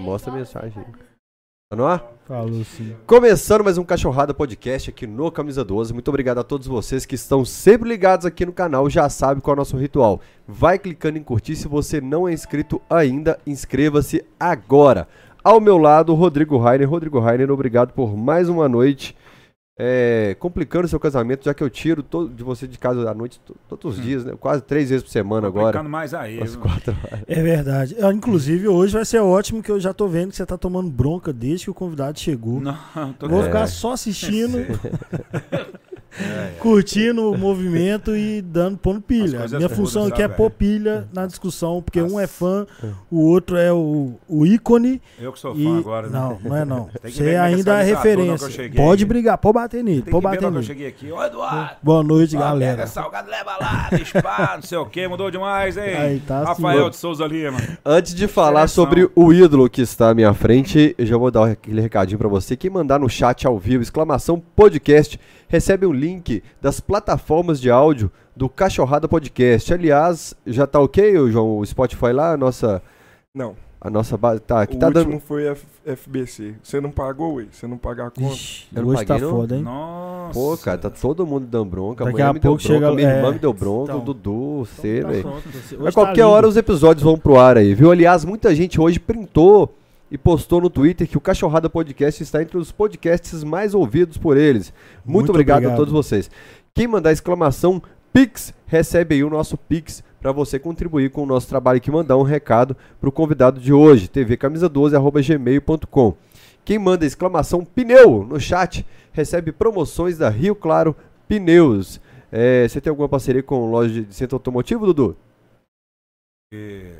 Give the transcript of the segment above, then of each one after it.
Mostra a mensagem. Tá no ar? Falou sim. Começando mais um Cachorrada Podcast aqui no Camisa 12. Muito obrigado a todos vocês que estão sempre ligados aqui no canal, já sabe qual é o nosso ritual. Vai clicando em curtir, se você não é inscrito ainda, inscreva-se agora. Ao meu lado, Rodrigo Rainer. Rodrigo Rainer, obrigado por mais uma noite. É, complicando seu casamento, já que eu tiro todo, de você de casa à noite to- todos os dias, né? Quase três vezes por semana agora. Complicando mais aí. Quatro horas. É verdade. Ah, Inclusive, hoje vai ser ótimo que eu já tô vendo que você tá tomando bronca desde que o convidado chegou. Não, tô Vou É. ficar só assistindo, É, curtindo o movimento e dando pondo pilha. Minha função aqui é pôr velho? pilha na discussão, porque um é fã, o outro é o, o ícone. Eu que sou E... fã agora, né? Não, não é não. Você é ainda é referência. Pode brigar, pode bater nele, Tem pode que ver bater que eu nele. cheguei aqui. Ô, Eduardo! Boa noite, ó, galera. Pega salgado, leva lá, pá, não sei o que, mudou demais, hein? Aí, tá assim, Rafael ó. de Souza Lima. Antes de falar Seleção. sobre o ídolo que está à minha frente, eu já vou dar aquele recadinho pra você. Quem mandar no chat ao vivo, exclamação podcast, recebe um link das plataformas de áudio do Cachorrada Podcast. Aliás, já tá ok, João? O Spotify lá, a nossa. Não. A nossa base. Tá, aqui o tá último dando. foi F- FBC. Você não pagou, ué? Você não pagar a conta? Ixi, Eu hoje tá não? foda, hein? Nossa. Pô, cara, tá todo mundo dando bronca. Daqui a me deu pouco bronca, chega- minha é, irmã me deu bronca, então. o Dudu, você, Tá velho. hoje qualquer tá hora os episódios vão pro ar aí, viu? Aliás, muita gente hoje printou e postou no Twitter que o Cachorrada Podcast está entre os podcasts mais ouvidos por eles. Muito, Muito obrigado, obrigado. a todos vocês. Quem mandar exclamação Pix, recebe aí o nosso Pix para você contribuir com o nosso trabalho aqui, mandar um recado pro convidado de hoje, tvcamisa12@gmail.com. Quem manda exclamação pneu no chat recebe promoções da Rio Claro Pneus. É, você tem alguma parceria com loja de centro automotivo, Dudu? E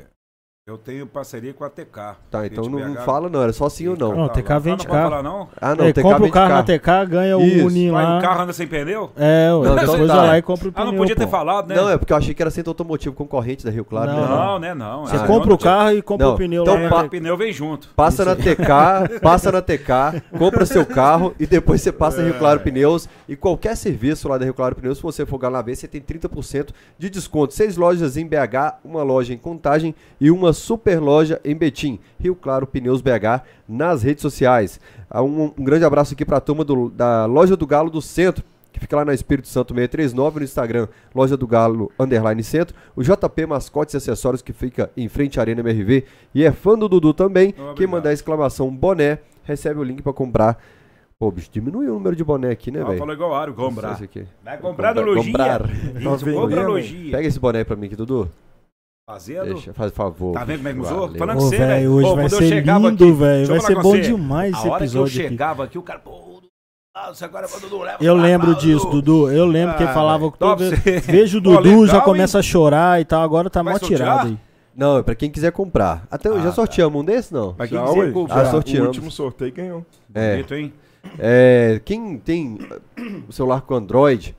Eu tenho parceria com a TK. Tá, então não, BH. fala não, era só sim ou não. Não, TK Ah, vende não carro. pode falar não? Ah, não, É, TK compra o vende carro na carro. TK, ganha o Isso. uninho Mas lá. o carro anda sem pneu? É, ué, Não, depois então vai tá. lá e compra o Ah, pneu. não podia ter pô. falado, né? Não, é porque eu achei que era centro automotivo concorrente da Rio Claro. Não, né? Não, né? Não. Você Ah, compra não, o carro e compra Não, o pneu então lá. na O pneu vem junto. Passa na TK, passa na TK, compra seu carro e depois você passa na Rio Claro Pneus e qualquer serviço lá da Rio Claro Pneus, se você for lá ver, você tem 30% de desconto. Seis lojas em BH, uma loja em Contagem e uma super loja em Betim. Rio Claro Pneus BH nas redes sociais. Ah, Um, um grande abraço aqui para a turma do- da Loja do Galo do Centro, que fica lá na Espírito Santo 639 no Instagram, Loja do Galo Underline Centro. O JP Mascotes e Acessórios, que fica em frente à Arena MRV e é fã do Dudu também. Quem mandar a exclamação boné, recebe o link para comprar. Pô, bicho, diminuiu o número de boné aqui, né, Ah, velho? falou igual o Ário, Não sei comprar. aqui. Vai comprar do Comprar- Lojinha. comprar. Isso, compra vendendo? Lojinha. Pega esse boné pra mim aqui, Dudu. Fazendo. Deixa, faz favor. Tá vendo como é que usou? Valeu. Falando você, velho. hoje Ô, vai ser chegava lindo, velho. Vai ser bom você. demais A esse hora que eu episódio aqui. chegava aqui, o cara, pô, ah, você agora é Dudu, leva Eu lembro lá, disso, Dudu. Eu lembro que ele Ah, falava que toda vejo o Dudu, já legal, começa a chorar e tal. Agora tá Vai sortear? tirado aí. Não, é pra quem quiser comprar. Até eu Ah, já tá. sorteamos um desse, não? Pra quem Já, quiser comprar. Ah, já. sorteamos. O último sorteio ganhou. É. Bonito, hein? É, quem tem uh, o celular com Android,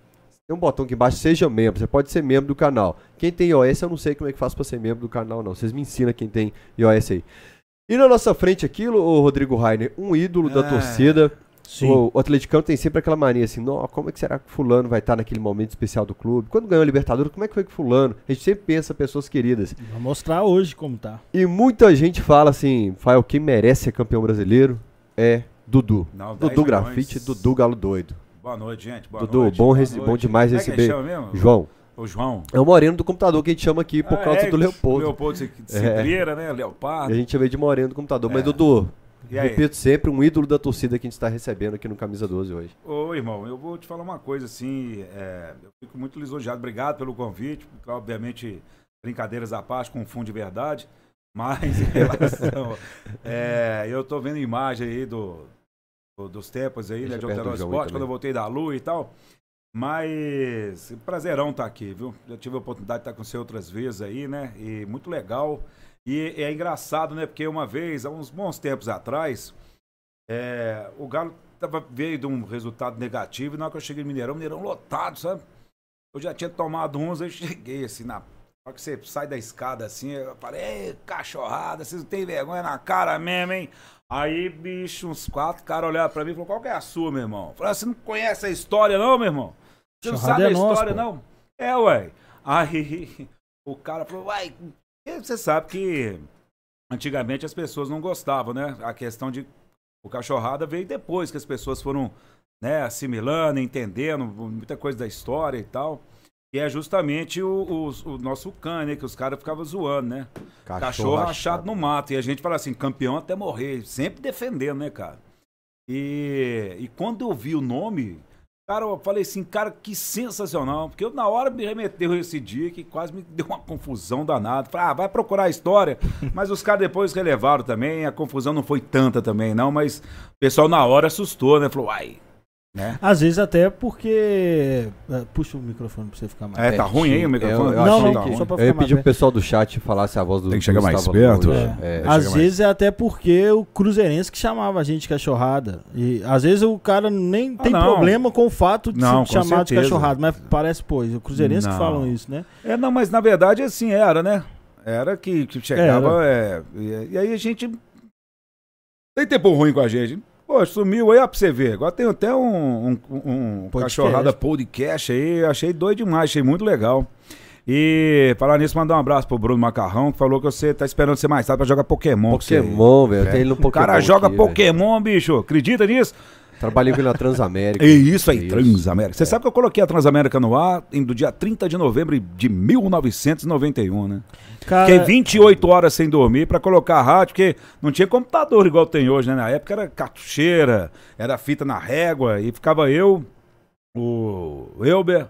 tem um botão aqui embaixo, seja membro. Você pode ser membro do canal. Quem tem iOS, eu não sei como é que faz pra ser membro do canal, não. Vocês me ensinam quem tem iOS aí. E na nossa frente aqui, o Rodrigo Rainer, um ídolo da Ah. torcida. Sim. O, o atleticano tem sempre aquela mania assim, "Nó, como é que será que fulano vai estar naquele momento especial do clube? Quando ganhou a Libertadores, como é que foi que fulano? A gente sempre pensa pessoas queridas. Vou mostrar hoje como tá. E muita gente fala assim, Fael, quem merece ser campeão brasileiro é Dudu. Não, 10 Dudu milhões. Grafite, Dudu Galo Doido. Boa noite, gente. Boa Dudu, noite. bom, noite. bom demais Como é que receber. chama mesmo? João. O João. É o moreno do computador que a gente chama aqui por Ah, causa é, do Leopoldo. Leopoldo de É. Cidreira, né? E a Leopardo. gente chama ele de moreno do computador. Mas, É. Dudu, E aí? repito sempre, um ídolo da torcida que a gente está recebendo aqui no Camisa 12 hoje. Ô, irmão, eu vou te falar uma coisa assim. é, eu fico muito lisonjeado. Obrigado pelo convite. Porque, obviamente, brincadeiras à parte, com fundo de verdade. Mas em relação. é, eu tô vendo imagem aí do- dos tempos aí, Deixa né? De aí Esporte, quando eu voltei da Lua e tal. Mas prazerão estar aqui, viu? Já tive a oportunidade de estar com você outras vezes aí, né? E muito legal. E é engraçado, né? Porque uma vez, há uns bons tempos atrás, é, o Galo tava, veio de um resultado negativo e na hora que eu cheguei no Mineirão, Mineirão lotado, sabe? Eu já tinha tomado uns, aí eu cheguei assim, na na hora que você sai da escada assim, eu falei, Ei, cachorrada, vocês não tem vergonha na cara mesmo, hein? Aí, bicho, uns quatro caras olharam pra mim e falaram, qual que é a sua, meu irmão? Falei, "Ah, você não conhece a história não, meu irmão? Você não sabe a é nossa, história pô." não? É, ué. Aí, o cara falou, vai, você sabe que antigamente as pessoas não gostavam, né? A questão de o cachorrada veio depois que as pessoas foram, né, assimilando, entendendo muita coisa da história e tal. E é justamente o, o, o nosso cã, né? Que os caras ficavam zoando, né? Cachorro, achado no mato. E a gente fala assim, campeão até morrer. Sempre defendendo, né, cara? E, e quando eu vi o nome, cara, eu falei assim, cara, que sensacional. Porque eu na hora me remeteu esse dia que quase me deu uma confusão danada. Falei, ah, vai procurar a história. mas os caras depois relevaram também. A confusão não foi tanta também, não. Mas o pessoal na hora assustou, né? Falou, ai, né? Às vezes até porque. é, Puxa o microfone pra você ficar mais É, tá ruim aí o microfone? Eu, eu Não, achei não, que- só pra eu ficar ia mais pedir pro pessoal do chat falasse a voz do Tem que chegar mais perto. É. É, chega Às mais. vezes é até porque o Cruzeirense que chamava a gente de cachorrada. E às vezes o cara nem Ah, tem não. problema com o fato de Não, ser chamado de certeza. cachorrada, mas parece, pois, o Cruzeirense que Não. falam isso, né? É, não, mas na verdade assim era, né? Era que, que chegava. é, e, e aí a gente. Tem tempo ruim com a gente. Pô, sumiu aí, ó, pra você ver. Agora tem até um, um, um Podcast. cachorrada podcast aí. Achei doido demais, achei muito legal. E falar nisso, mandar um abraço pro Bruno Macarrão, que falou que você tá esperando ser mais tarde pra jogar Pokémon. Pokémon, velho. Tem ele no O Pokémon. cara joga aqui. Pokémon, bicho. Acredita nisso? Trabalhei com ele na Transamérica. É isso aí, Isso. Transamérica. Você É. sabe que eu coloquei a Transamérica no ar em, do dia 30 de novembro de 1991, né? Cara, Fiquei 28 horas sem dormir pra colocar a rádio, porque não tinha computador igual tem hoje, né? Na época era cartucheira, era fita na régua, e ficava eu, o Elber,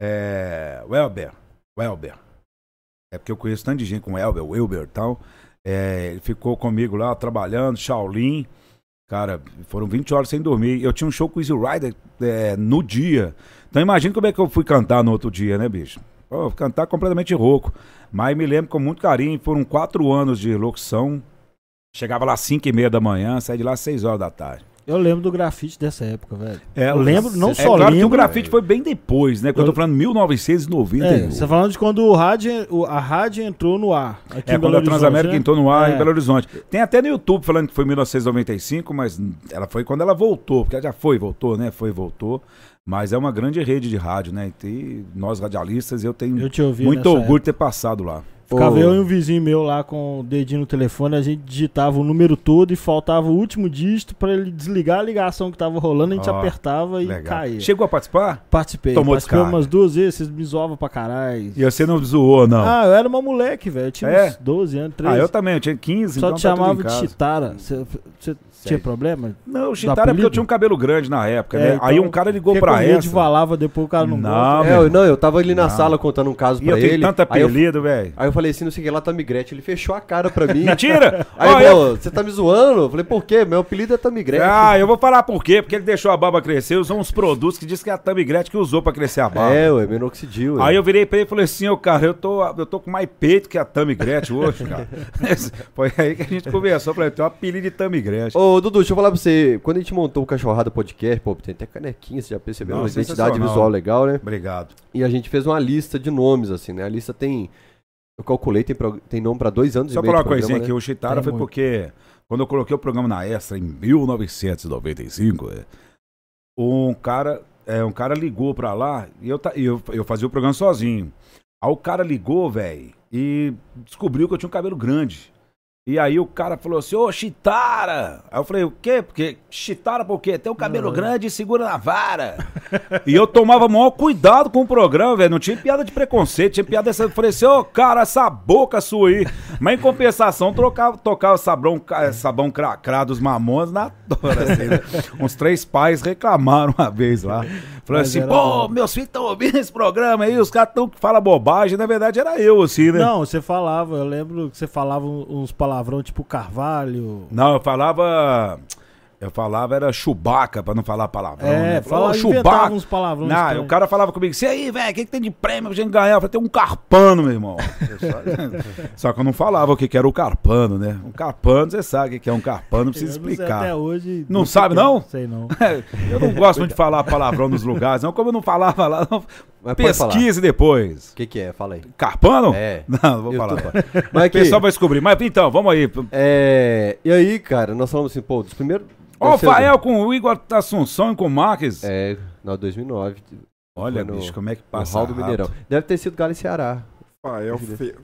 é, o Elber, o Elber. É porque eu conheço tanto de gente com o Elber, o Elber e tal. É, ele ficou comigo lá, trabalhando, Shaolin. Cara, foram 20 horas sem dormir. Eu tinha um show com o Easy Rider é, no dia. Então imagina como é que eu fui cantar no outro dia, né, bicho? Cantar completamente rouco. Mas me lembro com muito carinho, foram quatro anos de locução. Chegava lá às 5 e meia da manhã, saía de lá às 6 horas da tarde. Eu lembro do grafite dessa época, velho. É, eu lembro, não é só claro que o lembro. grafite foi bem depois, né? Quando eu Eu- tô falando 1991. É, você tá falando de quando o rádio, a rádio entrou no ar. Aqui É, quando a Transamérica né? entrou no ar É. em Belo Horizonte. Tem até no YouTube falando que foi 1995, mas ela foi quando ela voltou, porque ela já foi, voltou, né? Foi, voltou. Mas é uma grande rede de rádio, né? E nós radialistas, eu tenho Eu te muito orgulho época. de ter passado lá. Ficava eu e um vizinho meu lá com o dedinho no telefone, a gente digitava o número todo e faltava o último dígito pra ele desligar a ligação que tava rolando, a gente Ó, apertava e Legal. caía. Chegou a participar? Participei, Tomou participei descarga. umas duas vezes, vocês me zoavam pra caralho. E você não zoou, não? Ah, eu era uma moleque, velho, eu tinha É? uns 12 anos, 13. Ah, eu também, eu tinha 15, Só então te tá chamava de. Chitara. Você tinha problema? Não, o Chitara é porque eu tinha um cabelo grande na época, É, né? então, Aí um cara ligou pra essa. de valava, depois o cara não, Não, gosta. É, eu, não, eu tava ali na Não. sala contando um caso E pra eu ele. tanto apelido, velho. aí eu falei assim, não sei o que lá, Tamigrete. Ele fechou a cara pra mim. Mentira! Aí falou, você tá me zoando? Eu falei, por quê? Meu apelido é Tamigrete. Ah, eu vou falar por quê. Porque ele deixou a barba crescer, usou uns produtos que diz que é a Tamigrete que usou pra crescer a barba. É, ué, minoxidil. Aí eu virei pra ele e falei assim, ô cara, eu tô, eu tô com mais peito que a Tamigrete hoje, cara. Foi aí que a gente conversou, falei, tem um apelido de Tamigrete. Ô, Dudu, deixa eu falar pra você. Quando a gente montou o Cachorrada Podcast, pô, tem até canequinha, você já percebeu? Não, Uma identidade visual legal, né? Obrigado. E a gente fez uma lista de nomes, assim, né? A lista tem. Eu calculei, tem, pro- tem nome pra dois anos Só e meio falar uma coisinha né? aqui, o Chitara Tem foi muito. porque quando eu coloquei o programa na Extra em 1995, é, um cara, é, um cara ligou pra lá e eu, eu, eu fazia o programa sozinho. Aí o cara ligou, velho, e descobriu que eu tinha um cabelo grande. E aí o cara falou assim, ô Chitara! Aí eu falei, o quê? Porque Chitara por quê? Tem um cabelo Não. grande e segura na vara. e eu tomava maior cuidado com o programa, velho. Não tinha piada de preconceito, tinha piada dessa. Eu falei assim, ô cara, essa boca sua aí. Mas em compensação, trocava, tocava sabão, ca- sabão cracrá dos mamões na tora. assim, né? Uns três pais reclamaram uma vez lá. Falaram Mas assim, pô, bom. meus filhos estão ouvindo esse programa aí, os caras tão que falam bobagem. Na verdade, era eu, assim, né? Não, você falava, eu lembro que você falava uns palavrão tipo Carvalho. Não, eu falava. Eu falava era Chewbacca, pra não falar palavrão, É, né? fala, Falava, "Ô, inventava uns palavrões. Não, estranhos. o cara falava comigo, você aí, velho, o que, que tem de prêmio pra gente ganhar? Eu falei, tem um carpano, meu irmão. Só, que eu não falava o que, que era o carpano, né? Um carpano, você sabe o que, é um carpano, não precisa não explicar. até hoje. Não sei sabe, que é, não? Sei não. Eu não gosto muito de falar palavrão nos lugares, não. Como eu não falava lá, não, Mas pesquise depois. O que que é? Fala aí. Carpano? É. Não, não vou falar. tô-. Mas O pessoal vai descobrir. Mas então, vamos aí. é... E aí, cara, nós falamos assim, pô, dos primeiros... Ó, o Fael com o Igor Assunção e com o Marques. É, não, 2009. Olha, no- bicho, como é que No passa Hall do. Mineirão. Deve ter sido Galo e Ceará. Rafael, fe...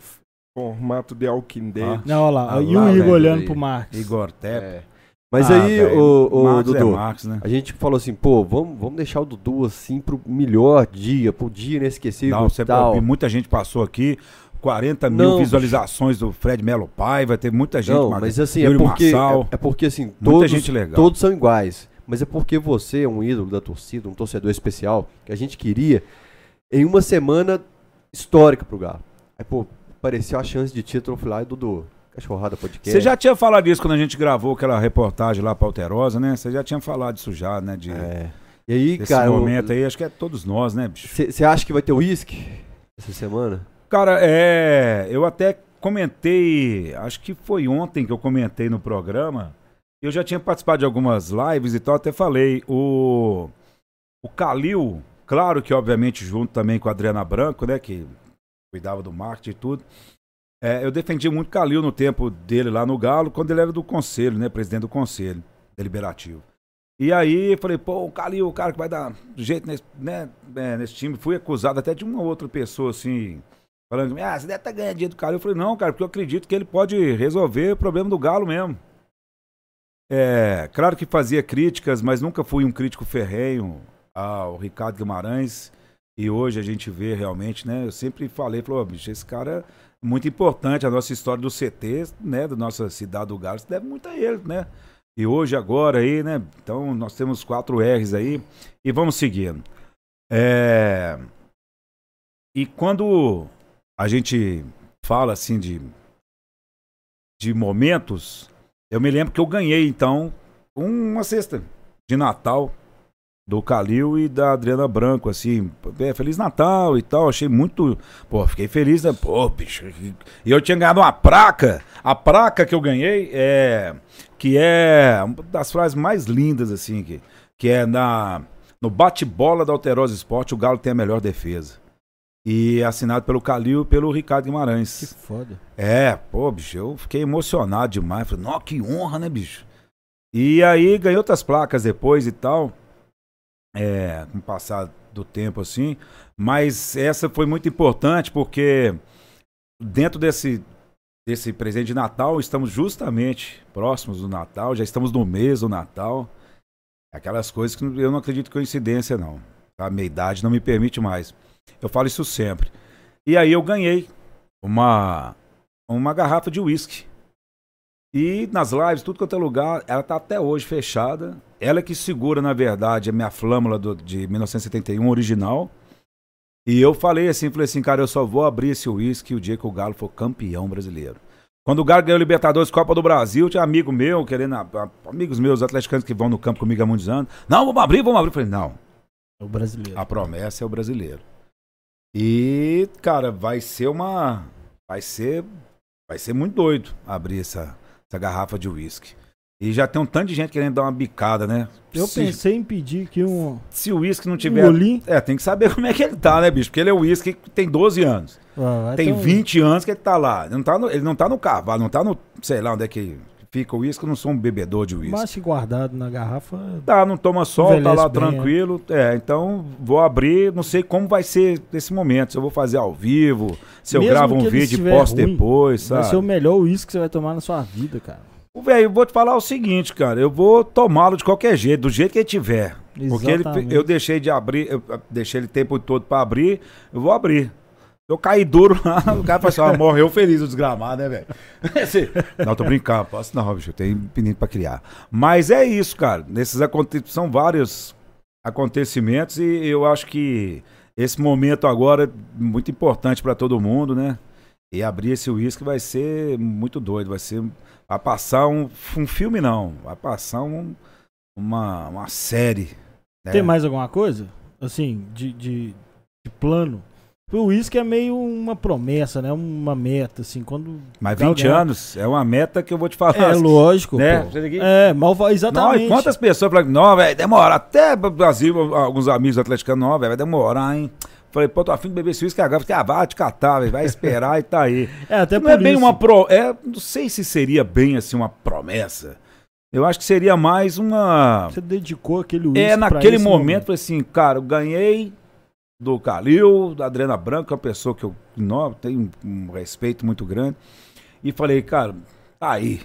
Formato de Dead. Ah. Não, olha lá. Ah, e lá, o Igor olhando aí. pro Marcos. Igor Tepe. É. Mas Ah, aí, velho, o, o Marcos Dudu, é Marcos, né? a gente falou assim, pô, vamos, vamos deixar o Dudu assim pro melhor dia, pro dia inesquecível Não, você tal. muita gente passou aqui. 40 mil Não, visualizações do Fred Melo Pai, vai ter muita gente. Não, mas assim, é porque, Marçal, é, é porque assim, todos, gente legal. todos são iguais. Mas é porque você é um ídolo da torcida, um torcedor especial, que a gente queria em uma semana histórica pro Galo. Aí, pô, apareceu a chance de título, eu fui lá e Dudu, cachorrada podcast. Você já tinha falado disso quando a gente gravou aquela reportagem lá pra Alterosa, né? Você já tinha falado disso já, né? De, É. E aí, desse cara, momento aí, acho que é todos nós, né, bicho? você acha que vai ter uísque essa semana? Cara, é. Eu até comentei, acho que foi ontem que eu comentei no programa. Eu já tinha participado de algumas lives e tal, até falei. O. O Calil, claro que obviamente junto também com a Adriana Branco, né? Que cuidava do marketing e tudo. É, eu defendi muito Calil no tempo dele lá no Galo, quando ele era do conselho, né? Presidente do conselho deliberativo. E aí falei, pô, o Calil, o cara que vai dar jeito nesse, né, é, nesse time. Fui acusado até de uma outra pessoa, assim, falando, ah, você deve estar ganhando dinheiro do Calil. Eu falei, não, cara, porque eu acredito que ele pode resolver o problema do Galo mesmo. É, claro que fazia críticas, mas nunca fui um crítico ferrenho ao Ricardo Guimarães. E hoje a gente vê realmente, né? Eu sempre falei, falou, "Ô, bicho, esse cara é muito importante, a nossa história do CT, né? Da nossa cidade do Galo, se deve muito a ele, né? E hoje, agora aí, né? Então nós temos quatro R's aí e vamos seguindo. É... E quando a gente fala assim de, de momentos, eu me lembro que eu ganhei então uma cesta de Natal do Calil e da Adriana Branco, assim, é, Feliz Natal e tal, achei muito, pô, fiquei feliz, né? Pô, bicho, e eu tinha ganhado uma placa, a placa que eu ganhei é, que é uma das frases mais lindas, assim, que, que é na, no bate-bola da Alterosa Esporte, o Galo tem a melhor defesa. E assinado pelo Calil e pelo Ricardo Que Guimarães. foda. É, pô, bicho, eu fiquei emocionado demais. Falei, nossa, que honra, né, bicho? E aí ganhei outras placas depois e tal. É, com o passar do tempo, assim. Mas essa foi muito importante porque dentro desse, desse presente de Natal, estamos justamente próximos do Natal, já estamos no mês do Natal. Aquelas coisas que eu não acredito em coincidência, não. A minha idade não me permite mais. Eu falo isso sempre. E aí eu ganhei uma, uma garrafa de uísque. E nas lives, tudo quanto é lugar, ela tá até hoje fechada. Ela é que segura, na verdade, a minha flâmula do- de 1971 original. E eu falei assim, falei assim, cara, eu só vou abrir esse uísque o dia que o Galo for campeão brasileiro. Quando o Galo ganhou o Libertadores Copa do Brasil, tinha amigo meu, querendo, amigos meus atleticanos que vão no campo comigo há muitos anos. Não, vamos abrir, vamos abrir. Eu falei, não, É o brasileiro. a promessa é o brasileiro. E, cara, vai ser uma. Vai ser. Vai ser muito doido abrir essa, essa garrafa de uísque. E já tem um tanto de gente querendo dar uma bicada, né? Eu se, pensei em pedir aqui um, se o uísque não um tiver. golinho. É, tem que saber como é que ele tá, né, bicho? Porque ele é uísque que tem 12 anos. Ah, tem ter um- 20 anos que ele tá lá. Ele não tá no, ele não tá no cavalo, não tá no. Sei lá onde é que fica o uísque. Eu não sou um bebedor de uísque. Mas se guardado na garrafa. Tá, não toma sol, tá lá bem, né? tranquilo. É, então vou abrir, não sei como vai ser esse momento. Se eu vou fazer ao vivo, se eu Mesmo gravo um vídeo e posto ruim, depois, Vai sabe? ser o melhor uísque que você vai tomar na sua vida, cara. O Velho, eu vou te falar o seguinte, cara. Eu vou tomá-lo de qualquer jeito, do jeito que ele tiver. Porque ele, Exatamente. eu deixei de abrir, eu eu deixei ele o tempo todo pra abrir, eu vou abrir. Eu cair duro lá, o cara fala assim, morreu feliz o desgramado, né, velho? Esse- não, tô brincando, posso não, bicho, eu tenho menino pra criar. Mas é isso, cara. Nesses aconte- são vários acontecimentos e eu acho que esse momento agora é muito importante pra todo mundo, né? E abrir esse uísque vai ser muito doido, vai ser vai passar um, um filme não, vai passar um, uma, uma série. né? Tem mais alguma coisa? Assim, de, de, de plano? O uísque é meio uma promessa, né? Uma meta, assim, quando... Mas Galo 20 ganhar- anos é uma meta que eu vou te falar. É, lógico, né? É, mal, Não, exatamente. e quantas pessoas falam, não, velho, demora. Até o Brasil, alguns amigos atleticanos, não, velho, vai demorar, hein? Falei, pô, tô afim de beber esse uísque agora. Falei, ah, vai te catar, velho, vai esperar e tá aí. É, até não é por bem isso. uma pro. É, não sei se seria bem assim uma promessa. Eu acho que seria mais uma. Você dedicou aquele uísque É, naquele momento, falei assim, cara, eu ganhei do Calil, da Adriana Branca, uma pessoa que eu não, tenho um respeito muito grande. E falei, cara, tá aí.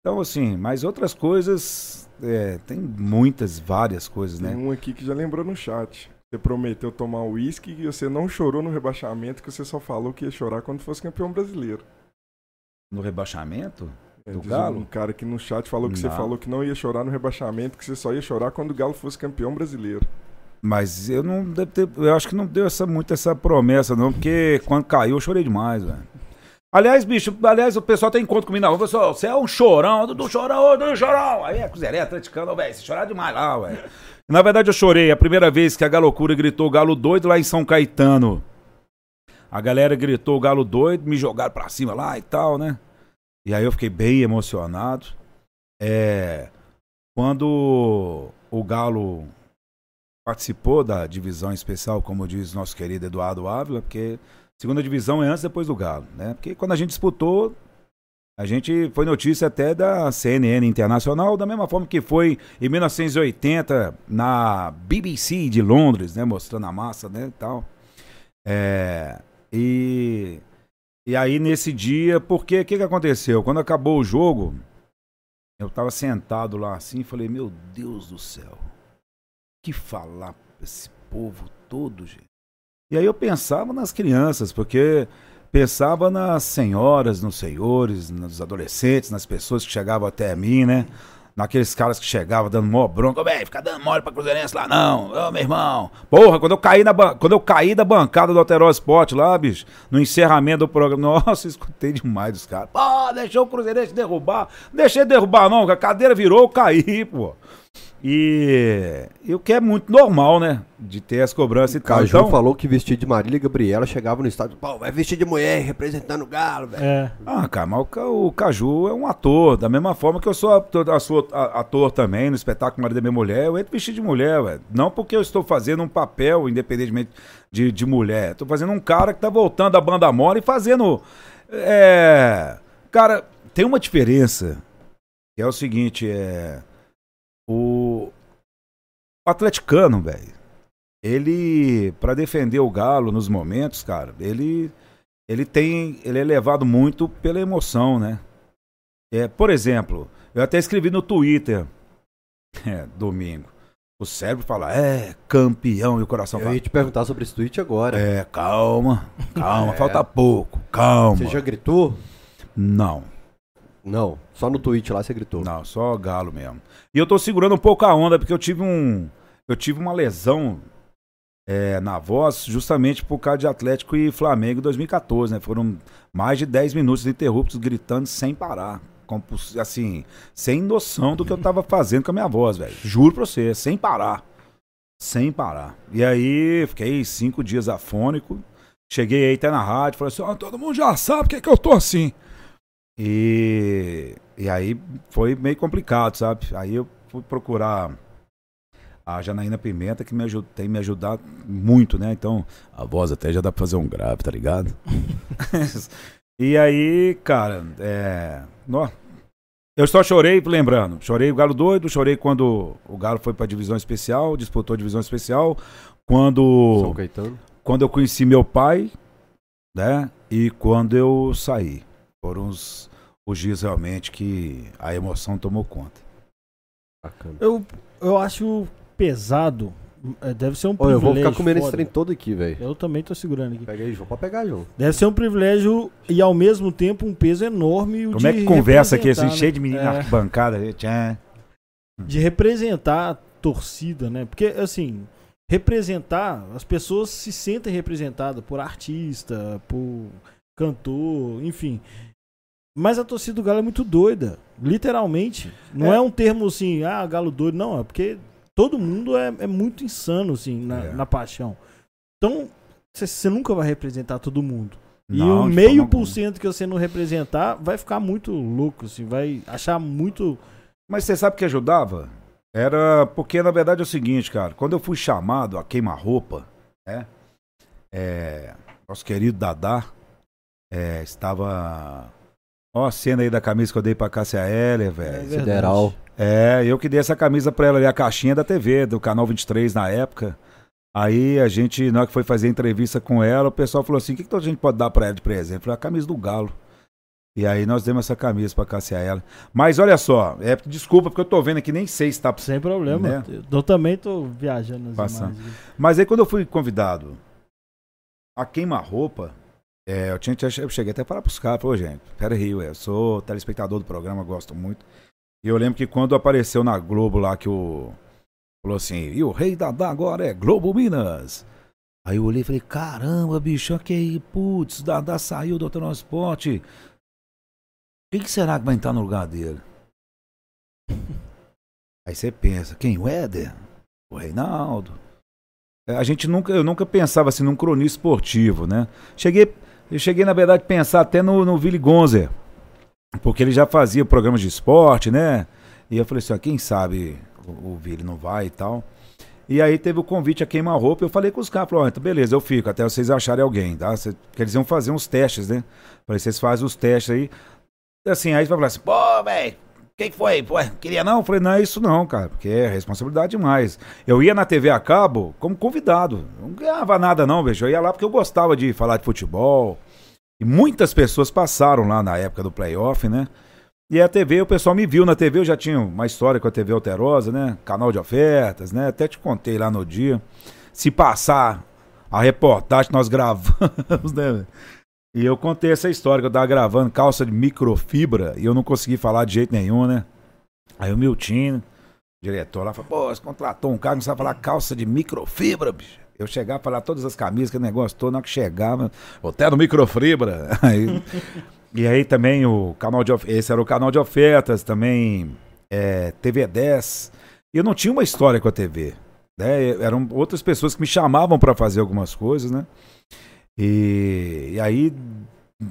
Então, assim, mas outras coisas, é, tem muitas, várias coisas, né? Tem um aqui que já lembrou no chat. Você prometeu tomar uísque e você não chorou no rebaixamento, que você só falou que ia chorar quando fosse campeão brasileiro. No rebaixamento? É, Do Galo? Um cara aqui no chat falou que você Não. falou que não ia chorar no rebaixamento, que você só ia chorar quando o Galo fosse campeão brasileiro. Mas eu não deve ter, eu acho que não deu essa, muito essa promessa, não, porque quando caiu eu chorei demais, velho. Aliás, bicho, aliás, o pessoal tem encontro comigo na rua, pessoal, você é um chorão, do chorão, do chorão. Aí é Cruzeirense, atleticano, velho, você chorar demais lá, velho. Na verdade, eu chorei a primeira vez que a Galocura gritou Galo doido lá em São Caetano. A galera gritou Galo doido, me jogaram pra cima lá e tal, né? E aí eu fiquei bem emocionado. É. Quando o Galo participou da divisão especial, como diz nosso querido Eduardo Ávila, porque segunda divisão é antes depois do Galo, né? Porque quando a gente disputou, a gente foi notícia até da CNN Internacional, da mesma forma que foi em 1980 na BBC de Londres, né? Mostrando a massa, né? E tal. É, e, e aí nesse dia, porque o que, que aconteceu? Quando acabou o jogo, eu tava sentado lá assim e falei, meu Deus do céu, que falar pra esse povo todo, gente. E aí eu pensava nas crianças, porque pensava nas senhoras, nos senhores, nos adolescentes, nas pessoas que chegavam até mim, né? Naqueles caras que chegavam dando mó bronca, velho, fica dando mole pra Cruzeirense lá não, ô meu irmão. Porra, quando eu caí, na quando eu caí da bancada do Alteró Sport lá, bicho, no encerramento do programa, nossa, escutei demais dos caras. Pô, deixou o Cruzeirense derrubar. Deixei derrubar não, a cadeira virou, eu caí, pô. E, e o que é muito normal, né? De ter as cobranças e tal. Caju Então, falou que vestir de Marília Gabriela chegava no estádio. Pô, vai vestir de mulher representando o Galo, velho. É. Ah, cara, mas o, o Caju é um ator, da mesma forma que eu sou ator, a- sou a- ator também no espetáculo Marido da Minha Mulher, eu entro vestido de mulher, velho. Não porque eu estou fazendo um papel, independentemente de, de mulher. Estou fazendo um cara que tá voltando da banda mole e fazendo. É. Cara, tem uma diferença. Que é o seguinte, é. O. Atleticano, velho. Ele, pra defender o Galo nos momentos, cara, ele ele tem, ele é levado muito pela emoção, né? É, por exemplo, eu até escrevi no Twitter, é, domingo. O cérebro fala, é, campeão, e o coração Eu fala, ia te perguntar sobre esse tweet agora. é, calma, calma, falta pouco, calma. Você já gritou? Não, Não. Só no tweet lá você gritou. não, só galo mesmo. E eu tô segurando um pouco a onda, porque eu tive um, eu tive uma lesão é, na voz, justamente por causa de Atlético e Flamengo em 2014, né? Foram mais de 10 minutos interruptos gritando sem parar. Assim, sem noção do que eu tava fazendo com a minha voz, velho. Juro pra você, sem parar. Sem parar. E aí, fiquei cinco dias afônico. Cheguei aí até na rádio, falei assim, ó, todo mundo já sabe que é que eu tô assim. E, e aí foi meio complicado, sabe? Aí eu fui procurar a Janaína Pimenta, que me aju- tem me ajudado muito, né? Então, a voz até já dá pra fazer um grave, tá ligado? e aí, cara, é. nó, eu só chorei, lembrando, chorei o Galo doido, chorei quando o Galo foi pra divisão especial, disputou a divisão especial, quando São Caetano. quando eu conheci meu pai, né? E quando eu saí. Foram os, os dias realmente que a emoção tomou conta. Bacana. Eu, eu acho pesado. é, Deve ser um eu privilégio. vou ficar comendo esse foda. trem todo aqui, velho. Eu também tô segurando aqui. Pega aí, João. Pode pegar, João. Deve ser um privilégio e ao mesmo tempo um peso enorme. o Como é que conversa aqui, assim, representar, cheio né? de menino É. na arquibancada? tchan. de representar a torcida, né? Porque, assim, representar, as pessoas se sentem representadas por artista, por cantor, enfim. Mas a torcida do Galo é muito doida, literalmente. Não é, É. um termo assim, ah, Galo doido, não, é porque todo mundo é, é muito insano, assim, na, É. na paixão. Então, você nunca vai representar todo mundo. e Não, o de meio por cento que você não representar vai ficar muito louco, assim, vai achar muito. Mas você sabe o que ajudava? Era porque, na verdade, é o seguinte, cara. Quando eu fui chamado a queima-roupa, né? É, nosso querido Dadá é, estava. Ó, a cena aí da camisa que eu dei pra Cássia Heller, É velho. Federal. É, eu que dei essa camisa pra ela ali, a caixinha da TV, do canal 23 na época. Aí a gente, na hora que foi fazer a entrevista com ela, o pessoal falou assim: o que, que a gente pode dar pra ela de presente? Eu falei, a camisa do Galo. E aí nós demos essa camisa pra cassear ela. Mas olha só, é, desculpa porque eu tô vendo aqui, nem sei se tá. Sem problema. Né? Eu também tô viajando nas Passando. imagens. Mas aí quando eu fui convidado a queima-roupa, é, eu, tinha, eu cheguei até para buscar, falou, gente, pera aí, eu sou telespectador do programa, gosto muito. E eu lembro que quando apareceu na Globo lá que o. Falou assim, e o rei da agora é Globo Minas. Aí eu olhei e falei, caramba, bicho, que aí, putz, Dadá saiu do transporte. Quem que será que vai entrar no lugar dele? Aí você pensa, quem? O Éder? O Reinaldo? É, A gente nunca, eu nunca pensava assim num cronista esportivo, né? Cheguei, eu cheguei na verdade a pensar até no, no Willy Gonzer, porque ele já fazia programas de esporte, né? E eu falei assim, ó, quem sabe o, o Vili não vai e tal. E aí teve o convite a queima-roupa, eu falei com os caras, falei, ó, então beleza, eu fico, até vocês acharem alguém, tá? Cê- Porque eles iam fazer uns testes, né? Falei, vocês fazem os testes aí. Assim, aí você vai falar assim, pô, velho, quem foi? Pô, queria não? Eu falei, não é isso não, cara, porque é responsabilidade demais. Eu ia na TV a cabo como convidado, não ganhava nada não, veja, eu ia lá porque eu gostava de falar de futebol. E muitas pessoas passaram lá na época do playoff, né? E a TV, o pessoal me viu na TV, eu já tinha uma história com a TV Alterosa, né? Canal de ofertas, né? Até te contei lá no dia. Se passar a reportagem, nós gravamos, né? E eu contei essa história que eu tava gravando calça de microfibra e eu não consegui falar de jeito nenhum, né? Aí o Miltinho, diretor lá, falou, pô, você contratou um cara que não sabe falar calça de microfibra, bicho. Eu chegava a falar todas as camisas, que negócio todo, na hora que chegava, até no microfibra. Aí, e aí também o canal de esse era o canal de ofertas, também é, TV 10. E eu não tinha uma história com a TV. Né? Eram outras pessoas que me chamavam para fazer algumas coisas, né? E, e aí,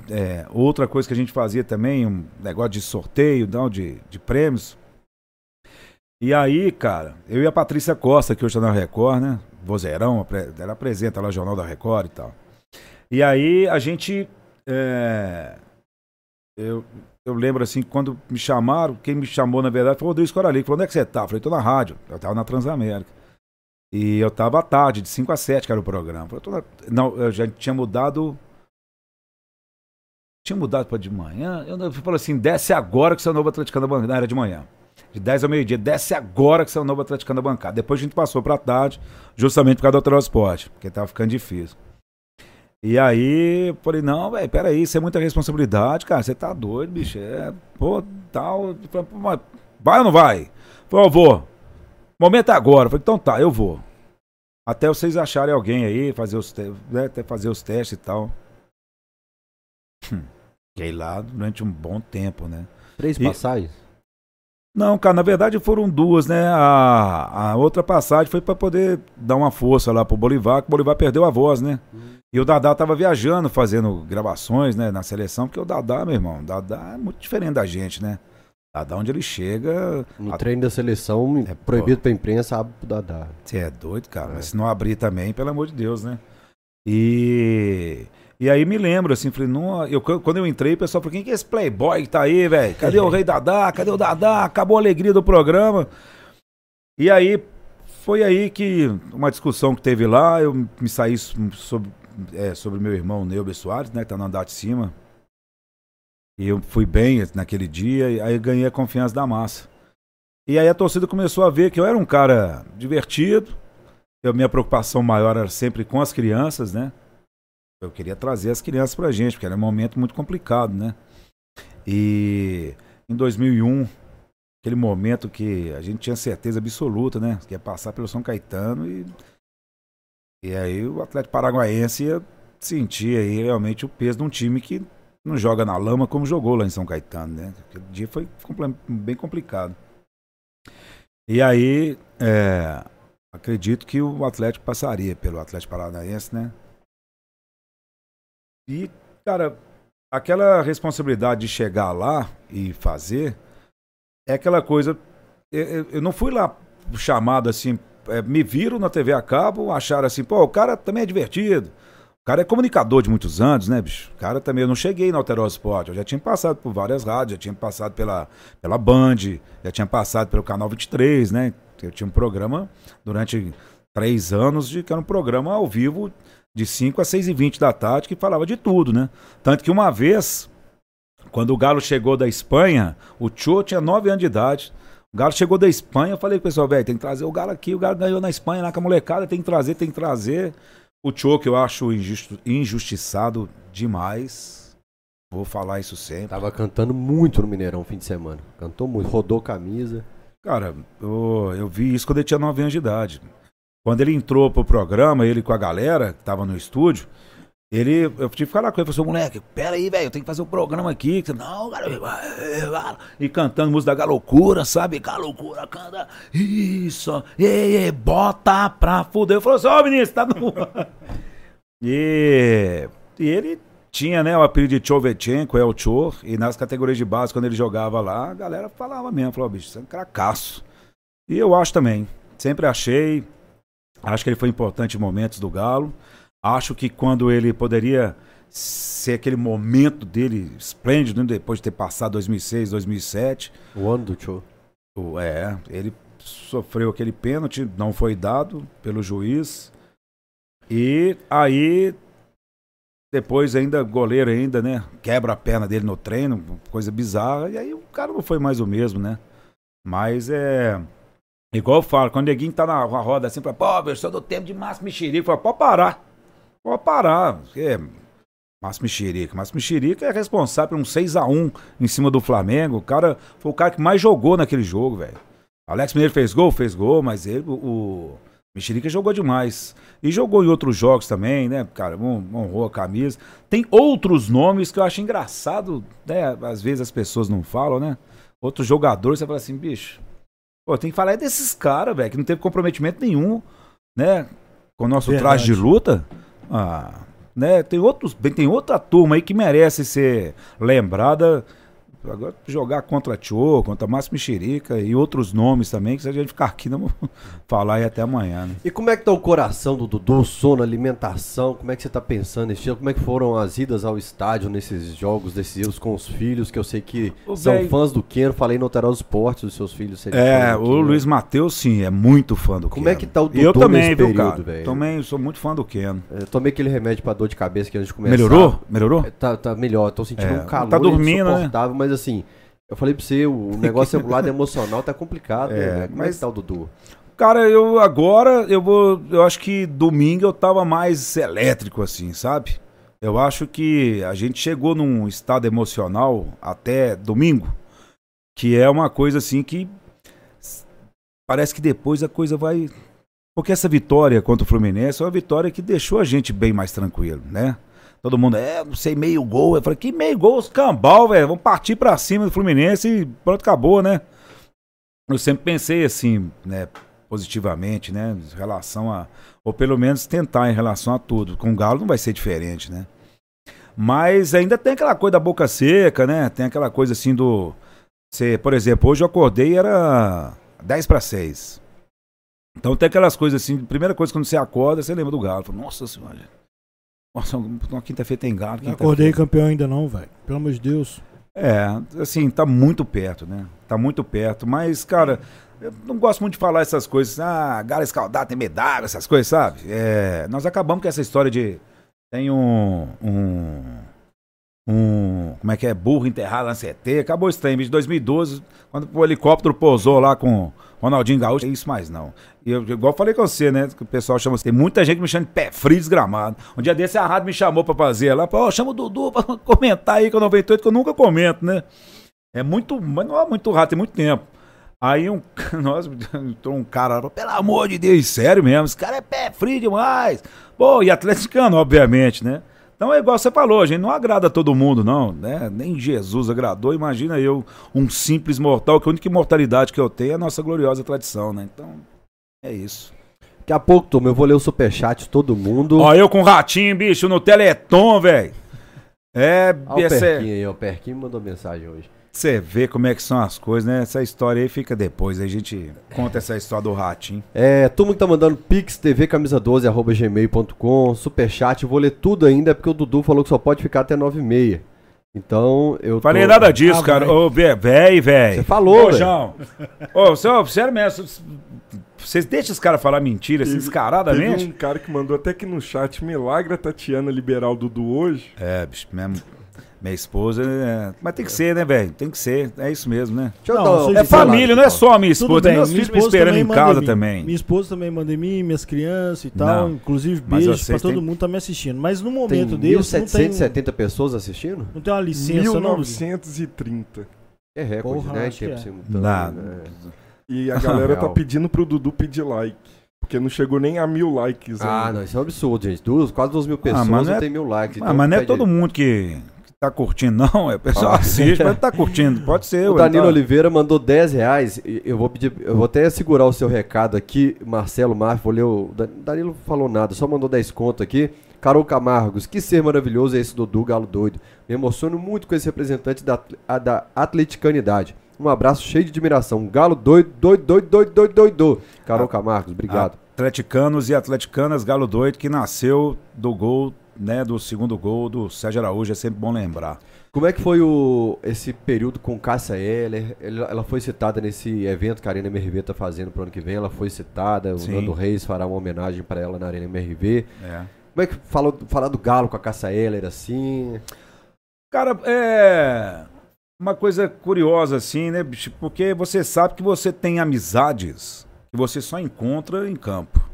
é, outra coisa que a gente fazia também, um negócio de sorteio, não, de, de prêmios. E aí, cara, eu e a Patrícia Costa, que hoje está na Record, né? Vozeirão, ela apresenta lá o Jornal da Record e tal. E aí a gente. é, eu, eu lembro assim, quando me chamaram, quem me chamou, na verdade, foi o Rodrigo Coralico. Falou, onde é que você tá? Eu falei, tô na rádio. Eu tava na Transamérica. E eu tava à tarde, de 5 a 7, que era o programa. Eu Não, eu já tinha mudado. Tinha mudado para de manhã. Eu falou assim: desce agora que você é o novo atleticano da bancada. Era de manhã. De 10 ao meio-dia, desce agora que você é o novo atleticano da bancada. Depois a gente passou pra tarde, justamente por causa do transporte, porque tava ficando difícil. E aí, eu falei, não, velho, peraí, isso é muita responsabilidade, cara. Você tá doido, bicho. É, pô, tal. Eu falei, "Pô, mas vai ou não vai? Eu falei, eu vou. Momento é agora. Eu falei, então tá, eu vou. Até vocês acharem alguém aí, fazer os, né, até fazer os testes e tal. Hum, Fiquei lá durante um bom tempo, né? Três E- passagens? Não, cara, na verdade foram duas, né? A, a outra passagem foi pra poder dar uma força lá pro Bolivar, que o Bolivar perdeu a voz, né? E o Dadá tava viajando, fazendo gravações, né, na seleção, porque o Dadá, meu irmão, o Dadá é muito diferente da gente, né? Dadá, onde ele chega, No a- treino da seleção, É, proibido pra imprensa, abre pro Dadá. Você é doido, cara. É. Mas se não abrir também, pelo amor de Deus, né? E. E aí me lembro, assim, falei, não, eu, quando eu entrei, o pessoal falou, quem que é esse playboy que tá aí, velho? Cadê o rei Dadá? Cadê o Dadá? Acabou a alegria do programa. E aí, foi aí que uma discussão que teve lá, eu me saí sobre, é, sobre meu irmão Neuber Soares, né, que tá no andar de cima. E eu fui bem naquele dia, e aí ganhei a confiança da massa. E aí a torcida começou a ver que eu era um cara divertido. Eu, minha preocupação maior era sempre com as crianças, né? Eu queria trazer as crianças pra gente, porque era um momento muito complicado, né? E em 2001, aquele momento que a gente tinha certeza absoluta, né? Que ia passar pelo São Caetano e. E aí o Atlético Paraguaense ia sentir aí realmente o peso de um time que não joga na lama como jogou lá em São Caetano, né? Aquele dia foi bem complicado. E aí, é, acredito que o Atlético passaria pelo Atlético Paranaense, né? E, cara, aquela responsabilidade de chegar lá e fazer é aquela coisa. Eu, eu- eu não fui lá chamado assim, é, me viram na TV a cabo, acharam assim, pô, o cara também é divertido. Cara é comunicador de muitos anos, né, bicho? O cara também, eu não cheguei na Alterosa Sport, eu já tinha passado por várias rádios, já tinha passado pela, pela Band, já tinha passado pelo Canal 23, né? Eu tinha um programa durante três anos, de que era um programa ao vivo de 5 a 6 e 20 da tarde, que falava de tudo, né? Tanto que uma vez, quando o Galo chegou da Espanha, o Tio tinha 9 anos de idade. O Galo chegou da Espanha, eu falei pro pessoal, velho, tem que trazer o Galo aqui, o Galo ganhou na Espanha, lá com a molecada, tem que trazer, tem que trazer. O que eu acho injustiçado demais. Vou falar isso sempre. Tava cantando muito no Mineirão fim de semana. Cantou muito, rodou camisa. Cara, eu, eu vi isso quando ele tinha 9 anos de idade. Quando ele entrou pro programa, ele com a galera que tava no estúdio, ele, eu tive que falar com ele, falou assim, moleque, pera aí, velho, eu tenho que fazer um programa aqui. Não, cara, e cantando música da Galocura, sabe? Galocura, canta, isso, e, e, bota pra fuder. Eu falei assim, ó, menino, tá no... e, e ele tinha, né, o apelido de Chovetchenko, é o Chor, e nas categorias de base, quando ele jogava lá, a galera falava mesmo, falou, bicho, você é um cracaço. E eu acho também, sempre achei, acho que ele foi importante em momentos do Galo, Acho que quando ele poderia ser aquele momento dele esplêndido, né, depois de ter passado 2006, 2007. O ano do show. É, ele sofreu aquele pênalti, não foi dado pelo juiz. E aí, depois ainda, goleiro ainda, né? Quebra a perna dele no treino, coisa bizarra. E aí o cara não foi mais o mesmo, né? Mas é. Igual eu falo, quando o neguinho tá na roda assim, fala, pô, eu sou do tempo de Márcio Mexerico, fala, pode parar. Pode parar. Porque Márcio Mexerica. Márcio Mexerica é responsável por um 6x1 em cima do Flamengo. O cara foi o cara que mais jogou naquele jogo, velho. Alex Mineiro fez gol? Fez gol, mas ele, o, o Mexerica jogou demais. E jogou em outros jogos também, né? Cara, honrou a camisa. Tem outros nomes que eu acho engraçado, né? Às vezes as pessoas não falam, né? Outros jogadores, você fala assim, bicho. Pô, tem que falar é desses caras, velho, que não teve comprometimento nenhum, né? Com o nosso Verdade. traje de luta. Ah, né? Tem outros, tem outra turma aí que merece ser lembrada Agora jogar contra Tio, contra Márcio Mexerica e outros nomes também, que se a gente ficar aqui, não falar aí até amanhã. Né? E como é que tá o coração do Dudu? Sono, alimentação, como é que você tá pensando nesse dia? Como é que foram as idas ao estádio nesses jogos decisivos com os filhos, que eu sei que o são véio... fãs do Keno, falei no Alterar os Esportes, dos seus filhos É, o Keno. Luiz Matheus, sim, é muito fã do Como Keno. é que tá o Dudu eu também, nesse viu, período, velho? Também sou muito fã do Keno. Eu tomei aquele remédio pra dor de cabeça que antes de começar. Melhorou? Melhorou? É, tá, tá melhor, tô sentindo é, um calor tá dormindo, né? mas assim... Eu falei pra você, o negócio do lado emocional tá complicado, é, né? Como mas... é que tá o Dudu? Cara, eu agora, eu vou. Eu acho que domingo eu tava mais elétrico, assim, sabe? Eu acho que a gente chegou num estado emocional até domingo, que é uma coisa assim que. Parece que depois a coisa vai. Porque essa vitória contra o Fluminense é uma vitória que deixou a gente bem mais tranquilo, né? Todo mundo, é, não sei, meio gol. Eu falei, que meio gol? Os cambal, velho. Vamos partir pra cima do Fluminense e pronto, acabou, né? Eu sempre pensei assim, né, positivamente, né, em relação a. Ou pelo menos tentar em relação a tudo. Com o Galo não vai ser diferente, né? Mas ainda tem aquela coisa da boca seca, né? Tem aquela coisa assim do. Você, por exemplo, hoje eu acordei era 10 para 6. Então tem aquelas coisas assim, primeira coisa quando você acorda, você lembra do Galo. Fala, Nossa senhora. Nossa, uma quinta-feira tem galo. Quinta acordei campeão ainda não, velho. Pelo amor de Deus. É, assim, tá muito perto, né? Tá muito perto. Mas, cara, eu não gosto muito de falar essas coisas. Ah, galo escaldado tem medalha, essas coisas, sabe? É, nós acabamos com essa história de. Tem um. um um. Como é que é? Burro enterrado na CT. Acabou esse trem. De 2012, quando o helicóptero pousou lá com Ronaldinho Gaúcho, é isso mais não. E eu, igual eu falei com você, né? Que o pessoal chama. Tem muita gente me chama de pé frio desgramado. Um dia desse a rádio me chamou pra fazer lá. Ó, oh, chama o Dudu pra comentar aí com o 98, que eu nunca comento, né? É muito. Mas não é muito rápido, tem muito tempo. Aí um. Nossa, entrou um cara pelo amor de Deus, sério mesmo, esse cara é pé frio demais. Pô, e atleticano, obviamente, né? Então é igual você falou, a gente não agrada todo mundo, não, né? Nem Jesus agradou. Imagina eu, um simples mortal, que a única imortalidade que eu tenho é a nossa gloriosa tradição, né? Então, é isso. Daqui a pouco, Tom, eu vou ler o superchat de todo mundo. Ó, eu com o ratinho, bicho, no Teleton, velho. É, Olha o Perquinho aí, o Perquinho mandou mensagem hoje. Você vê como é que são as coisas, né? Essa história aí fica depois. Aí a gente conta essa história do ratinho. É, todo mundo tá mandando pix, tv camisa 12 arroba gmail.com, superchat. Vou ler tudo ainda porque o Dudu falou que só pode ficar até 9 e meia. Então, eu Falei nada disso, ah, cara. Ô, velho, velho. Você falou, Ô, João. Ô, sério mesmo. Vocês deixam os caras falar mentira, assim, descaradamente? Teve um cara que mandou até aqui no chat, milagre a Tatiana liberar o Dudu hoje. É, bicho, minha, minha esposa. é- Mas tem que ser, né, velho? Tem que ser. É isso mesmo, né? Não, É família, não é só a minha esposa. bem, meus filhos me esposa esperando em casa mim. também. Minha esposa também manda em mim, minhas crianças e tal. Não. Inclusive, Mas beijo vocês pra todo mundo que tá me assistindo. Mas no Tem momento desse, não tem, 1.770 pessoas assistindo? não tem uma licença, não. Dudu? 1930. É recorde, Porra, né? Em tempo é. simultâneo, Não. né? E a galera tá pedindo pro Dudu pedir like. Porque não chegou nem a mil likes Ah, ainda. não, isso é um absurdo, gente. Duas, quase duas mil pessoas mas não é- tem mil likes. Ah, então mas não é pede- todo mundo que tá curtindo, não. É o pessoal Ah. assiste, mas tá curtindo. Pode ser, O ué, Danilo tá. Oliveira mandou 10 reais. Eu vou pedir, eu vou até segurar o seu recado aqui, Marcelo Marf, vou ler o. Dan- Danilo falou nada, só mandou 10 conto aqui. Carol Camargos, que ser maravilhoso é esse Dudu Galo Doido. Me emociono muito com esse representante da, a- da atleticanidade. Um abraço cheio de admiração. Galo doido, doido, doido, doido, doido, doido. Carol Camargos, obrigado. Atleticanos e atleticanas, Galo Doido, que nasceu do gol, né, do segundo gol do Sérgio Araújo, é sempre bom lembrar. Como é que foi o, esse período com Cássia Heller? Ela, ela foi citada nesse evento que a Arena MRV tá fazendo pro ano que vem. Ela foi citada. Sim. O Nando Reis fará uma homenagem para ela na Arena MRV. É. Como é que falou, falar do Galo com a Cássia Heller assim? Cara, é uma coisa curiosa assim, né, bicho? Porque você sabe que você tem amizades que você só encontra em campo.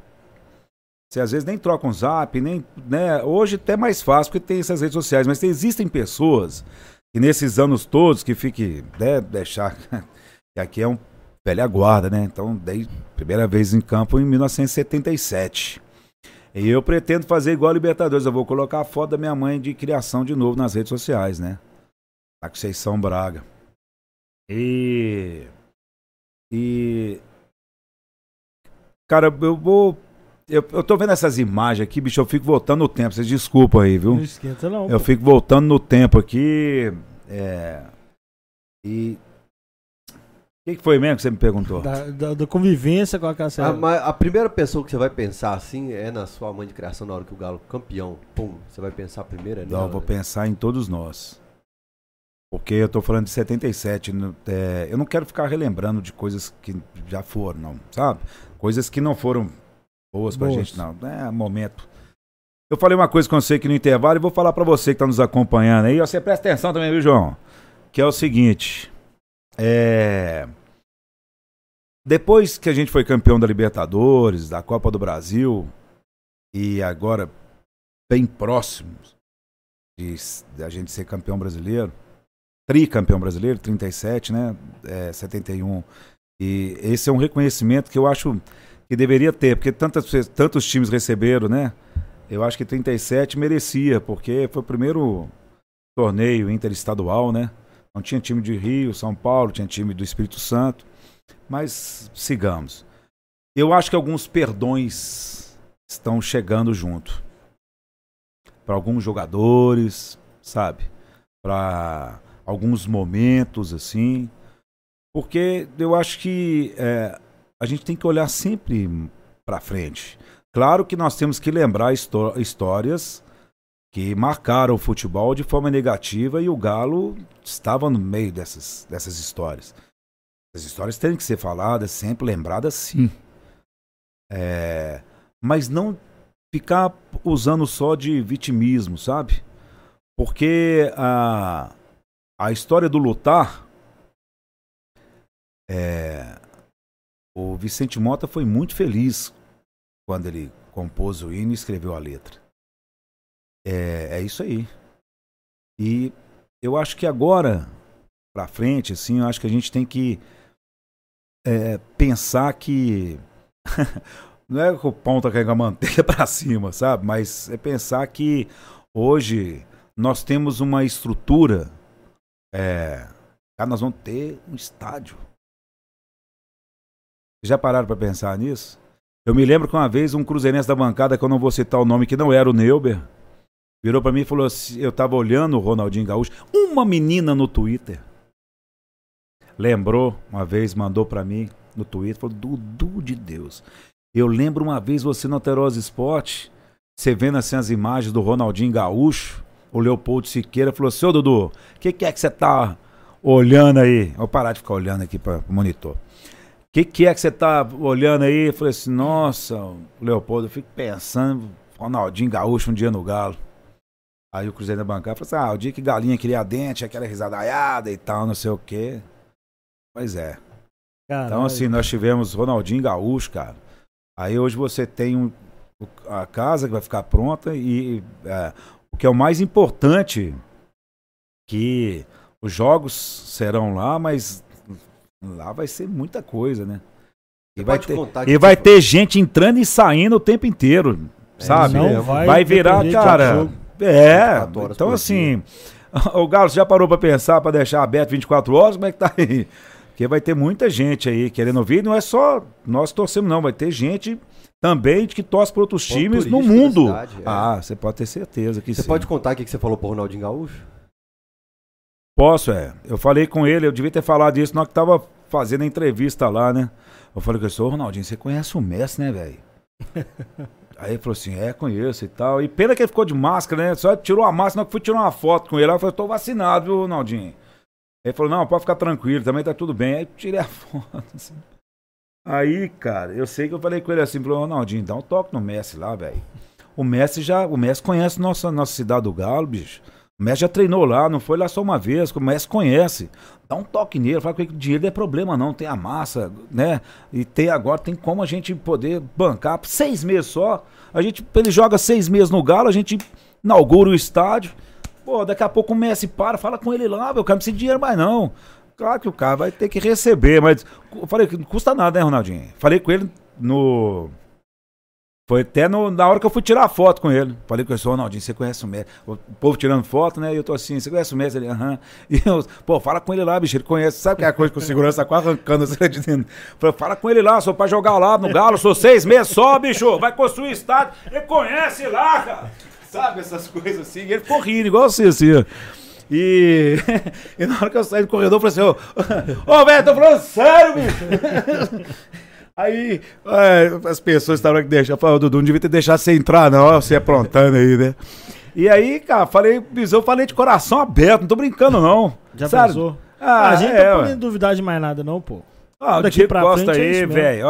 Você às vezes nem troca um zap, nem, né? Hoje até mais fácil porque tem essas redes sociais, mas existem pessoas que nesses anos todos que fique, né, deixar que aqui é um velha guarda, né? Então, dei primeira vez em campo em 1977. E eu pretendo fazer igual a Libertadores. Eu vou colocar a foto da minha mãe de criação de novo nas redes sociais, né? A Conceição Braga. E. E. Cara, eu vou. Eu, eu tô vendo essas imagens aqui, bicho. Eu fico voltando no tempo. Vocês desculpam aí, viu? Não esquenta, não. Eu pô. fico voltando no tempo aqui. É. E. O que, que foi mesmo que você me perguntou? Da, da- da convivência com a Cassela. A, ma- a primeira pessoa que você vai pensar assim é na sua mãe de criação na hora que o Galo campeão. Pum, você vai pensar primeiro é Não, nela, vou né? pensar em todos nós. Porque eu tô falando de 77. no- é, eu não quero ficar relembrando de coisas que já foram, não, sabe? Coisas que não foram boas pra Boas. gente, não. É momento. Eu falei uma coisa com você aqui no intervalo e vou falar pra você que tá nos acompanhando aí. Você presta atenção também, viu, João? Que é o seguinte. É. Depois que a gente foi campeão da Libertadores, da Copa do Brasil, e agora bem próximos de, de a gente ser campeão brasileiro, tricampeão brasileiro, 37, né? É, 71. E esse é um reconhecimento que eu acho que deveria ter, porque tantas, pe- tantos times receberam, né? Eu acho que 37 merecia, porque foi o primeiro torneio interestadual, né? Não tinha time de Rio, São Paulo, tinha time do Espírito Santo. Mas sigamos. Eu acho que alguns perdões estão chegando junto. Para alguns jogadores, sabe? Para alguns momentos assim. Porque eu acho que é, a gente tem que olhar sempre para frente. Claro que nós temos que lembrar histó- histórias que marcaram o futebol de forma negativa e o Galo estava no meio dessas, dessas histórias. As histórias têm que ser faladas, sempre lembradas, sim. É, mas não ficar usando só de vitimismo, sabe? Porque a, a história do lutar. é, o Vicente Mota foi muito feliz quando ele compôs o hino e escreveu a letra. É, é isso aí. E eu acho que agora, pra frente, assim, eu acho que a gente tem que é, pensar que. não é que o pão tá caindo a manteiga pra cima, sabe? Mas é pensar que hoje nós temos uma estrutura. É, cara, nós vamos ter um estádio. Já pararam pra pensar nisso? Eu me lembro que uma vez um cruzeirense da bancada, que eu não vou citar o nome, que não era o Neuber, virou pra mim e falou assim: eu tava olhando o Ronaldinho Gaúcho, uma menina no Twitter lembrou uma vez, mandou pra mim no Twitter, falou: Dudu de Deus. Eu lembro uma vez você no Alterosa Esporte, você vendo assim as imagens do Ronaldinho Gaúcho, o Leopoldo Siqueira falou: Seu Dudu, o que, que é que você tá olhando aí? Vou parar de ficar olhando aqui para o monitor. O que, que é que você tá olhando aí? Eu falei assim, nossa, Leopoldo, eu fico pensando, Ronaldinho Gaúcho um dia no Galo. Aí o Cruzeiro da bancada falou assim, ah, o dia que Galinha queria dente, aquela risadaiada e tal, não sei o quê. Pois é. Caralho. Então, assim, nós tivemos Ronaldinho Gaúcho, cara. Aí hoje você tem um- a casa que vai ficar pronta e é, o que é o mais importante que os jogos serão lá, mas lá vai ser muita coisa, né? E vai, ter, e vai você- ter gente entrando e saindo o tempo inteiro, sabe? não é, vai, vai virar, cara. É, 24 horas então assim, o Galo você já parou pra pensar pra deixar aberto 24 horas? Como é que tá aí? Porque vai ter muita gente aí querendo ouvir, não é só nós torcemos não, vai ter gente também que torce para outros Ponto times no mundo. cidade, é. Ah, você pode ter certeza que Você sim. pode contar o que que você falou pro Ronaldinho Gaúcho? Posso, é. Eu falei com ele, eu devia ter falado isso na hora que tava fazendo a entrevista lá, né? Eu falei com ele, ô Ronaldinho, você conhece o Messi, né, velho? Aí ele falou assim, é, conheço e tal. E pena que ele ficou de máscara, né? Só tirou a máscara, hora que fui tirar uma foto com ele. Aí eu falei, tô vacinado, viu, Ronaldinho? Ele falou, não, pode ficar tranquilo, também tá tudo bem. Aí tirei a foto, assim. Aí, cara, eu sei que eu falei com ele assim, falou, Ronaldinho, dá um toque no Messi lá, velho. O Messi já, o Messi conhece nossa, nossa cidade do Galo, bicho. O Messi já treinou lá, não foi lá só uma vez, o Messi conhece. Dá um toque nele, fala que o dinheiro não é problema não, tem a massa, né? E tem agora, tem como a gente poder bancar seis meses só. A gente, ele joga seis meses no Galo, a gente inaugura o estádio. Pô, daqui a pouco o Messi para, fala com ele lá, meu cara, não precisa de dinheiro mais não. Claro que o cara vai ter que receber, mas eu falei que não custa nada, né, Ronaldinho? Falei com ele no. Foi até no- na hora que eu fui tirar a foto com ele. Falei com ele, Ronaldinho, você conhece o Messi? O povo tirando foto, né? E eu tô assim, você conhece o Messi? Ele, aham. E eu, pô, fala com ele lá, bicho, ele conhece. Sabe que é a coisa que o segurança tá quase arrancando assim, de dentro. Falei, fala com ele lá, sou pra jogar lá no Galo, sou seis meses só, bicho, vai construir estádio. Ele conhece lá, cara. Sabe essas coisas assim? E ele ficou rindo, igual você, assim, ó. E, e na hora que eu saí do corredor, eu falei assim, ô, ô, velho, tô falando sério, bicho. Aí é, as pessoas estavam que deixar, falaram, Dudu, não devia ter deixado você entrar, não, você aprontando aí, né? E aí, cara, falei, eu falei de coração aberto, não tô brincando, não. Já Sabe? pensou? Ah, a gente é, não pode duvidar de mais nada, não, pô. Ah, o Daqui Diego Costa frente é aí, mesmo. velho.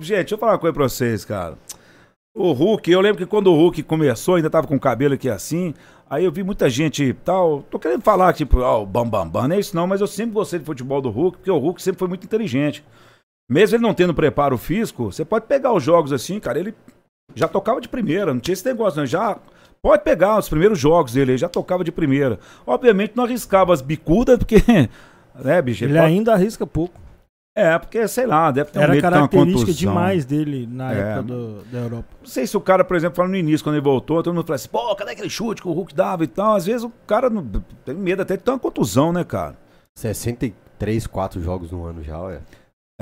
Gente, deixa eu falar uma coisa pra vocês, cara. O Hulk, eu lembro que quando o Hulk começou, ainda tava com o cabelo aqui assim. Aí eu vi muita gente tal. Tô querendo falar, tipo, ó, o Bam Bam Bam, não é isso não, mas eu sempre gostei de futebol do Hulk, porque o Hulk sempre foi muito inteligente. Mesmo ele não tendo preparo físico, você pode pegar os jogos assim, cara, ele já tocava de primeira, não tinha esse negócio, não. Já pode pegar os primeiros jogos dele, ele já tocava de primeira. Obviamente não arriscava as bicudas, porque. Né, bicho? Ele pode- ainda arrisca pouco. É, porque, sei lá, deve ter um Era medo de característica contusão. demais dele na É. época do- da Europa. Não sei se o cara, por exemplo, no início, quando ele voltou, todo mundo fala assim, pô, cadê aquele chute que o Hulk dava e tal? Às vezes o cara não, tem medo até de ter uma contusão, né, cara? 63, 4 jogos no ano já, ué.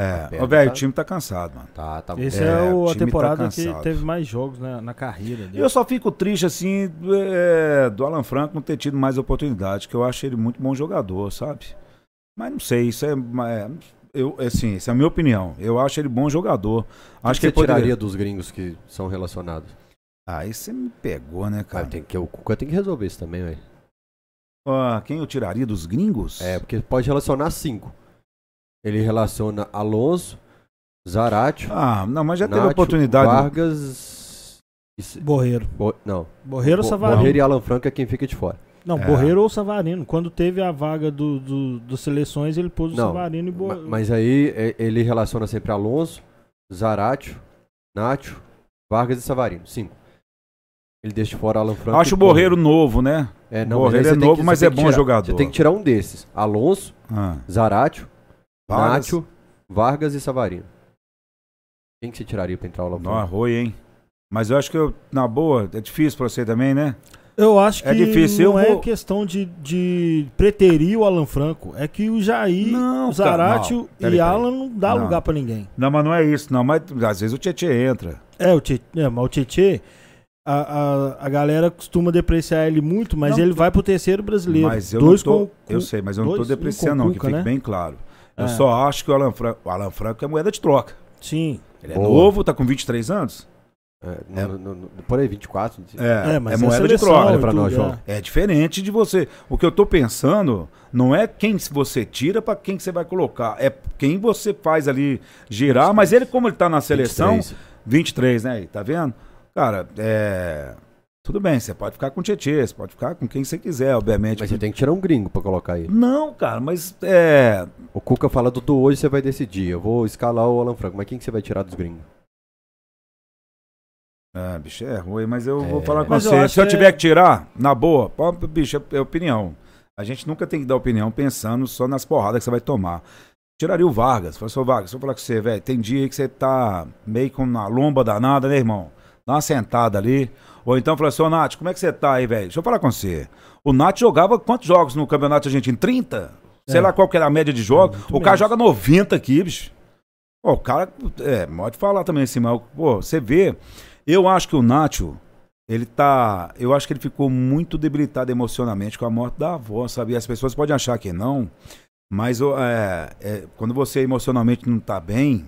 É, velho, tá- o time tá cansado, mano. Tá, tá Esse É, é, o- a tá temporada que cansado. teve mais jogos na, na carreira dele. Eu só fico triste, assim, é, do Alan Franco não ter tido mais oportunidade, que eu acho ele muito bom jogador, sabe? Mas não sei, isso é... é eu, assim, essa é a minha opinião. Eu acho ele bom jogador. O que Acho que que, você ele poderia... tiraria dos gringos que são relacionados? Aí você me pegou, né, Cara, cara? tem que, o Cuca tem que resolver isso também, ué. Ah, quem eu tiraria dos gringos? É, porque pode relacionar cinco. Ele relaciona Alonso, Zarate, Ah, não, mas já teve Nacho, oportunidade. Vargas. e Borreiro. Bo- não. Borreiro ou Savarino? Borreiro e Alan Franco é quem fica de fora. Não, É. Borreiro ou Savarino. Quando teve a vaga do, do, dos seleções, ele pôs o Não, Savarino e Borreiro. Mas aí é, ele relaciona sempre Alonso, Zarate, Nacho, Vargas e Savarino. Cinco. Ele deixa de fora Alan Franco. Acho o Borreiro novo, né? É, Borreiro mas aí é novo, que- mas é bom tirar- jogador. Você tem que tirar um desses. Alonso, Ah, Zarate, Vargas. Nacho, Vargas e Savarino. Quem que você tiraria pra entrar o Alan Não, arroi, hein? Mas eu acho que, eu, na boa, é difícil pra você também, né? Eu acho que É difícil, não eu é vou- questão de, de preterir o Alan Franco. É que o Jair, Não, o não. e Peraí. Alan não dá Não. lugar pra ninguém. Não, mas não é isso, não. Mas às vezes o Tietchan entra. É, o Tietê, é, mas o Tietê, a, a, a galera costuma depreciar ele muito, mas Não, ele vai pro terceiro brasileiro. Mas eu Dois não tô, com, Eu sei, mas eu não tô depreciando, não, que fique né? bem claro. Eu É. só acho que o Alan, Franco, o Alan Franco é moeda de troca. Sim. Ele é Boa. novo, tá com 23 anos. É, no- no- no- por aí, 24. É, é, mas moeda de troca. pra tudo, nós, é. João. É diferente de você. O que eu tô pensando não é quem você tira pra quem que você vai colocar. É quem você faz ali girar. Mas ele, como ele tá na seleção, 23. 23, né? Tá vendo? Cara, é. Tudo bem, você pode ficar com o Tietchan, você pode ficar com quem você quiser, obviamente. Mas você tem que tirar um gringo pra colocar aí. Não, cara, mas é. O Cuca fala, Dudu, hoje você vai decidir. Eu vou escalar o Alan Franco. Mas quem que você vai tirar dos gringos? Ah, bicho, é ruim, mas eu vou É. falar com Mas eu você. acho Se eu tiver é- que tirar, na boa, bicho, é, é opinião. A gente nunca tem que dar opinião pensando só nas porradas que você vai tomar. Tiraria o Vargas. Falei, seu Vargas, eu falar com você, velho, tem dia aí que você tá meio com uma lomba danada, né, irmão? Dá uma sentada ali. Ou então falei, seu Nath, como é que você tá aí, velho? Deixa eu falar com você. O Nath jogava quantos jogos no Campeonato Argentino? 30? Sei É. lá qual que era a média de jogos. Muito o cara menos. joga 90 aqui, bicho. Pô, o cara, é, pode falar também assim, mas, pô, você vê. Eu acho que o Nacho, ele tá. Eu acho que ele ficou muito debilitado emocionalmente com a morte da avó, sabe? E as pessoas podem achar que não, mas é, é, quando você emocionalmente não tá bem,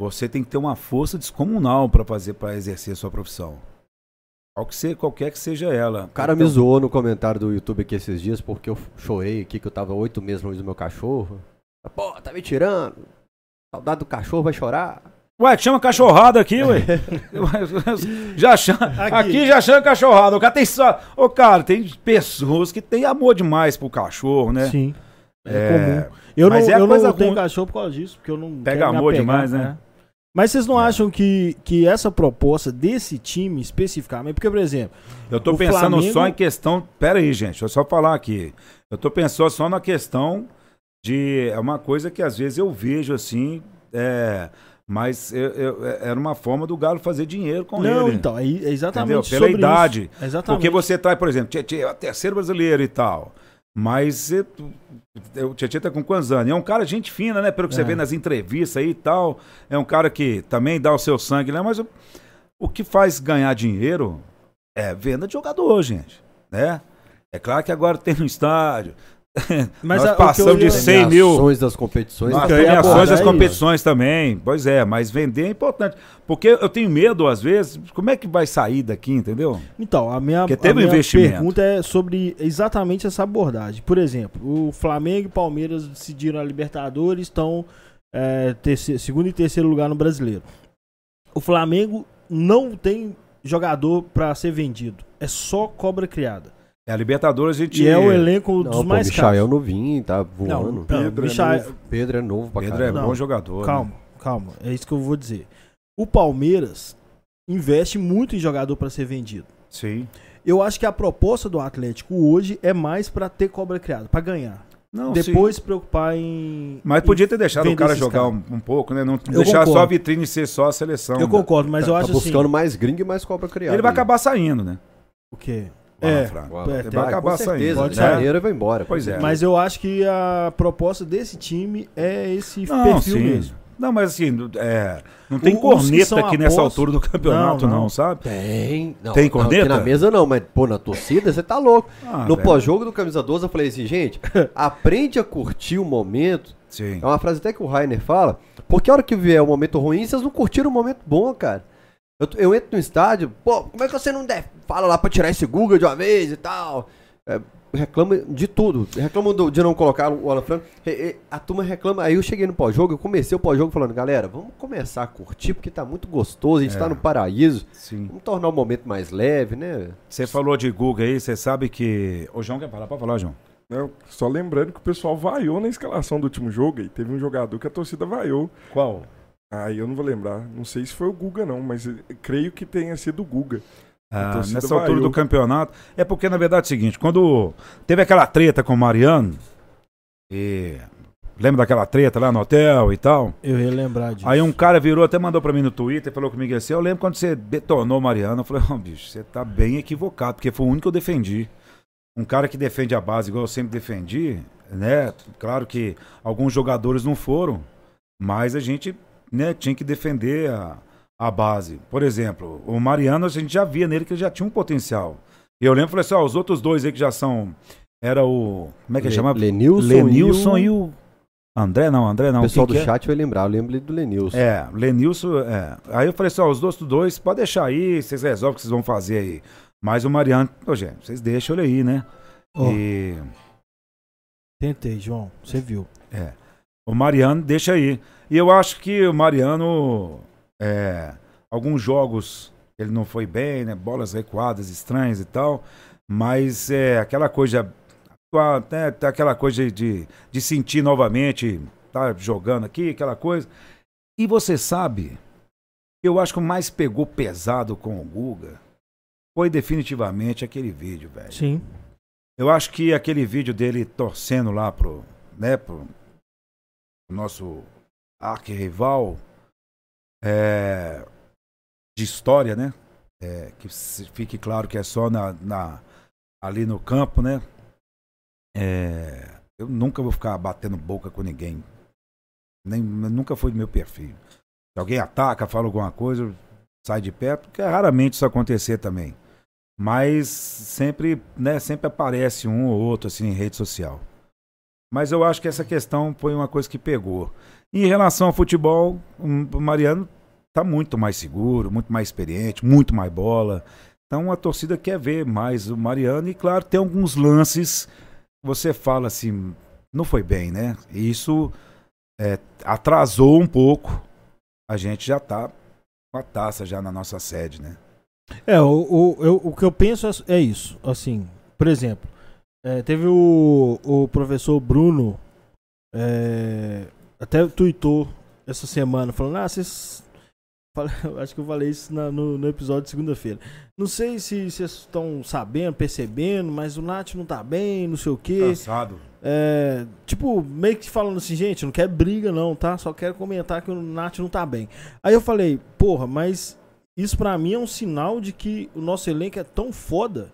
você tem que ter uma força descomunal pra fazer, para exercer a sua profissão. Qual que qualquer que seja ela. O cara me zoou no comentário do YouTube aqui esses dias porque eu chorei aqui que eu tava oito meses longe do meu cachorro. Pô, tá me tirando. Saudade do cachorro, vai chorar. Ué, chama cachorrada aqui, ué. já chama, Aqui. aqui. já chama cachorrada. O cara tem só. Ô, cara, tem pessoas que têm amor demais pro cachorro, né? Sim. É, É, comum. Eu não, mas é a eu coisa não tenho cachorro por causa disso, porque eu não. Pega quero me amor apegar, demais, né? Mas vocês não É. acham que, que essa proposta desse time especificamente, porque, por exemplo, Eu tô pensando Flamengo- só em questão. Pera aí, gente, deixa eu só falar aqui. Eu tô pensando só na questão de. É uma coisa que às vezes eu vejo assim. É, mas eu- eu- é- era uma forma do Galo fazer dinheiro com não, ele. então, é é exatamente Entendeu? Pela sobre idade. isso. Exatamente. Porque você traz, por exemplo, Tietchan é o terceiro brasileiro e tal. Mas você- o Tietchan tá com quantos anos? É um cara gente fina, né? Pelo que você É. vê nas entrevistas aí e tal. É um cara que também dá o seu sangue, né? Mas o, o que faz ganhar dinheiro é venda de jogador, gente. Né? É claro que agora tem no estádio. Mas Nós a- o que eu passamos de ia- 100 mil. Premiações das competições. Nas que eu ia premiações das é competições também. Pois é, mas vender é importante. Porque eu tenho medo, às vezes, como é que vai sair daqui, entendeu? Então, a minha, Porque a um minha investimento. pergunta é sobre exatamente essa abordagem. Por exemplo, o Flamengo e Palmeiras decidiram a Libertadores, estão é, terceiro- segundo e terceiro lugar no Brasileiro. O Flamengo não tem jogador para ser vendido. É só cobra criada. É a Libertadores a gente. E é o elenco Não, dos pô, mais Michael caros. novinho, tá voando. Não, Pedro é Michael- novo. Pedro é novo pra Pedro é caramba. Não, bom jogador. né? Calma, calma. É isso que eu vou dizer. O Palmeiras investe muito em jogador para ser vendido. Sim. Eu acho que a proposta do Atlético hoje é mais para ter cobra criada, para ganhar. Não, Depois sim. se preocupar em. Mas podia ter deixado o cara jogar um, um pouco, né? Não Eu deixar só a concordo. vitrine ser só a seleção. Eu concordo, mas Tá- eu tá acho buscando assim. mais gringo e mais cobra criada. Ele vai aí. acabar saindo, né? O quê? É. É, tem- vai acabar com certeza, saindo. Pode de sair. janeiro vai embora. Pois é. Mas eu acho que a proposta desse time é esse Não, perfil sim. mesmo. Não, mas assim, é, não tem O- os que corneta são aqui nessa altura do campeonato, Não, não, não. sabe? Tem. Não, Tem não, corneta? aqui na mesa não, mas pô, na torcida você tá louco. Ah, no velho. pós-jogo do Camisa 12 eu falei assim, gente, aprende a curtir o momento. Sim. É uma frase até que o Rainer fala, porque a hora que vier o momento ruim, vocês não curtiram o momento bom, cara. Eu, eu entro no estádio, pô, como é que você não deve? Fala lá pra tirar esse Google de uma vez e tal. É, reclama de tudo. Reclama do- de não colocar o Alan Franco. E- e A turma reclama. Aí eu cheguei no pós-jogo, eu comecei o pós-jogo falando, galera, vamos começar a curtir, porque tá muito gostoso, a gente É. tá no paraíso. Sim. Vamos tornar o momento mais leve, né? Você falou de Guga aí, você sabe que. Ô, João quer falar? Pode falar, João. Não, só lembrando que o pessoal vaiou na escalação do último jogo e teve um jogador que a torcida vaiou. Qual? Aí eu não vou lembrar. Não sei se foi o Guga, não, mas eu creio que tenha sido o Guga. Ah, torcida nessa altura vaiou. do campeonato. É porque, na verdade, é o seguinte: quando teve aquela treta com o Mariano, e. Lembra daquela treta lá no hotel e tal? Eu ia lembrar disso. Aí um cara virou, até mandou pra mim no Twitter, falou comigo assim, eu lembro quando você detonou o Mariano, eu falei, oh, bicho, você tá bem equivocado, porque foi o único que eu defendi. Um cara que defende a base igual eu sempre defendi, né? Claro que alguns jogadores não foram, mas a gente né, tinha que defender a, a base. Por exemplo, o Mariano, a gente já via nele que ele já tinha um potencial. E eu lembro, falei assim, ó, os outros dois aí que já são, era o, como é que Le- chamava? Lenilson, Lenilson e e o... André não, André não. o pessoal Quem do que é? chat vai lembrar, eu lembro do Lenilson. É, Lenilson, é. Aí eu falei assim, ó, os dois, dois, pode deixar aí, vocês resolvem o que vocês vão fazer aí. Mas o Mariano, ô, gente, vocês deixam ele aí, né? Ó, E Tentei, João. Você viu. o Mariano deixa aí. E eu acho que o Mariano, é, alguns jogos ele não foi bem, né? Bolas recuadas estranhas e tal. Mas é aquela coisa, né, tá aquela coisa de, de sentir novamente, tá jogando aqui, aquela coisa. E você sabe, eu acho que o mais pegou pesado com o Guga foi definitivamente aquele vídeo, velho. Sim. Eu acho que aquele vídeo dele torcendo lá pro, né, pro nosso arquirrival é, de história, né? É, que fique claro que é só na, na- ali no campo, né? É, eu nunca vou ficar batendo boca com ninguém. Nem, nunca foi do meu perfil. Se alguém ataca, fala alguma coisa, sai de perto, porque é raramente isso acontecer também. Mas sempre, né, sempre aparece um ou outro assim em rede social. Mas eu acho que essa questão foi uma coisa que pegou. Em relação ao futebol, o Mariano tá muito mais seguro, muito mais experiente, muito mais bola. Então a torcida quer ver mais o Mariano e claro, tem alguns lances você fala assim, não foi bem, né? E isso é, atrasou um pouco. A gente já tá com a taça já na nossa sede, né? É, o, o, eu- o que eu penso é, é isso. Assim, por exemplo, é, teve o, o professor Bruno, é, até tweetou essa semana, falando: Ah, vocês. Acho que eu falei isso na- no, no episódio de segunda-feira. Não sei se vocês estão sabendo, percebendo, mas o Nath não tá bem, não sei o quê. Cansado. É, tipo, meio que falando assim, gente, não quer briga não, tá? Só quero comentar que o Nath não tá bem. Aí eu falei, porra, mas isso pra mim é um sinal de que o nosso elenco é tão foda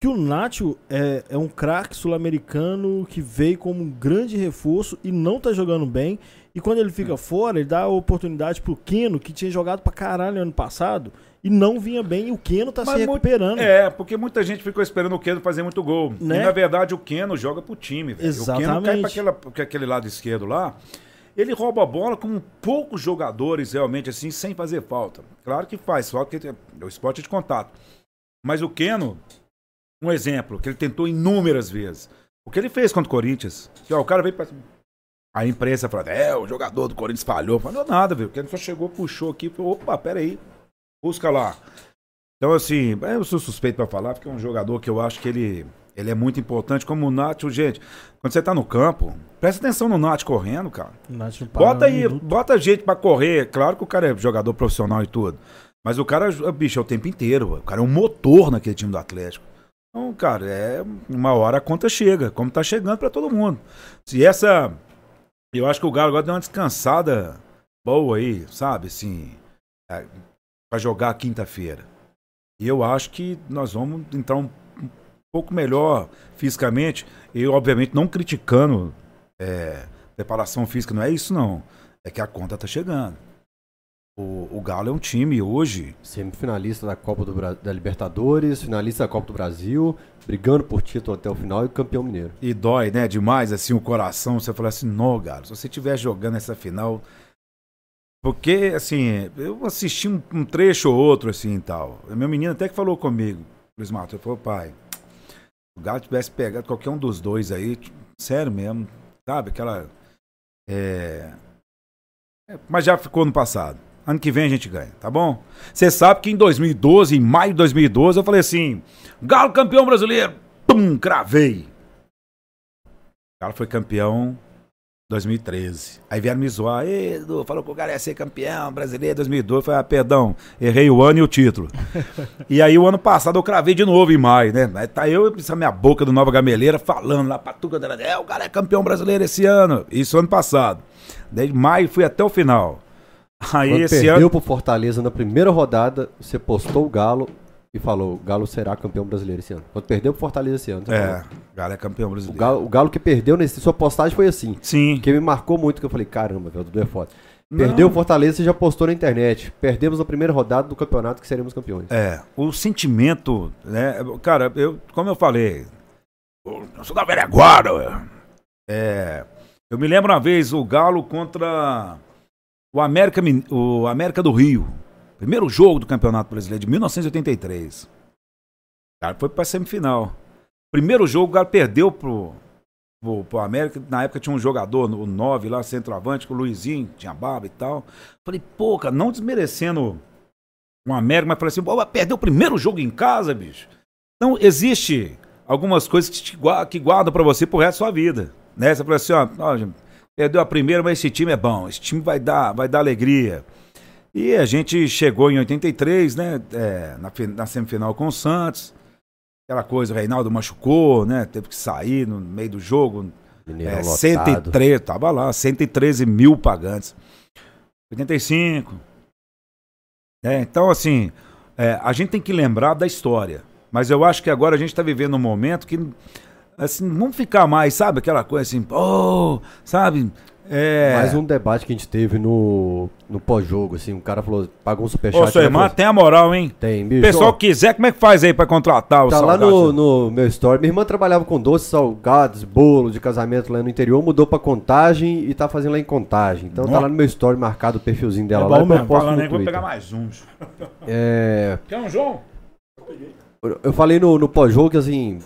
que o Nacho é, é um craque sul-americano que veio como um grande reforço e não tá jogando bem. E quando ele fica fora, ele dá a oportunidade pro Keno, que tinha jogado pra caralho ano passado, e não vinha bem, e o Keno tá Mas se muito- recuperando. É, porque muita gente ficou esperando o Keno fazer muito gol. Né? E na verdade o Keno joga pro time, velho. O Keno cai Exatamente. pra aquela, pra aquele lado esquerdo lá. Ele rouba a bola com poucos jogadores realmente assim, sem fazer falta. Claro que faz falta, porque é o esporte de contato. Mas o Keno, um exemplo, que ele tentou inúmeras vezes. O que ele fez contra o Corinthians? Que, ó, o cara veio pra... A imprensa fala, é, o jogador do Corinthians falhou. Falou nada, velho. O Keno só chegou, puxou aqui falou, opa, peraí. Busca lá. Então, assim, eu sou suspeito pra falar, porque é um jogador que eu acho que ele, ele é muito importante. Como o Nath, gente, quando você tá no campo, presta atenção no Nath correndo, cara. Nath para Bota um aí, minuto. bota gente pra correr. Claro que o cara é jogador profissional e tudo. Mas o cara, bicho, é o tempo inteiro. O cara é um motor naquele time do Atlético. Então, cara, é uma hora a conta chega, como tá chegando pra todo mundo. Se essa. Eu acho que o Galo agora deu uma descansada boa aí, sabe? Assim. É, pra jogar quinta-feira. E eu acho que nós vamos entrar um, um pouco melhor fisicamente. E, obviamente, não criticando é, preparação física, não é isso, não. É que a conta tá chegando. O, o Galo é um time hoje. Semifinalista da Copa do Bra- da Libertadores, finalista da Copa do Brasil, brigando por título até o final e campeão mineiro. E dói, né? Demais, assim, o coração. Você fala assim, não, Galo, se você estiver jogando essa final. Porque, assim, eu assisti um, um trecho ou outro, assim e tal. Meu menino até que falou comigo, Luiz Matos, ele falou, pai, se o Galo tivesse pegado qualquer um dos dois aí, tipo, sério mesmo, sabe? Aquela. é, é, Mas já ficou no passado. Ano que vem a gente ganha, tá bom? Você sabe que em 2012, em maio de 2012, eu falei assim: Galo campeão brasileiro. Pum, cravei. Galo foi campeão em 2013. Aí vieram me zoar. Ei, Edu, falou que o Galo ia ser campeão brasileiro em 2012. Eu falei, ah, perdão, errei o ano e o título. e aí o ano passado eu cravei de novo em maio, né? Aí tá eu, essa minha boca do Nova Gameleira, falando lá pra dela. É, o Galo é campeão brasileiro esse ano. Isso ano passado. Desde maio fui até o final. Aí Quando esse perdeu ano. pro Fortaleza na primeira rodada, você postou o Galo e falou: o Galo será campeão brasileiro esse ano. Quando perdeu pro Fortaleza esse ano, você É, falou. o Galo é campeão O brasileiro. Galo, o Galo que perdeu nesse sua postagem foi assim. Sim. Que me marcou muito, que eu falei, caramba, velho, o Dudu é foda. Perdeu o. Fortaleza, você já postou na internet. Perdemos na primeira rodada do campeonato que seremos campeões. É, o sentimento, né? Cara, eu, como eu falei, eu sou da velha guarda. É, Eu me lembro uma vez o Galo contra o América, o América do Rio. Primeiro jogo do Campeonato Brasileiro de 1983. O Galo foi pra semifinal. Primeiro jogo, o Galo perdeu pro, pro, pro América. Na época tinha um jogador, o 9 lá, centroavante, com o Luizinho, tinha barba e tal. Falei, pô, cara, não desmerecendo o América, mas falei assim, pô, vai perder o primeiro jogo em casa, bicho. Então, existe algumas coisas que, te que guardam pra você pro resto da sua vida. Né? Você fala assim, ó, ó, gente, perdeu a primeira, mas esse time é bom, esse time vai dar, vai dar alegria. E a gente chegou em 83, né? é, na, na semifinal com o Santos. Aquela coisa, o Reinaldo machucou, né? Teve que sair no meio do jogo. É, lotado. 103, tava lá, 113 mil pagantes. 85. É, então, assim, é, a gente tem que lembrar da história. Mas eu acho que agora a gente está vivendo um momento que, assim, vamos ficar mais, sabe? Aquela coisa assim, pô, sabe? É... Mais um debate que a gente teve no, no pós-jogo, assim, um cara falou, pagou um superchat. Ô, sua né, irmã, falou, tem a moral, hein? Tem, O bicho. pessoal quiser, como é que faz aí pra contratar o Tá lá Salgado? no, no meu story. Minha irmã trabalhava com doces, salgados, bolo de casamento lá no interior, mudou pra contagem e tá fazendo lá em contagem. Então tá Nossa. lá no meu story marcado o perfilzinho dela É lá. bom mesmo. Falando aí, vou pegar mais um. É, Quer um, João? eu- eu falei no, no pós-jogo que assim,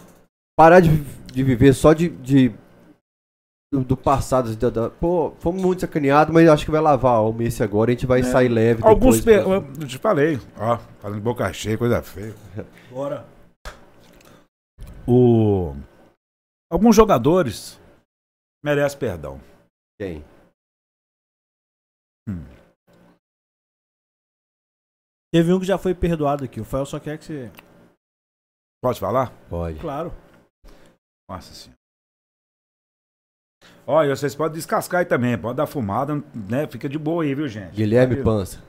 parar de, de viver só de. de- do, do passado. da- da- pô, fomos muito sacaneados, mas acho que vai lavar a alma esse agora. A gente vai sair leve. Alguns. depois, Pe... Eu te falei, ó, falando de boca cheia, coisa feia. Bora. O... Alguns jogadores merecem perdão. Quem? Teve um que já foi perdoado aqui. O Fael só quer que você. Pode falar? Pode. Claro. Nossa senhora. Olha, vocês podem descascar aí também, pode dar fumada, né? Fica de boa aí, viu, gente? Guilherme Tá, Pança.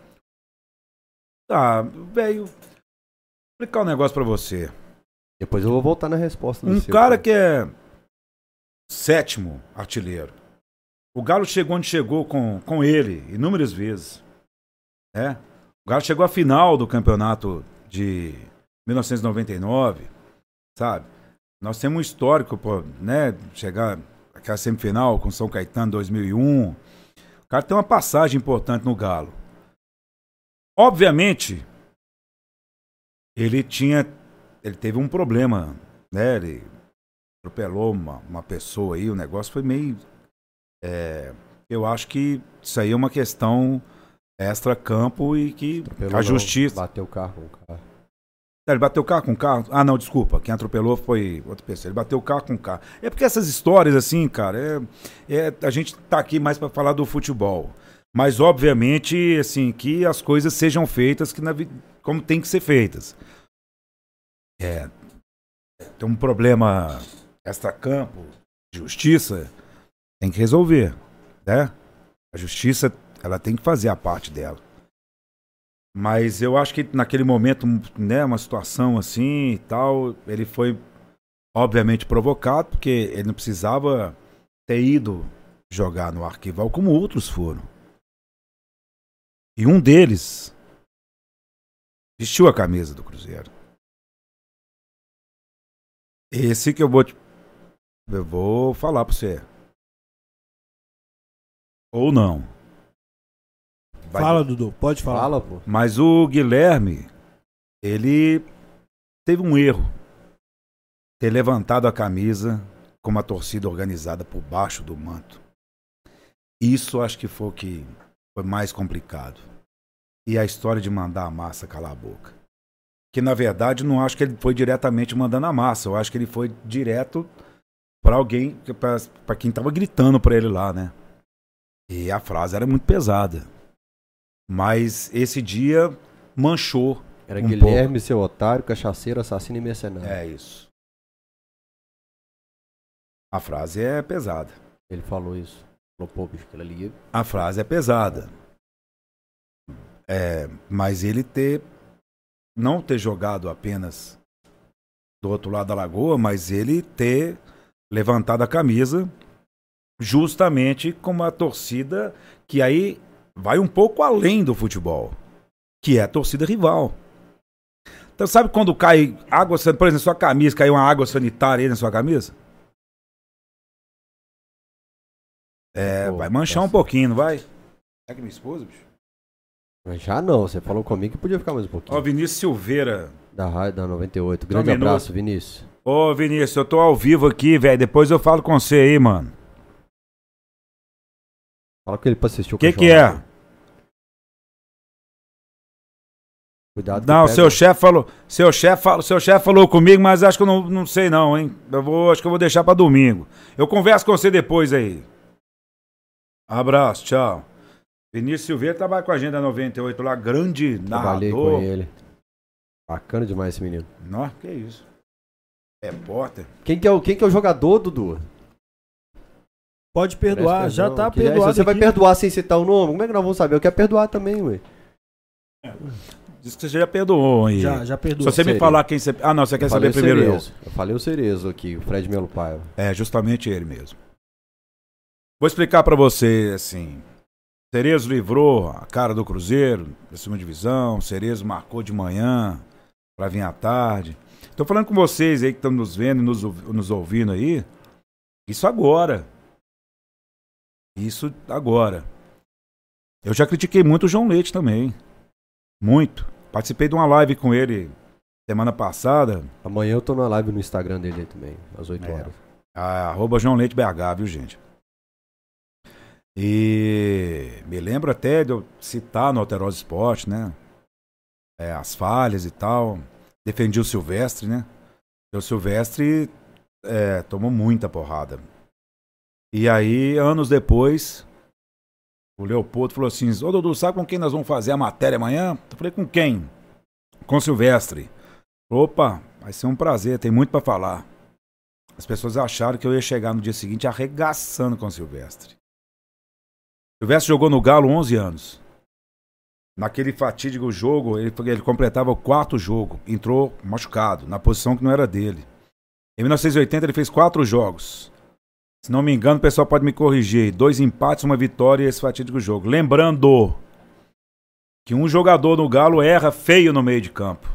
Tá, velho. Vou explicar um negócio pra você. Depois eu vou voltar na resposta Um seu, cara que é sétimo artilheiro. O Galo chegou onde chegou com, com ele inúmeras vezes. Né? O Galo chegou à final do campeonato de 1999, sabe? Nós temos um histórico, pô, né? Chegar aquela semifinal com São Caetano 2001. O cara tem uma passagem importante no Galo. Obviamente, ele tinha ele teve um problema, né? Ele atropelou uma, uma pessoa aí, o negócio foi meio. é, eu acho que isso aí é uma questão extra-campo e que Atropelou a não, justiça. Bateu o carro o carro. Ele bateu o carro com o carro? Ah, não, desculpa. Quem atropelou foi outra pessoa. Ele bateu o carro com o carro. É porque essas histórias, assim, cara, é, é- a gente tá aqui mais para falar do futebol. Mas, obviamente, assim, que as coisas sejam feitas que na como tem que ser feitas. É, tem um problema extra-campo, justiça, tem que resolver, né? A justiça, ela tem que fazer a parte dela. Mas eu acho que naquele momento, né, uma situação assim e tal, ele foi obviamente provocado, porque ele não precisava ter ido jogar no arquival como outros foram. E um deles vestiu a camisa do Cruzeiro. Esse que eu vou te... eu vou falar pra você. Ou não. Vai Fala, Dudu. Pode falar. Fala, pô. mas o Guilherme, ele teve um erro. Ter levantado a camisa com uma torcida organizada por baixo do manto. Isso acho que foi o que foi mais complicado. E a história de mandar a massa calar a boca. Que na verdade não acho que ele foi diretamente mandando a massa. Eu acho que ele foi direto para alguém, para quem tava gritando para ele lá, né? E a frase era muito pesada. Mas esse dia manchou. Era Um Guilherme, seu otário, cachaceiro, assassino e mercenário. É isso. A frase é pesada. Ele falou isso. Falou, pô, bicho, aquilo ali. A frase é pesada. É, mas ele ter não ter jogado apenas do outro lado da lagoa, mas ele ter levantado a camisa justamente com uma torcida que aí vai um pouco além do futebol, que é a torcida rival. Então sabe quando cai água, san- por exemplo, na sua camisa, caiu uma água sanitária aí na sua camisa? É, Pô, vai manchar um pouquinho, não vai? É que minha esposa, bicho? Já não, você falou comigo que podia ficar mais um Ó, pouquinho. Vinícius Silveira. Da rádio da 98. Grande abraço, Vinícius. Ô, Vinícius, eu tô ao vivo aqui, velho. Depois eu falo com você aí, mano. Fala com ele pra assistir o Que que é? Cuidado Não, pega. seu chefe falou, seu chefe falou, seu chefe falou comigo, mas acho que eu não, não sei não, hein. Eu vou, acho que eu vou deixar pra domingo. Eu converso com você depois aí. Abraço, tchau. Vinícius Silveira trabalha com a Agenda 98 lá, grande Trabalhei narrador. com ele. Bacana demais esse menino. Não, que isso. Repórter. Quem que é o, quem que é o jogador, Dudu? Pode perdoar, Presta já tá que- perdoado. Se você vai aqui. perdoar sem citar o nome, como é que nós vamos saber? Eu quero perdoar também, ué. Diz que você já perdoou aí. Já, já Se perdoou. você me Sério. falar quem você. Ah, não, você quer saber primeiro eu. Cerezo. Eu falei o Cerezo aqui, o Fred Melo Paiva. É, justamente ele mesmo. Vou explicar pra você, assim. Cerezo livrou a cara do Cruzeiro, da segunda divisão. Cerezo marcou de manhã pra vir à tarde. Tô falando com vocês aí que estão nos vendo e nos, nos ouvindo aí. Isso agora. Isso agora. Eu já critiquei muito o João Leite também. Muito. Participei de uma live com ele semana passada. Amanhã eu tô na live no Instagram dele aí também, às 8 É. horas. Ah, arroba João Leite BH, viu, gente? E me lembro até de eu citar no Alterosa Esporte, né? É, as falhas e tal. Defendi o Silvestre, né? O Silvestre é, tomou muita porrada. E aí, anos depois, o Leopoldo falou assim: Ô Dudu, sabe com quem nós vamos fazer a matéria amanhã? Eu falei: com quem? Com Silvestre. Opa, vai ser um prazer, tem muito pra falar. As pessoas acharam que eu ia chegar no dia seguinte arregaçando com o Silvestre. Silvestre jogou no Galo 11 anos. Naquele fatídico jogo, ele, ele completava o quarto jogo. Entrou machucado, na posição que não era dele. Em 1980, ele fez quatro jogos. Se não me engano, o pessoal pode me corrigir. Dois empates, uma vitória e esse fatídico jogo. Lembrando que um jogador no Galo erra feio no meio de campo.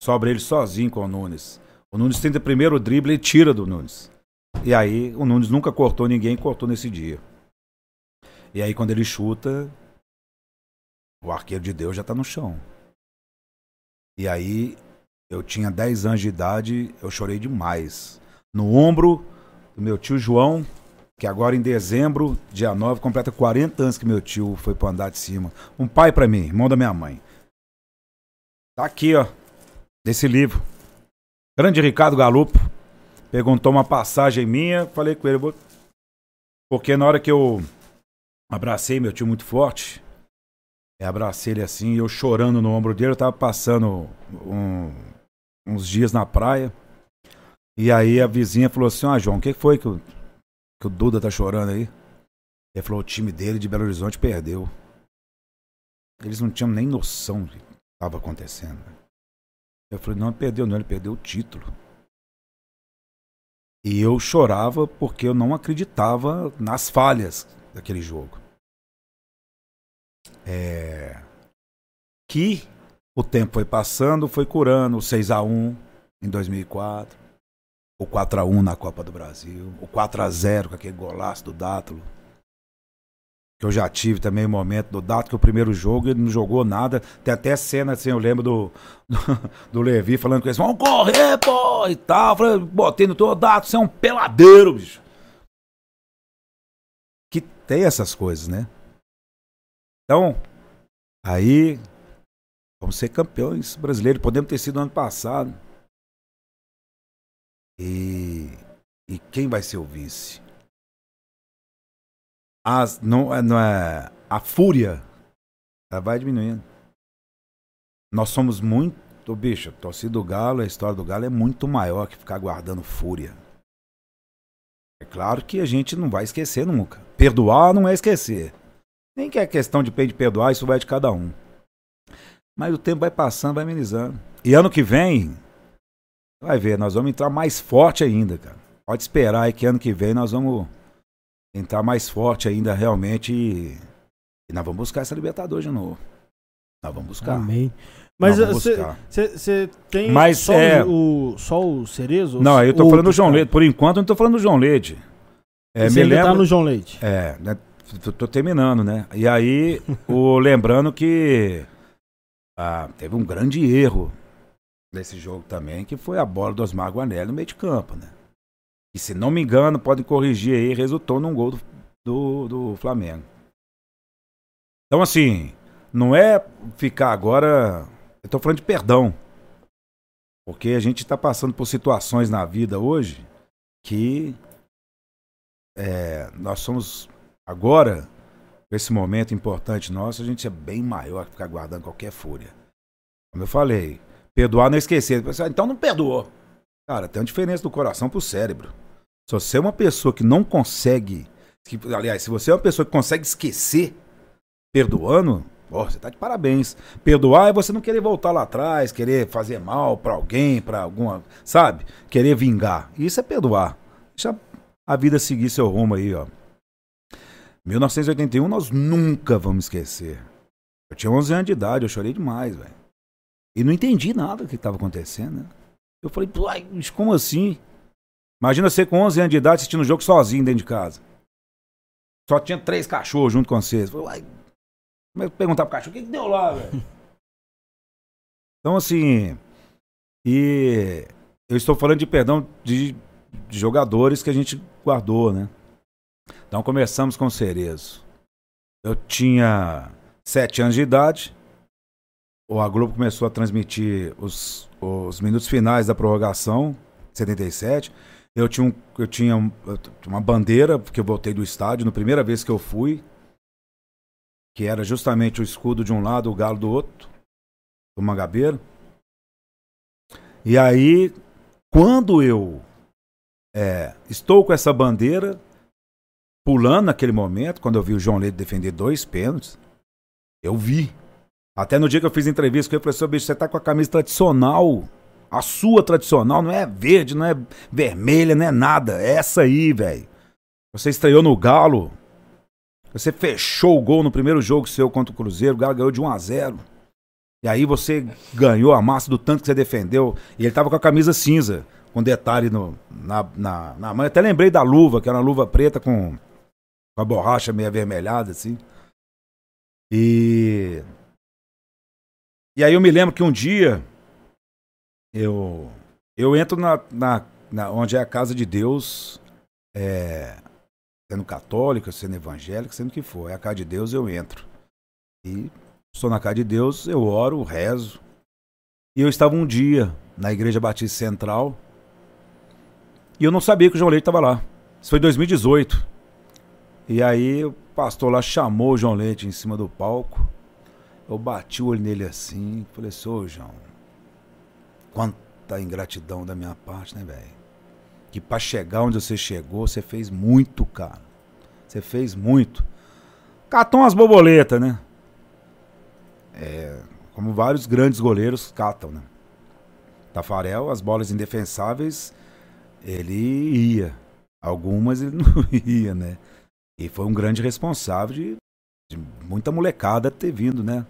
Sobra ele sozinho com o Nunes. O Nunes tenta primeiro o drible e tira do Nunes. E aí o Nunes nunca cortou ninguém, cortou nesse dia. E aí quando ele chuta, o arqueiro de Deus já tá no chão. E aí eu tinha 10 anos de idade, eu chorei demais. No ombro do meu tio João, que agora em dezembro, dia 9, completa 40 anos que meu tio foi pro andar de cima. Um pai pra mim, irmão da minha mãe. Tá aqui, ó, desse livro. Grande Ricardo Galupo perguntou uma passagem minha, falei com ele, porque na hora que eu abracei meu tio muito forte, abracei ele assim, eu chorando no ombro dele, eu tava passando um- uns dias na praia, e aí a vizinha falou assim, ah João, o que foi que o, que o Duda tá chorando aí? Ele falou, o time dele de Belo Horizonte perdeu. Eles não tinham nem noção do que estava acontecendo. Eu falei, não, perdeu não, ele perdeu o título. E eu chorava porque eu não acreditava nas falhas daquele jogo. É... Que o tempo foi passando, foi curando o 6x1 em 2004, o 4x1 na Copa do Brasil, o 4x0 com aquele golaço do Dátulo. Que eu já tive também o momento do Dato, que o primeiro jogo ele não jogou nada. Tem até cena assim, eu lembro do, do, do Levi falando com eles: vamos correr, pô! E tal. Falei, botei no teu Dato, você é um peladeiro, bicho. Que tem essas coisas, né? Então, aí, vamos ser campeões brasileiros. Podemos ter sido ano passado. E, e quem vai ser o vice? as, não, é- não é, a fúria ela vai diminuindo. Nós somos muito, bicho, torcida do Galo, a história do Galo é muito maior que ficar guardando fúria. É claro que a gente não vai esquecer nunca. Perdoar não é esquecer. Nem que é questão de perdoar, isso vai de cada um. Mas o tempo vai passando, vai amenizando. E ano que vem, vai ver, nós vamos entrar mais forte ainda, cara. Pode esperar aí que ano que vem nós vamos entrar mais forte ainda realmente e, e nós vamos buscar essa Libertadores de novo. Nós vamos buscar. Amém. Mas você tem Mas só, é- o, só o Cerezo? Não, aí eu tô falando do João caras? Leite. Por enquanto eu não tô falando do João Leite. É, Você me ainda tá lembro- no João Leite. É, né, tô, tô terminando, né? E aí, o, lembrando que ah, teve um grande erro nesse jogo também, que foi a bola do Osmar Guanelli no meio de campo, né? E se não me engano, podem corrigir aí, resultou num gol do, do, do Flamengo. Então, assim, não é ficar agora. Eu tô falando de perdão. Porque a gente tá passando por situações na vida hoje que é, nós somos agora, nesse momento importante nosso, a gente é bem maior que ficar guardando qualquer fúria. Como eu falei, perdoar não é esquecer. Pessoal, Então não perdoou. Cara, tem uma diferença do coração pro cérebro. Se você é uma pessoa que não consegue. que- aliás, se você é uma pessoa que consegue esquecer perdoando, ó, você tá de parabéns. Perdoar é você não querer voltar lá atrás, querer fazer mal pra alguém, pra alguma. Sabe? Querer vingar. Isso é perdoar. Deixa a vida seguir seu rumo aí, ó. 1981 nós nunca vamos esquecer. Eu tinha 11 anos de idade, eu chorei demais, velho. E não entendi nada do que estava acontecendo, né? Eu falei, "Uai, mas como assim? Imagina você com 11 anos de idade assistindo o jogo sozinho dentro de casa. Só tinha três cachorros junto com vocês. Eu falei, "Uai, Como é que perguntar pro cachorro, o que, que deu lá, velho? Então, assim, e eu estou falando de perdão de, de jogadores que a gente guardou, né? Então começamos com o Cerezo. Eu tinha sete anos de idade. A Globo começou a transmitir os, os minutos finais da prorrogação, 77. Eu tinha, um, eu tinha um- uma bandeira, porque eu voltei do estádio, na primeira vez que eu fui, que era justamente o escudo de um lado, o galo do outro, do Mangabeiro. E aí, quando eu é, estou com essa bandeira, pulando naquele momento, quando eu vi o João Leite defender dois pênaltis, eu vi. Até no dia que eu fiz entrevista com ele, eu falei assim, "Ô, bicho, você tá com a camisa tradicional. A sua tradicional não é verde, não é vermelha, não é nada. É essa aí, velho. Você estreou no Galo. Você fechou o gol no primeiro jogo seu contra o Cruzeiro. O Galo ganhou de 1 a 0 E aí você ganhou a massa do tanto que você defendeu. E ele tava com a camisa cinza, com detalhe no, na, na, na mão. Eu até lembrei da luva, que era uma luva preta com, com a borracha meio avermelhada, assim. E. E aí eu me lembro que um dia eu eu entro na, na, na- onde é a casa de Deus, é, sendo católico, sendo evangélico, sendo que for, é a casa de Deus eu entro. E estou na casa de Deus, eu oro, rezo. E eu estava um dia na Igreja Batista Central e eu não sabia que o João Leite estava lá. Isso foi em 2018. E aí o pastor lá chamou o João Leite em cima do palco. Eu bati o olho nele assim, falei assim, ô João, quanta ingratidão da minha parte, né, velho? Que pra chegar onde você chegou, você fez muito, cara. Você fez muito. Catou umas borboletas, né? É, como vários grandes goleiros catam, né? Tafarel, as bolas indefensáveis, ele ia. Algumas ele não ia, né? E foi um grande responsável de, de muita molecada ter vindo, né?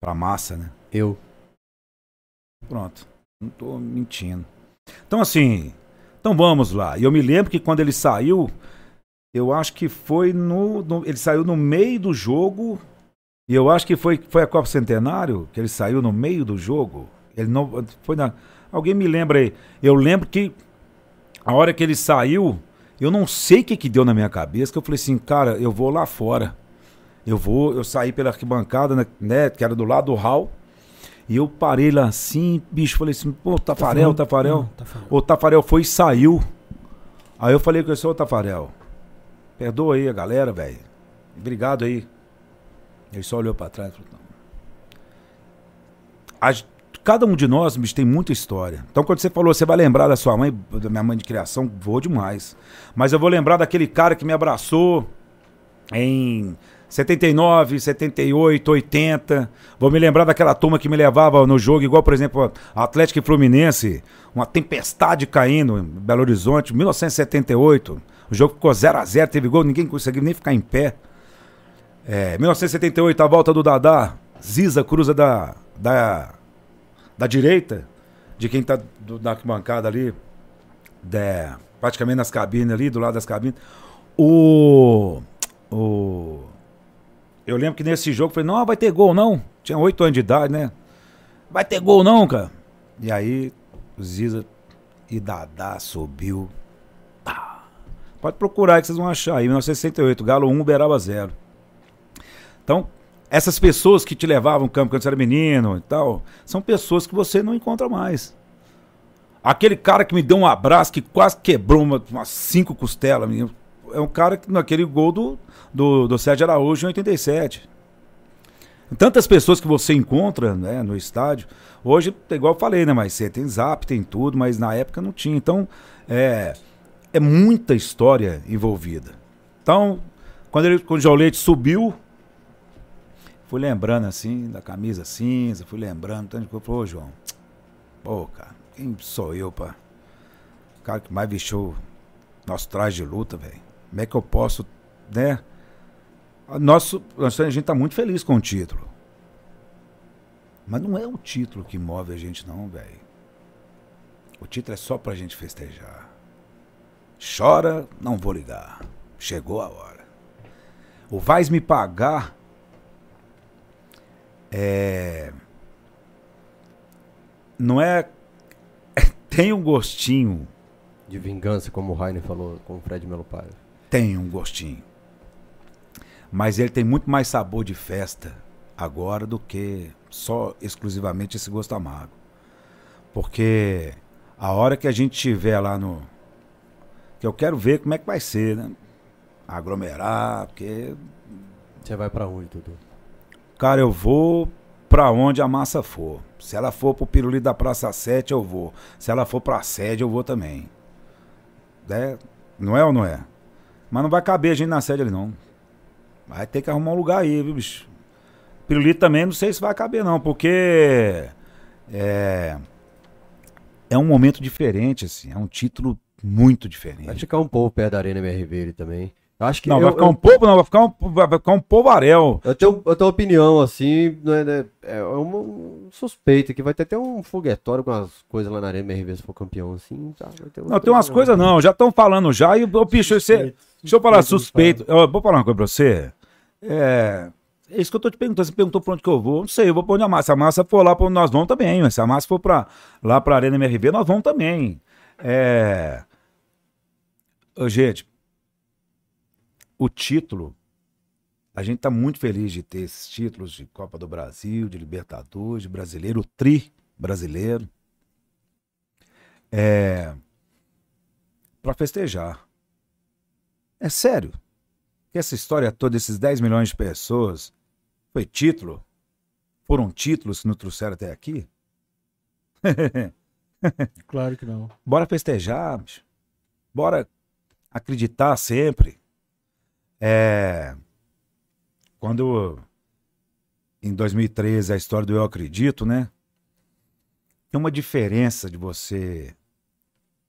Pra massa, né? Eu. Pronto. Não tô mentindo. Então, assim. Então vamos lá. E eu me lembro que quando ele saiu, eu acho que foi no. no- ele saiu no meio do jogo. E eu acho que foi, foi a Copa Centenário, que ele saiu no meio do jogo. Ele não. Foi na. Alguém me lembra aí. Eu lembro que a hora que ele saiu, eu não sei o que, que deu na minha cabeça, que eu falei assim, cara, eu vou lá fora. Eu vou, eu saí pela arquibancada, né, né, que era do lado do hall. E eu parei lá assim, bicho, falei assim, pô, Tafarel, Tafarel. Não, Tafarel. O Tafarel foi e saiu. Aí eu falei com ô Tafarel, perdoa aí a galera, velho. Obrigado aí. Ele só olhou pra trás e falou, não. Cada um de nós, bicho, tem muita história. Então quando você falou, você vai lembrar da sua mãe, da minha mãe de criação, vou demais. Mas eu vou lembrar daquele cara que me abraçou em 79, 78, 80. Vou me lembrar daquela turma que me levava no jogo, igual, por exemplo, Atlético e Fluminense, uma tempestade caindo em Belo Horizonte, 1978. O jogo ficou 0 a 0 teve gol, ninguém conseguiu nem ficar em pé. É, 1978, a volta do Dadá, Ziza cruza da, da, da direita, de quem tá do, na arquibancada ali, da- praticamente nas cabines ali, do lado das cabines. O. O. Eu lembro que nesse jogo eu falei, não, vai ter gol não. Tinha oito anos de idade, né? Vai ter gol não, cara. E aí, Ziza e Dadá subiu. Tá. Pode procurar que vocês vão achar aí. 1968, Galo 1, Uberaba 0. Então, essas pessoas que te levavam ao campo quando você era menino e tal, são pessoas que você não encontra mais. Aquele cara que me deu um abraço que quase quebrou uma- umas cinco costelas, menino, é um cara que naquele gol do, do, do Sérgio Araújo em 87. Tantas pessoas que você encontra né, no estádio. Hoje, igual eu falei, né? Mas você tem zap, tem tudo, mas na época não tinha. Então, é, é muita história envolvida. Então, quando, ele, quando o João subiu, fui lembrando assim, da camisa cinza, fui lembrando, tanto que eu ô João, pô, cara, quem sou eu, pá? O cara que mais vestiu nosso traje de luta, velho. Como é que eu posso, né? Nosso, a gente tá muito feliz com o título. Mas não é o título que move a gente, não, velho. O título é só pra gente festejar. Chora, não vou ligar. Chegou a hora. O vais me pagar é. Não é. Tem um gostinho. De vingança, como o Rainer falou com o Fred Melo Paiva. Tem um gostinho. Mas ele tem muito mais sabor de festa agora do que só exclusivamente esse gosto amargo. Porque a hora que a gente tiver lá no. Que eu quero ver como é que vai ser, né? Aglomerar, porque. Você vai pra onde, Dudu? Cara, eu vou pra onde a massa for. Se ela for pro Pirulito da Praça 7, eu vou. Se ela for pra sede, eu vou também. É, não é ou não é? Mas não vai caber a gente na sede ali, não. Vai ter que arrumar um lugar aí, viu, bicho? Pirulito também não sei se vai caber, não, porque. É. É um momento diferente, assim. É um título muito diferente. Vai ficar um pouco perto da Arena MRV ele também. Eu acho que Não, eu, vai ficar eu- um povo, não, vai ficar um, vai ficar um povarel. Eu tenho, eu tenho uma opinião, assim, não é, né, é uma um suspeita que vai ter até um foguetório com as coisas lá na Arena MRV se for campeão, assim. Tá, vai ter Não, tem umas coisas não, já estão falando já. E, ô, bicho, você. Deixa eu falar suspeito. Eu vou falar uma coisa pra você. É. É isso que eu tô te perguntando. Você perguntou pra onde que eu vou. Não sei, eu vou pra onde a massa. Se a massa for lá pra onde nós vamos também. mas Se a massa for pra, lá pra Arena MRV, nós vamos também. É. Ô, gente, o título. A gente tá muito feliz de ter esses títulos de Copa do Brasil, de Libertadores, de brasileiro, o Tri brasileiro. É. Pra festejar. É sério. Que essa história toda, esses 10 milhões de pessoas, foi título? Foram títulos que nos trouxeram até aqui? Claro que não. Bora festejar, bicho. Bora acreditar sempre. É. Quando em 2013 a história do Eu Acredito, né? Tem uma diferença de você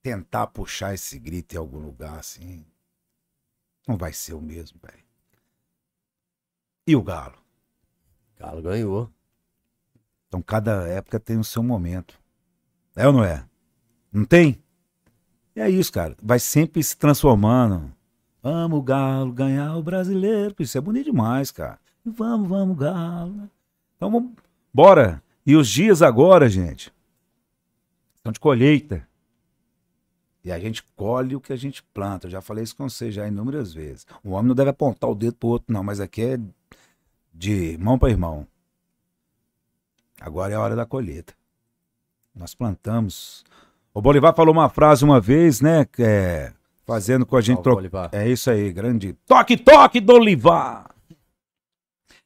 tentar puxar esse grito em algum lugar assim. Não vai ser o mesmo, velho. E o Galo? Galo ganhou. Então cada época tem o seu momento. É ou não é? Não tem? E é isso, cara. Vai sempre se transformando. Vamos, Galo, ganhar o brasileiro. Isso é bonito demais, cara. Vamos, vamos, Galo. Então, vamos, bora. E os dias agora, gente, são de colheita. E a gente colhe o que a gente planta. Eu já falei isso com você já inúmeras vezes. O homem não deve apontar o dedo pro outro, não, mas aqui é de irmão para irmão. Agora é a hora da colheita. Nós plantamos. O Bolivar falou uma frase uma vez, né? É, fazendo com a gente trocar. É isso aí, grande. Toque, toque, Dolivar!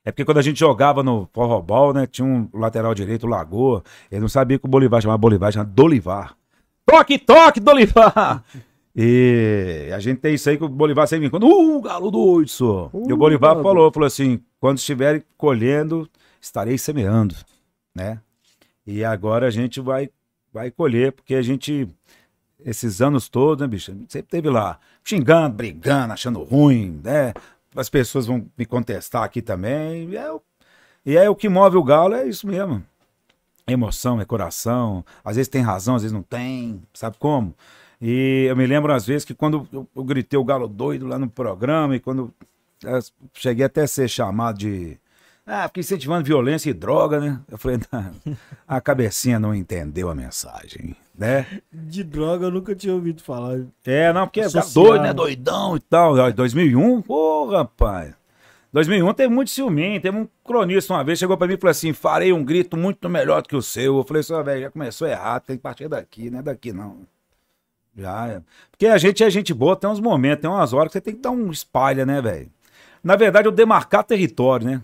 É porque quando a gente jogava no forrobol, né? Tinha um lateral direito, o Lagoa. Ele não sabia que o Bolivar chamava Bolivar, chamava Dolivar. Toque, toque, Dolivar! E a gente tem isso aí que o Bolivar sempre vem quando, uh, galo doido, só. e o Uh, Bolivar galo falou, falou assim, quando estiverem colhendo, estarei semeando, né? E agora a gente vai, vai colher, porque a gente, esses anos todos, né, bicho, sempre teve lá, xingando, brigando, achando ruim, né? As pessoas vão me contestar aqui também, e é, o- e é o que move o galo, é isso mesmo. É emoção, é coração, às vezes tem razão, às vezes não tem, sabe como? E eu me lembro às vezes que quando eu, eu gritei o galo doido lá no programa e quando eu cheguei até a ser chamado de. Ah, porque incentivando violência e droga, né? Eu falei, não, a cabecinha não entendeu a mensagem, né? De droga eu nunca tinha ouvido falar. É, não, porque é Social. doido, né? Doidão e tal. Ó, 2001, pô, rapaz. 2001 teve muito ciúminho. Teve um cronista uma vez, chegou pra mim e falou assim: farei um grito muito melhor do que o seu. Eu falei, só, velho, já começou errado, tem que partir daqui, não é daqui não. Já é. Porque a gente é gente boa, tem uns momentos, tem umas horas que você tem que dar um espalha, né, velho? Na verdade, eu demarcar território, né?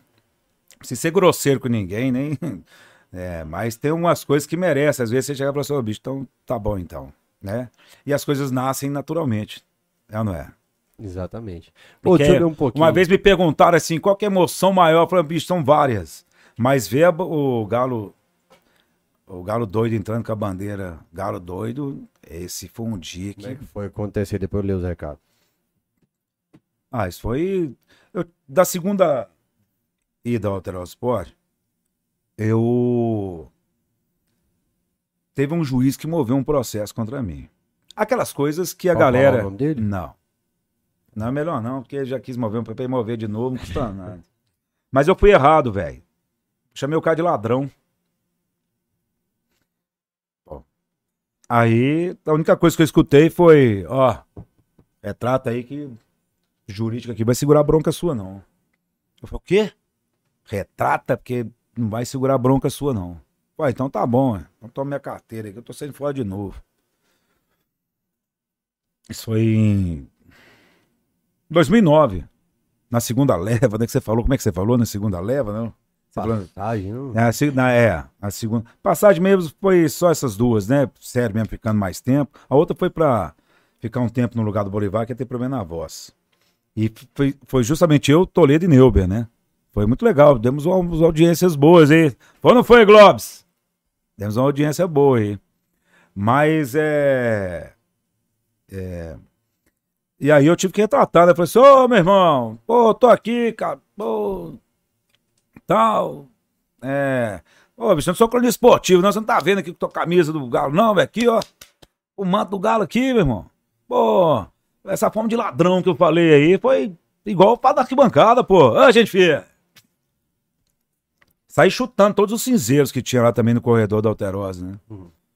Precisa ser grosseiro com ninguém, nem. É, mas tem umas coisas que merecem. Às vezes você chega e fala assim, ô bicho, então tá bom então, né? E as coisas nascem naturalmente. É ou não é? Exatamente. Pô, deixa eu ver um pouquinho. Uma vez me perguntaram assim, qual que é a emoção maior? Eu falei, bicho, são várias. Mas ver o galo, o galo doido entrando com a bandeira, galo doido, esse foi um dia Como é que... que foi acontecer? Depois eu ler os recados. Ah, isso foi... eu- da segunda ida ao Alterosa Sport, eu... Teve um juiz que moveu um processo contra mim. Aquelas coisas que a Pode falar galera... o nome dele? Não. Não é melhor não, porque já quis mover um PP mover de novo, não custa nada. Mas eu fui errado, velho. Chamei o cara de ladrão. Aí, a única coisa que eu escutei foi, ó, retrata aí que jurídica aqui vai segurar bronca sua, não. Eu falei, o quê? Retrata, porque não vai segurar bronca sua, não. Ué, então tá bom, então toma minha carteira aí, que eu tô saindo fora de novo. Isso foi em 2009, na segunda leva, né, que você falou, como é que você falou na segunda leva, não? Passagem, não? é, a, na- é, a segunda. Passagem mesmo foi só essas duas, né? Sério mesmo, ficando mais tempo. A outra foi pra ficar um tempo no lugar do Bolivar, que ia ter problema na voz. E foi, foi justamente eu, Toledo e Neuber, né? Foi muito legal. Demos umas audiências boas aí. Foi não foi, Globes? Demos uma audiência boa aí. Mas é. é, E aí eu tive que retratar, né? Falei assim, ô meu irmão, pô, tô aqui, cara, pô, tal. É. Ô, bicho, eu não sou cronista esportivo, não. Você não tá vendo aqui com tua camisa do Galo, não, velho. Aqui, ó. O manto do Galo aqui, meu irmão. Pô, essa forma de ladrão que eu falei aí foi igual o da arquibancada, pô. Ô, gente fia. Saí chutando todos os cinzeiros que tinha lá também no corredor da Alterosa, né?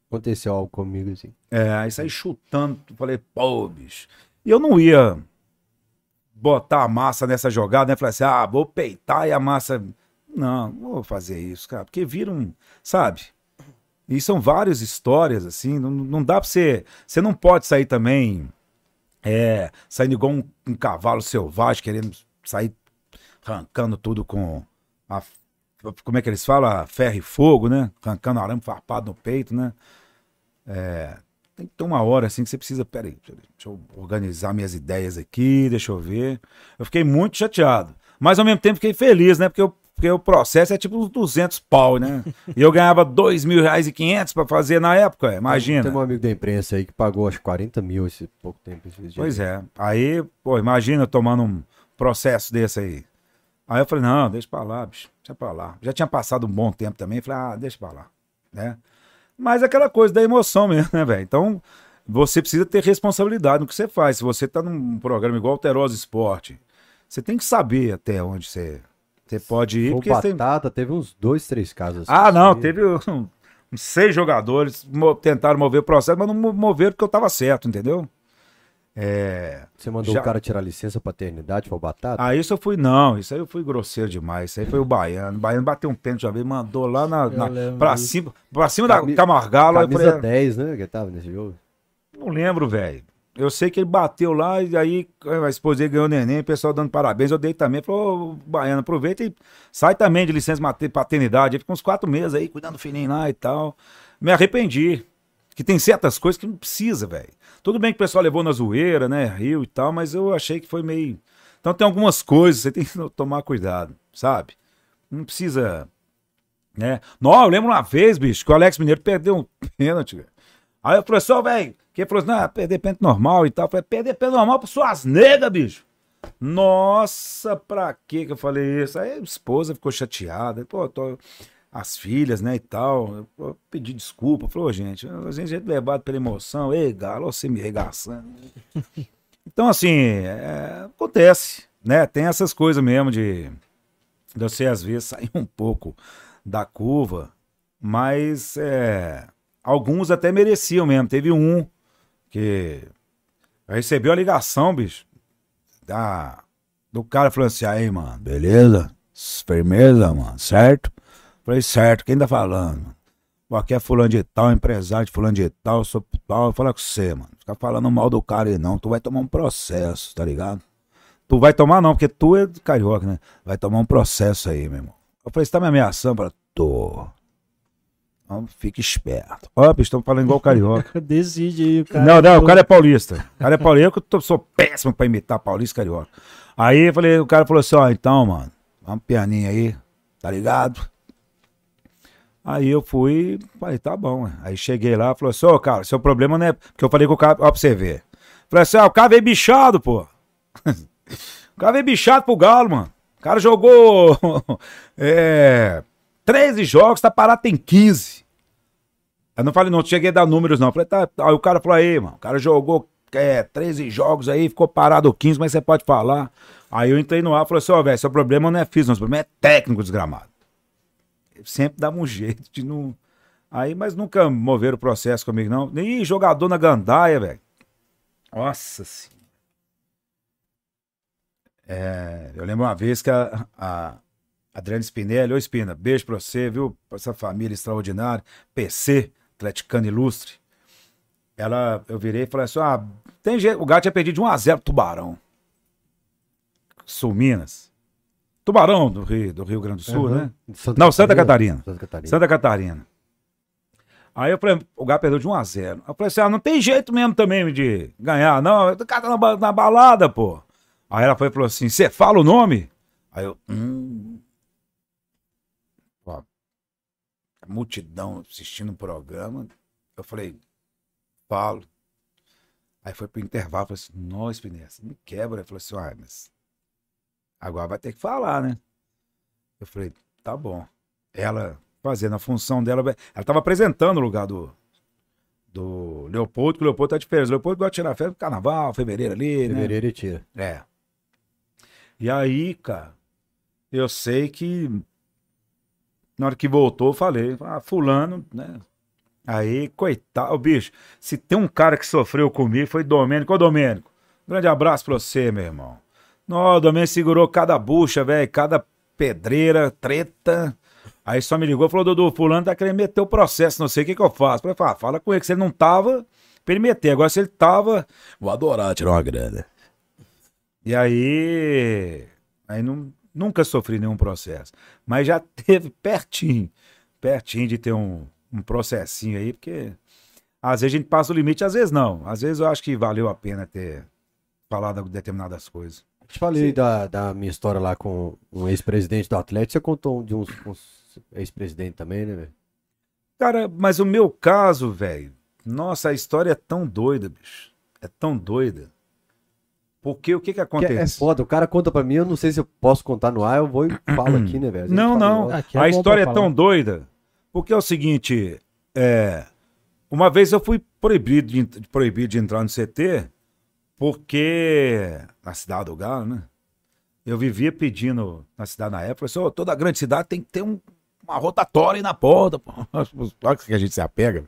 Aconteceu algo comigo assim. É, aí saí chutando, falei, pô, bicho. E eu não ia botar a massa nessa jogada, né? Falei assim, ah, vou peitar e a massa. Não, não vou fazer isso, cara, porque viram, sabe? E são várias histórias, assim, não, não dá pra você. Você não pode sair também, é, saindo igual um, um cavalo selvagem, querendo sair arrancando tudo com a. Como é que eles falam? A ferro e fogo, né? Arrancando arame farpado no peito, né? É, tem que ter uma hora assim que você precisa. Peraí, deixa eu organizar minhas ideias aqui, deixa eu ver. Eu fiquei muito chateado. Mas ao mesmo tempo fiquei feliz, né? Porque, eu, porque o processo é tipo uns 200 pau, né? e eu ganhava 2 mil reais e 500 pra fazer na época, imagina. Tem um amigo da imprensa aí que pagou acho 40 mil esse pouco tempo. Dias. Pois é. Aí, pô, imagina tomando um processo desse aí. Aí eu falei, não, deixa pra lá, bicho, deixa pra lá. Já tinha passado um bom tempo também, falei, ah, deixa pra lá, né? Mas é aquela coisa da emoção mesmo, né, velho? Então, você precisa ter responsabilidade no que você faz. Se você tá num programa igual Alterosa Esporte, você tem que saber até onde você, você pode ir. O você tem... Batata teve uns dois, três casos. Ah, não, assim. teve um- uns seis jogadores mo- tentaram mover o processo, mas não mo- moveram porque eu tava certo, entendeu? É... Você mandou Já- o cara tirar licença paternidade, foi o Batata? Ah, isso eu fui, não. Isso aí eu fui grosseiro demais. Isso aí foi o Baiano. O Baiano bateu um pênalti uma vez, mandou lá na, na, pra cima, pra cima Cami- da Camargala. Camisa falei, 10, né? Que tava nesse jogo. não lembro, velho. Eu sei que ele bateu lá e aí a esposa dele ganhou o neném, o pessoal dando parabéns. Eu dei também. Falou, ô, Baiano, aproveita e sai também de licença paternidade. Aí fica uns quatro meses aí, cuidando do filhinho lá e tal. Me arrependi. Que tem certas coisas que não precisa, velho. Tudo bem que o pessoal levou na zoeira, né? Rio e tal, mas eu achei que foi meio. Então tem algumas coisas, você tem que tomar cuidado, sabe? Não precisa. Né? Não, eu lembro uma vez, bicho, que o Alex Mineiro perdeu um pênalti. Aí o professor, velho, que falou assim: não, perder pênalti normal e tal. Eu falei, perder pênalti normal pra suas negas, bicho. Nossa, pra que que eu falei isso? Aí a esposa ficou chateada. Pô, tô... as filhas, né, e tal. Eu, pedi desculpa. Falei, ô, gente, a gente é levado pela emoção. Ei, galo, você me regaçando. então, assim, é, acontece, né? Tem essas coisas mesmo de, de você, às vezes, sair um pouco da curva, mas é, alguns até mereciam mesmo. Teve um que recebeu a ligação, bicho, da, do cara falando assim, aí, mano, beleza? Firmeza, mano, certo? Falei, certo, quem tá falando? Pô, aqui é fulano de tal, empresário de fulano de tal, sou tal, eu falo com você, mano. Fica falando mal do cara aí não, tu vai tomar um processo, tá ligado? Tu vai tomar não, porque tu é carioca, né? Vai tomar um processo aí, meu irmão. Eu falei, você tá me ameaçando? Pra... Tô. Então, fica esperto. Ó, estamos falando igual carioca. Decide aí, o cara. Não, não, o cara é paulista. O cara é paulista, eu tô- sou péssimo pra imitar paulista e carioca. Aí eu falei, o cara falou assim, ó, então, mano, vamos pianinho aí, tá ligado? Aí eu fui, falei, tá bom. Aí cheguei lá, falou assim, ô, cara, seu problema não é. Porque eu falei com o cara, ó, pra você ver. Falei assim, ó, o cara veio bichado, pô. o cara veio bichado pro Galo, mano. O cara jogou é, 13 jogos, tá parado, tem 15. Eu não falei, não cheguei a dar números, não. Falei, tá, tá. Aí o cara falou, aí, mano, o cara jogou é, 13 jogos aí, ficou parado 15, mas você pode falar. Aí eu entrei no ar e falei assim, ó, velho, seu problema não é físico, seu problema é técnico desgramado. Sempre dava um jeito de não. Aí, mas nunca moveram o processo comigo, não. Ih, jogador na gandaia, velho. Nossa senhora. É, eu lembro uma vez que a, a Adriana Spinelli, ô Espina, beijo pra você, viu? Pra essa família extraordinária. PC, atleticano ilustre. Ela, eu virei e falei assim: ah, tem jeito. O gato tinha perdido de 1x0 pro Tubarão. Sul Minas. Tubarão do Rio, do Rio Grande do Sul, Uhum. né? Não, Santa Catarina. Santa Catarina. Santa Catarina. Aí eu falei, o Galo perdeu de 1 a 0 Eu falei assim, ah, não tem jeito mesmo também de ganhar, não. O cara tá na, na balada, pô. Aí ela foi e falou assim, você fala o nome? Aí eu, hum. Ó, a multidão assistindo o programa. Eu falei, falo. Aí foi pro intervalo, falei assim, nossa, Pinessa, me quebra. Eu falei assim, ah, mas agora vai ter que falar, né? Eu falei, tá bom. Ela fazendo a função dela, ela estava apresentando o lugar do, do Leopoldo, que o Leopoldo tá de férias. O Leopoldo gosta de tirar férias carnaval, fevereiro ali, né? Fevereiro e tira. É. E aí, cara, eu sei que na hora que voltou, eu falei, ah, fulano, né? Aí, coitado, bicho, se tem um cara que sofreu comigo, foi Domênico. Ô, Domênico, grande abraço pra você, meu irmão. Não, o Domênico segurou cada bucha, velho, cada pedreira, treta. Aí só me ligou e falou, Dudu, fulano tá querendo meter o processo, não sei o que que eu faço. Eu falei, fala com ele, que se ele não tava, pra ele meter. Agora, se ele tava, vou adorar tirar uma grana. E aí, aí não, nunca sofri nenhum processo. Mas já teve pertinho, pertinho de ter um, um processinho aí, porque às vezes a gente passa o limite, às vezes não. Às vezes eu acho que valeu a pena ter falado determinadas coisas. Te falei da, da minha história lá com um ex-presidente do Atlético. Você contou um de uns, uns ex-presidentes também, né, velho? Cara, mas o meu caso, velho, nossa, a história é tão doida, bicho. É tão doida. Porque o que que Que acontece? é foda, o cara conta pra mim, eu não sei se eu posso contar no ar, eu vou e falo aqui, né, velho? Não, não. é a história é tão doida. Porque é o seguinte, é, uma vez eu fui proibido de, proibido de entrar no CT, porque na cidade do Galo, né? Eu vivia pedindo na cidade na época, assim, "Ô, toda grande cidade tem que ter um- uma rotatória na porta. Olha que a gente se apega.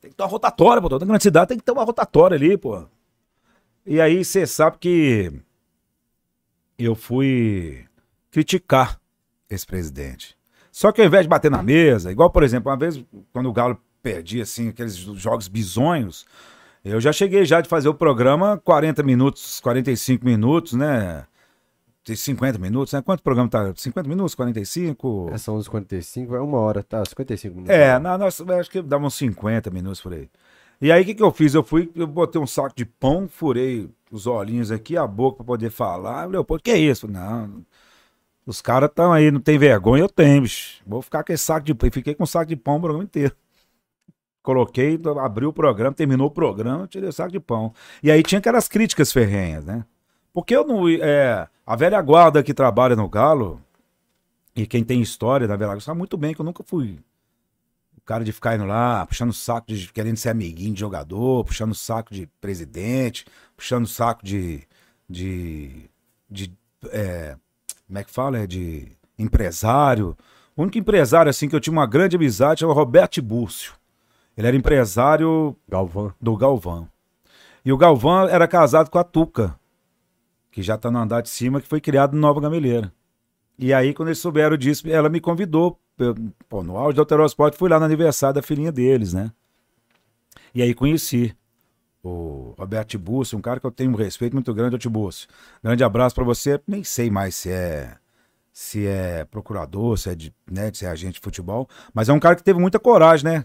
Tem que ter uma rotatória, pô. Toda grande cidade tem que ter uma rotatória ali, pô. E aí você sabe que eu fui criticar esse presidente. Só que ao invés de bater na mesa, igual, por exemplo, uma vez, quando o Galo perdia, assim, aqueles jogos bizonhos, eu já cheguei já de fazer o programa 40 minutos, 45 minutos, né? De 50 minutos, né? Quanto programa tá? 50 minutos, 45? É, São uns 55, é uma hora, tá? 55 minutos. É, na nossa, acho que dava uns 50 minutos por aí. E aí, o que, que eu fiz? Eu fui, eu botei um saco de pão, furei os olhinhos aqui, a boca pra poder falar. Pô, que é isso? Não, os caras estão aí, não tem vergonha, eu tenho, bicho. Vou ficar com esse saco de pão. Fiquei com um saco de pão o programa inteiro. Coloquei, abri o programa, terminou o programa, tirei o saco de pão. E aí tinha aquelas críticas ferrenhas, né? Porque eu não. É, a velha guarda que trabalha no Galo, E quem tem história da Velagoa sabe muito bem que eu nunca fui o cara de ficar indo lá, puxando saco de querendo ser amiguinho de jogador, puxando saco de presidente, puxando saco de. de. de é, como é que fala? É de empresário. O único empresário assim que eu tinha uma grande amizade era o Roberto Búrcio. Ele era empresário Galvão. do Galvão. E o Galvão era casado com a Tuca, que já tá no andar de cima, que foi criado no Nova Gameleira. E aí, quando eles souberam disso, ela me convidou. eu- pô, no auge do Alterosport, fui lá no aniversário da filhinha deles, né? E aí conheci o Roberto Tibúcio, um cara que eu tenho um respeito muito grande ao Tibúcio. Grande abraço pra você. Nem sei mais se é se é procurador, se é de, né, se é agente de futebol, mas é um cara que teve muita coragem, né?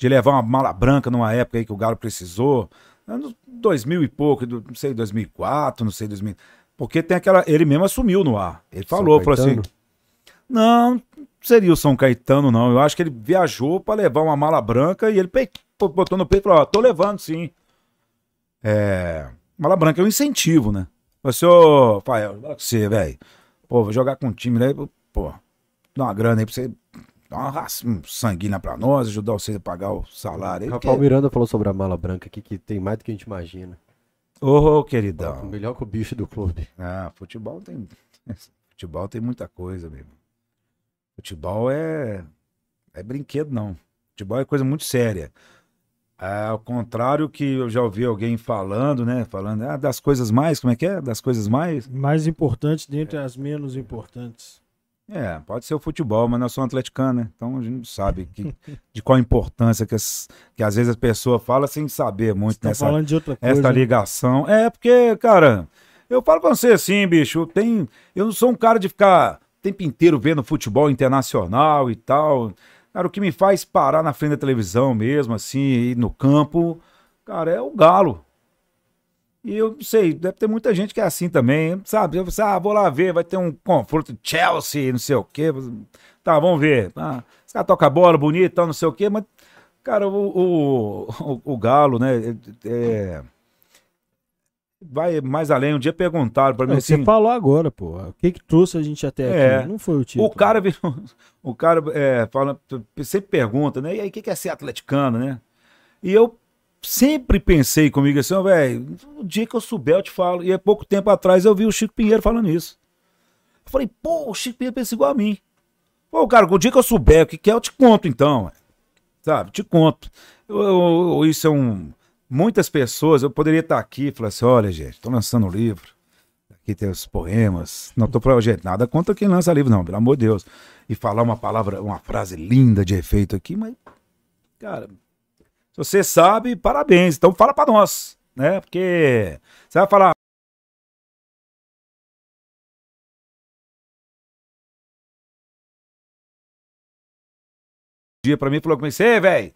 De levar uma mala branca numa época aí que o Galo precisou, anos 2000 e pouco, não sei, 2004, não sei, 2000. Porque tem aquela. Ele mesmo assumiu no ar. Ele falou, falou assim: não, não seria o São Caetano, não. Eu acho que ele viajou pra levar uma mala branca e ele botou no peito e falou: ó, tô levando sim. É. Mala branca é um incentivo, né? Falei assim, ô, Fael, você, velho. Pô, vou jogar com um time, né? Pô, dá uma grana aí pra você dar uma raça, um sanguínea pra nós, ajudar você a pagar o salário aí. Rafael porque- Miranda falou sobre a mala branca aqui, que tem mais do que a gente imagina. Ô, queridão. Melhor que o bicho do clube. Ah, futebol tem. Futebol tem muita coisa, mesmo. Futebol é. É brinquedo, não. Futebol é coisa muito séria. É, ao contrário que eu já ouvi alguém falando, né? Falando ah, das coisas mais, como é que é? Das coisas mais. Mais importantes dentre as menos importantes. É, pode ser o futebol, mas nós somos atleticanos, né? Então a gente não sabe que, de qual importância que, as- que às vezes a pessoa fala sem saber muito Estão nessa, falando de outra coisa. essa né? ligação. É, porque, cara, eu falo pra você assim, bicho, tem, eu não sou um cara de ficar o tempo inteiro vendo futebol internacional e tal. Cara, o que me faz parar na frente da televisão mesmo, assim, ir no campo, cara, é o Galo. E eu sei, deve ter muita gente que é assim também, sabe? Eu, ah, vou lá ver, vai ter um confronto Chelsea, não sei o quê. Tá, vamos ver. Ah, os caras tocam a bola bonita tal, não sei o quê, mas, cara, o, o, o, Galo, né? é- vai mais além. Um dia perguntaram pra mim Não, assim. Você falou agora, pô. O que que trouxe a gente até É. aqui? Não foi o título. O cara virou. O cara é, fala, sempre pergunta, né? E aí, o que que é ser atleticano, né? E eu sempre pensei comigo assim, ó, velho, o dia que eu souber eu te falo. E há pouco tempo atrás eu vi o Chico Pinheiro falando isso. Eu falei, pô, o Chico Pinheiro pensa igual a mim. Pô, cara, o dia que eu souber o que que é, eu te conto então. Sabe? Te conto. Eu- eu- isso é um. Muitas pessoas, eu poderia estar aqui e falar assim: olha, gente, estou lançando um livro. Aqui tem os poemas. Não estou falando, gente, nada contra quem lança livro, não, pelo amor de Deus. E falar uma palavra, uma frase linda de efeito aqui, mas, cara, se você sabe, parabéns. Então fala para nós, né? Porque você vai falar. dia pra mim falou você, velho,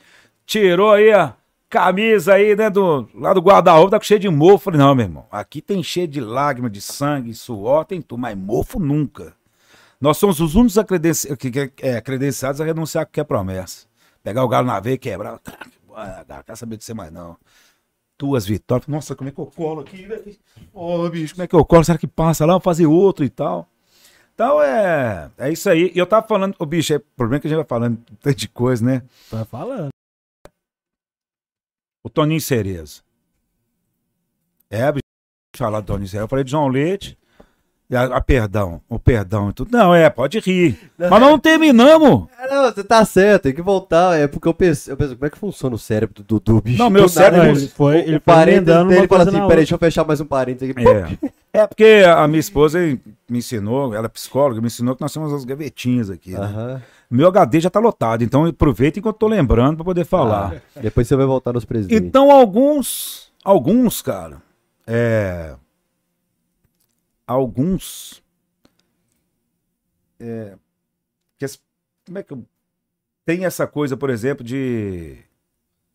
tirou aí a camisa aí, né, do, lá do guarda-roupa, tá cheio de mofo. Falei, não, meu irmão, aqui tem cheio de lágrima, de sangue, suor, tem tudo, mas mofo nunca. Nós somos os únicos que- é, credenciados a renunciar a qualquer promessa. Pegar o galo na veia e quebrar. Ah, não quer saber de você mais não. Duas vitórias. Nossa, como é que eu colo aqui, velho? Ô, bicho, como é que eu colo? Será que passa lá? Vou fazer outro e tal. Então é, é isso aí. E eu tava falando, o bicho, é problema que a gente vai falando tanto de coisa, né? Tá falando. O Toninho Cerezo. É, bicho, falar do Toninho Cerezo. Eu falei de João Leite. A, a perdão, o perdão e tudo. Não, é, pode rir. Mas não terminamos. É, não, você tá certo, tem que voltar. É porque eu penso, eu penso como é que funciona o cérebro do Dudu, bicho? Não, meu Do nada, cérebro- Não, ele foi, ele o emendando dele fala assim, peraí, deixa eu fechar mais um parênteses aqui. É. É porque a minha esposa me ensinou, ela é psicóloga, me ensinou que nós temos as gavetinhas aqui. né? Meu HD já tá lotado, então aproveita enquanto eu tô lembrando pra poder falar. Ah, depois você vai voltar nos presidentes. Então, alguns, alguns, cara, é, alguns, é, que como é que eu, tem essa coisa, por exemplo, de,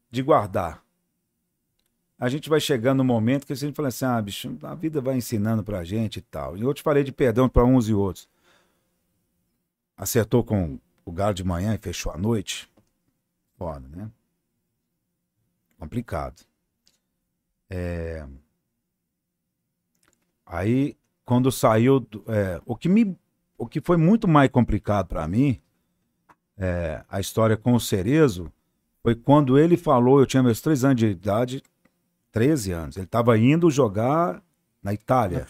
de guardar. A gente vai chegando no momento que a gente fala assim, ah, bicho, a vida vai ensinando pra gente e tal. E eu te falei de perdão pra uns e outros. Acertou com o galo de manhã e fechou à noite. Foda, né? complicado. É, Aí, quando saiu, é, o que me, o que foi muito mais complicado para mim, é, a história com o Cerezo, foi quando ele falou, eu tinha meus três anos de idade, 13 anos. Ele estava indo jogar na Itália. Na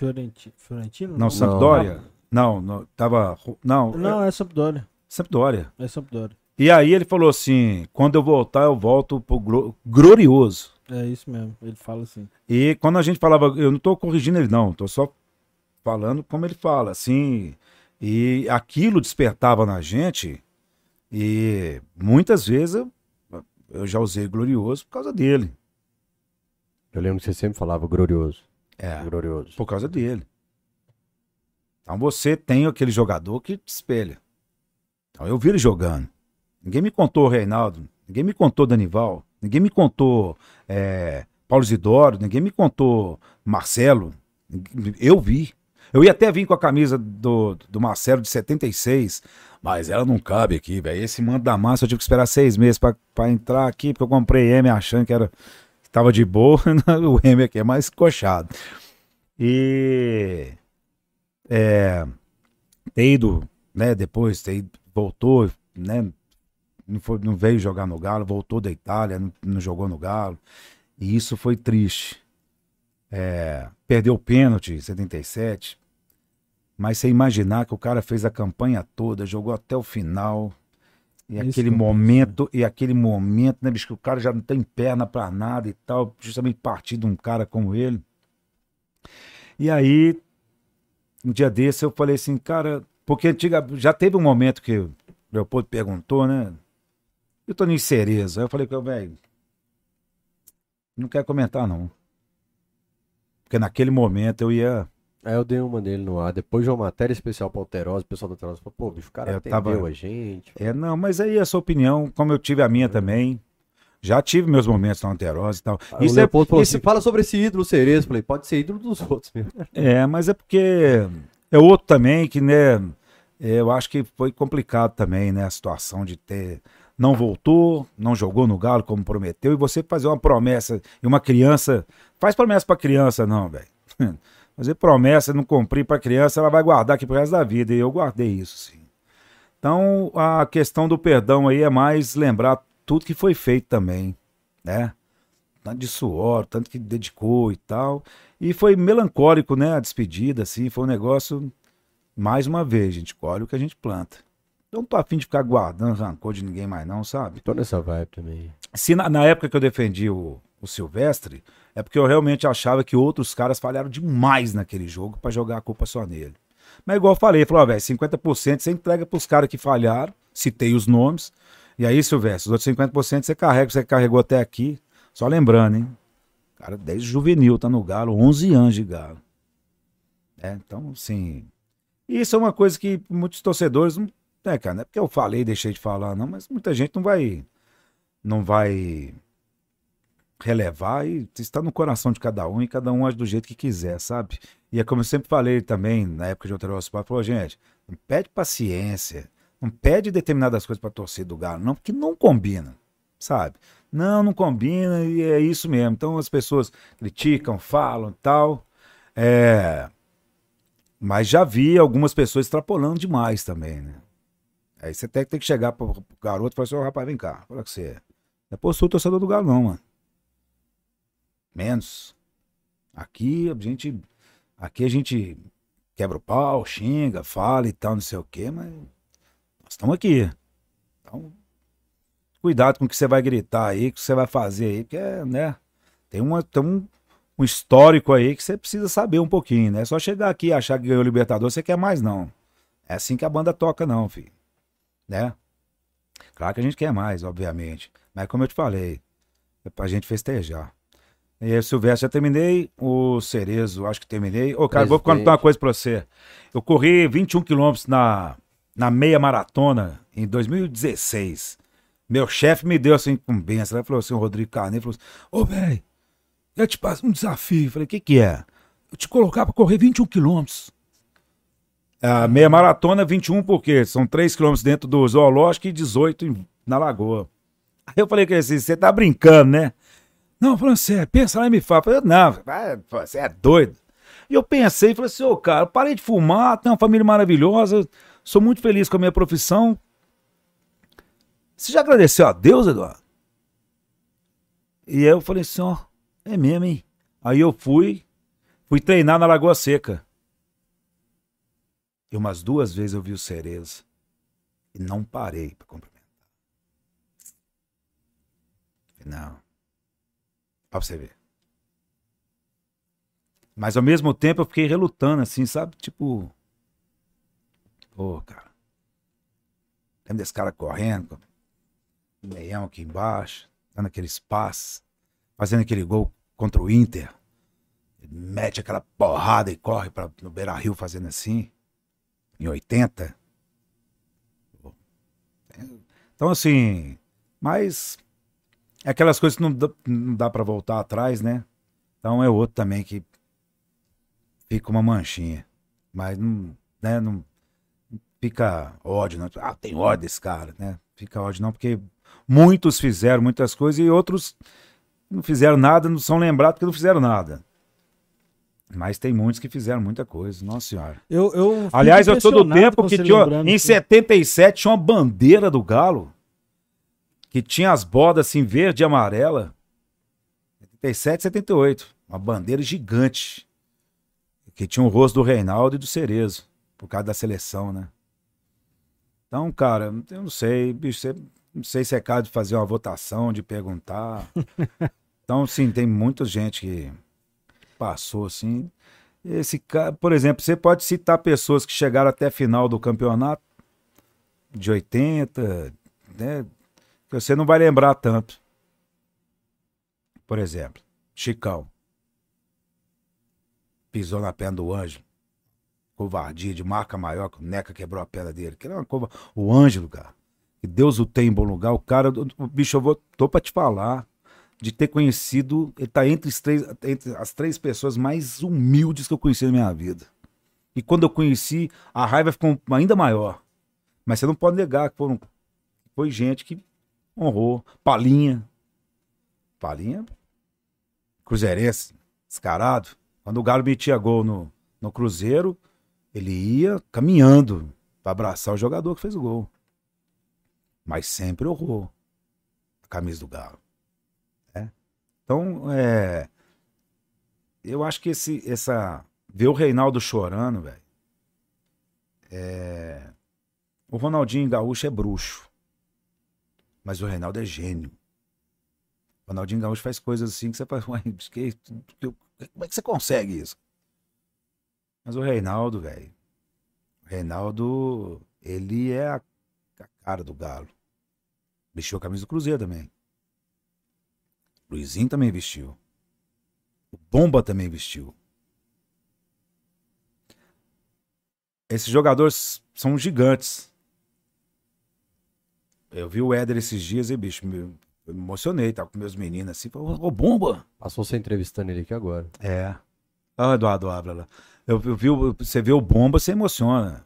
Fiorentino? Não, Sampdoria. Não, não, tava. Não, Não, é Sampdoria. Sampdoria. É Sampdoria. E aí ele falou assim: quando eu voltar, eu volto pro glo- glorioso. É isso mesmo. Ele fala assim. E quando a gente falava, eu não tô corrigindo ele, não, tô só falando como ele fala, assim. E aquilo despertava na gente, e muitas vezes eu, eu já usei glorioso por causa dele. Eu lembro que você sempre falava glorioso. É. Glorioso. Por causa dele. Então você tem aquele jogador que te espelha. Então eu vi ele jogando. Ninguém me contou o Reinaldo, ninguém me contou Danival, ninguém me contou é, Paulo Isidoro, ninguém me contou Marcelo. Eu vi. Eu ia até vir com a camisa do, do Marcelo de 76, mas ela não cabe aqui, velho. Esse mando da massa eu tive que esperar seis meses pra entrar aqui, porque eu comprei M achando que era que tava de boa, o M aqui é mais coxado. E é, ter ido, né, depois ter ido, voltou, né, não, foi, não veio jogar no Galo, voltou da Itália, não, não jogou no Galo, e isso foi triste. É, perdeu o pênalti em 77, mas você imaginar que o cara fez a campanha toda, jogou até o final, e É isso aquele penso, momento, e aquele momento, né, bicho, que o cara já não tem perna pra nada e tal, justamente partir de um cara como ele. E aí, um dia desse eu falei assim, cara, porque antiga, já teve um momento que o Leopoldo perguntou, né? Eu tô em Cerezo. Aí eu falei, velho, não quero comentar não. Porque naquele momento eu ia. Aí eu dei uma dele no ar. Depois de uma matéria especial pra Alterosa, o pessoal da Alterosa falou, pô, bicho, o cara Eu atendeu tava- a gente. É, não, mas aí a sua opinião, como eu tive a minha também. Já tive meus momentos na Alterosa e tal. Isso é, falou isso- assim, fala sobre esse ídolo Cerezo. Falei, pode ser ídolo dos outros mesmo. É, mas é porque é outro também que, né, é, eu acho que foi complicado também, né, a situação de ter não voltou, não jogou no Galo como prometeu e você fazer uma promessa e uma criança, faz promessa pra criança não, velho. Fazer promessa e não cumprir pra criança, ela vai guardar aqui pro resto da vida e eu guardei isso, sim. Então, a questão do perdão aí é mais lembrar tudo que foi feito também, né? Tanto de suor, tanto que dedicou e tal. E foi melancólico, né? A despedida, assim. Foi um negócio. Mais uma vez, gente, colhe o que a gente planta. Não tô afim de ficar guardando rancor de ninguém mais, não, sabe? Tô nessa vibe também. Se na, na época que eu defendi o, o Silvestre, é porque eu realmente achava que outros caras falharam demais naquele jogo pra jogar a culpa só nele. Mas igual eu falei, falou, ó, velho, 50% você entrega pros caras que falharam, citei os nomes. E aí, Silvestre, os outros 50% você carrega, você carregou até aqui. Só lembrando, hein? Cara, desde juvenil tá no Galo, 11 anos de Galo. É, então, assim. Isso é uma coisa que muitos torcedores não. É, cara, não é porque eu falei deixei de falar, não, mas muita gente não vai. Não vai relevar e está no coração de cada um e cada um age do jeito que quiser, sabe? E é como eu sempre falei também, na época de Outeiro Sport, falou, gente, não pede paciência, não pede determinadas coisas para torcer do Galo, não, porque não combina, sabe? Não, não combina e é isso mesmo. Então as pessoas criticam, falam tal. É... Mas já vi algumas pessoas extrapolando demais também, né? Aí você tem, tem que chegar pro, garoto e falar assim, ô rapaz, vem cá, olha que você é. Não é torcedor do Galo, não, mano. Menos. Aqui a gente. Aqui a gente quebra o pau, xinga, fala e tal, não sei o quê, mas nós estamos aqui. Então, cuidado com o que você vai gritar aí, o que você vai fazer aí, porque, né? Tem, uma, tem um, um histórico aí que você precisa saber um pouquinho, né? Só chegar aqui e achar que ganhou o Libertador, você quer mais, não. É assim que a banda toca, não, filho. Né? Claro que a gente quer mais, obviamente. Mas como eu te falei, é pra gente festejar. E aí, Silvestre, já terminei. O Cerezo, acho que terminei. Ô, cara, vou Presidente. contar uma coisa pra você. Eu corri 21 quilômetros na, na meia maratona em 2016. Meu chefe me deu assim com benção. Ele falou assim, o Rodrigo Carneiro, falou assim, ô, velho, eu te passo um desafio. Eu falei, o que que é? Eu te colocar pra correr 21 quilômetros. A meia maratona, 21 porque são 3 quilômetros dentro do zoológico e 18 em- na lagoa. Aí eu falei que assim, você tá brincando, né? Não, sério, pensa lá e me fala. Eu falei, não, você é doido. E eu pensei, falei assim, ô cara, parei de fumar, tenho uma família maravilhosa, sou muito feliz com a minha profissão. Você já agradeceu a Deus, Eduardo? E aí eu falei assim, ó, é mesmo, hein? Aí eu fui, fui treinar na Lagoa Seca. E umas duas vezes eu vi o Cereza. E não parei para cumprimentar. Não. Pra você ver. Mas ao mesmo tempo eu fiquei relutando, assim, sabe? Tipo. Pô, cara. Lembra desse cara correndo, meião aqui embaixo, dando aquele espaço, fazendo aquele gol contra o Inter. Ele mete aquela porrada e corre pra, no Beira Rio fazendo assim. Em 80. Então, assim. Mas. É aquelas coisas que não dá, não dá para voltar atrás, né? Então é outro também que fica uma manchinha. Mas não, né, não fica ódio, não. Ah, tem ódio desse cara, né? Fica ódio não, porque muitos fizeram muitas coisas e outros não fizeram nada, não são lembrados porque não fizeram nada. Mas tem muitos que fizeram muita coisa, nossa senhora. Eu, eu Aliás, eu sou do tempo que tinha, em que- 77 tinha uma bandeira do Galo que tinha as bordas assim verde e amarela. 77, 78, uma bandeira gigante que tinha o rosto do Reinaldo e do Cerezo, por causa da seleção, né? Então, cara, eu não sei, bicho, você- não sei se é caso de fazer uma votação, de perguntar. então, sim, tem muita gente que passou assim. Esse cara, por exemplo, você pode citar pessoas que chegaram até a final do campeonato de 80, né? Que você não vai lembrar tanto. Por exemplo, Chicão. Pisou na perna do Ângelo. Covardia de marca maior que o Neca quebrou a perna dele. Que era uma cova... O Ângelo, cara. Que Deus o tem em bom lugar. O cara, o bicho, eu vou, tô pra te falar de ter conhecido, ele tá entre, os três, entre as três pessoas mais humildes que eu conheci na minha vida. E quando eu conheci, a raiva ficou ainda maior. Mas você não pode negar que foram, foi gente que honrou. Palinha. Palinha, cruzeirense, descarado. Quando o Galo metia gol no, no Cruzeiro, ele ia caminhando para abraçar o jogador que fez o gol. Mas sempre honrou a camisa do Galo. Então, é. Eu acho que esse, essa. Ver o Reinaldo chorando, velho. É. O Ronaldinho Gaúcho é bruxo. Mas o Reinaldo é gênio. O Ronaldinho Gaúcho faz coisas assim que você que- como é que você consegue isso? Mas o Reinaldo, velho. O Reinaldo, ele é a, a cara do Galo. Vestiu a camisa do Cruzeiro também. Luizinho também vestiu. O Bomba também vestiu. Esses jogadores são gigantes. Eu vi o Éder esses dias e, bicho, me, eu me emocionei. Tava com meus meninos assim. falei, Ô, Bomba! Passou você entrevistando ele aqui agora. É. Ah, Eduardo Ávila. Eu, eu vi, você vê o Bomba, você emociona.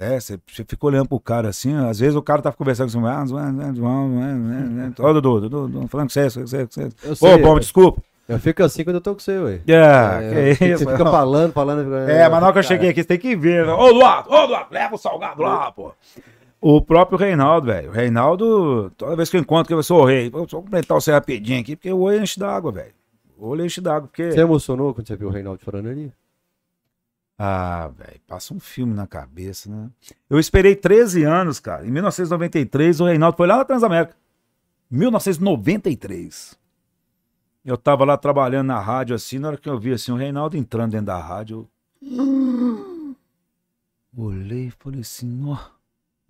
É, você, você fica olhando pro cara assim, às vezes o cara tá conversando com você. Ah, João, João, João, Ô, Dudu, Dudu, falando com você, você, você, você. Eu Ô, Bomba, desculpa. eu fico assim quando eu tô com você, ué. É, É, que isso. Você fica falando, falando. É, mas na hora que eu cheguei aqui, você tem que ver. né? Ô, Eduardo, ô, Eduardo, leva o salgado lá, pô. O próprio Reinaldo, velho. O Reinaldo, toda vez que eu encontro, que eu sou o rei, vou só completar você rapidinho aqui, porque o olho enche d'água, velho. O olho enche d'água, porque. Você emocionou quando você viu o Reinaldo chorando ali? Ah, velho, passa um filme na cabeça, né? Eu esperei 13 anos, cara. Em 1993, o Reinaldo foi lá na Transamérica. 1993. Eu tava lá trabalhando na rádio, assim, na hora que eu vi assim, o Reinaldo entrando dentro da rádio. Eu... Olhei e falei assim, ó.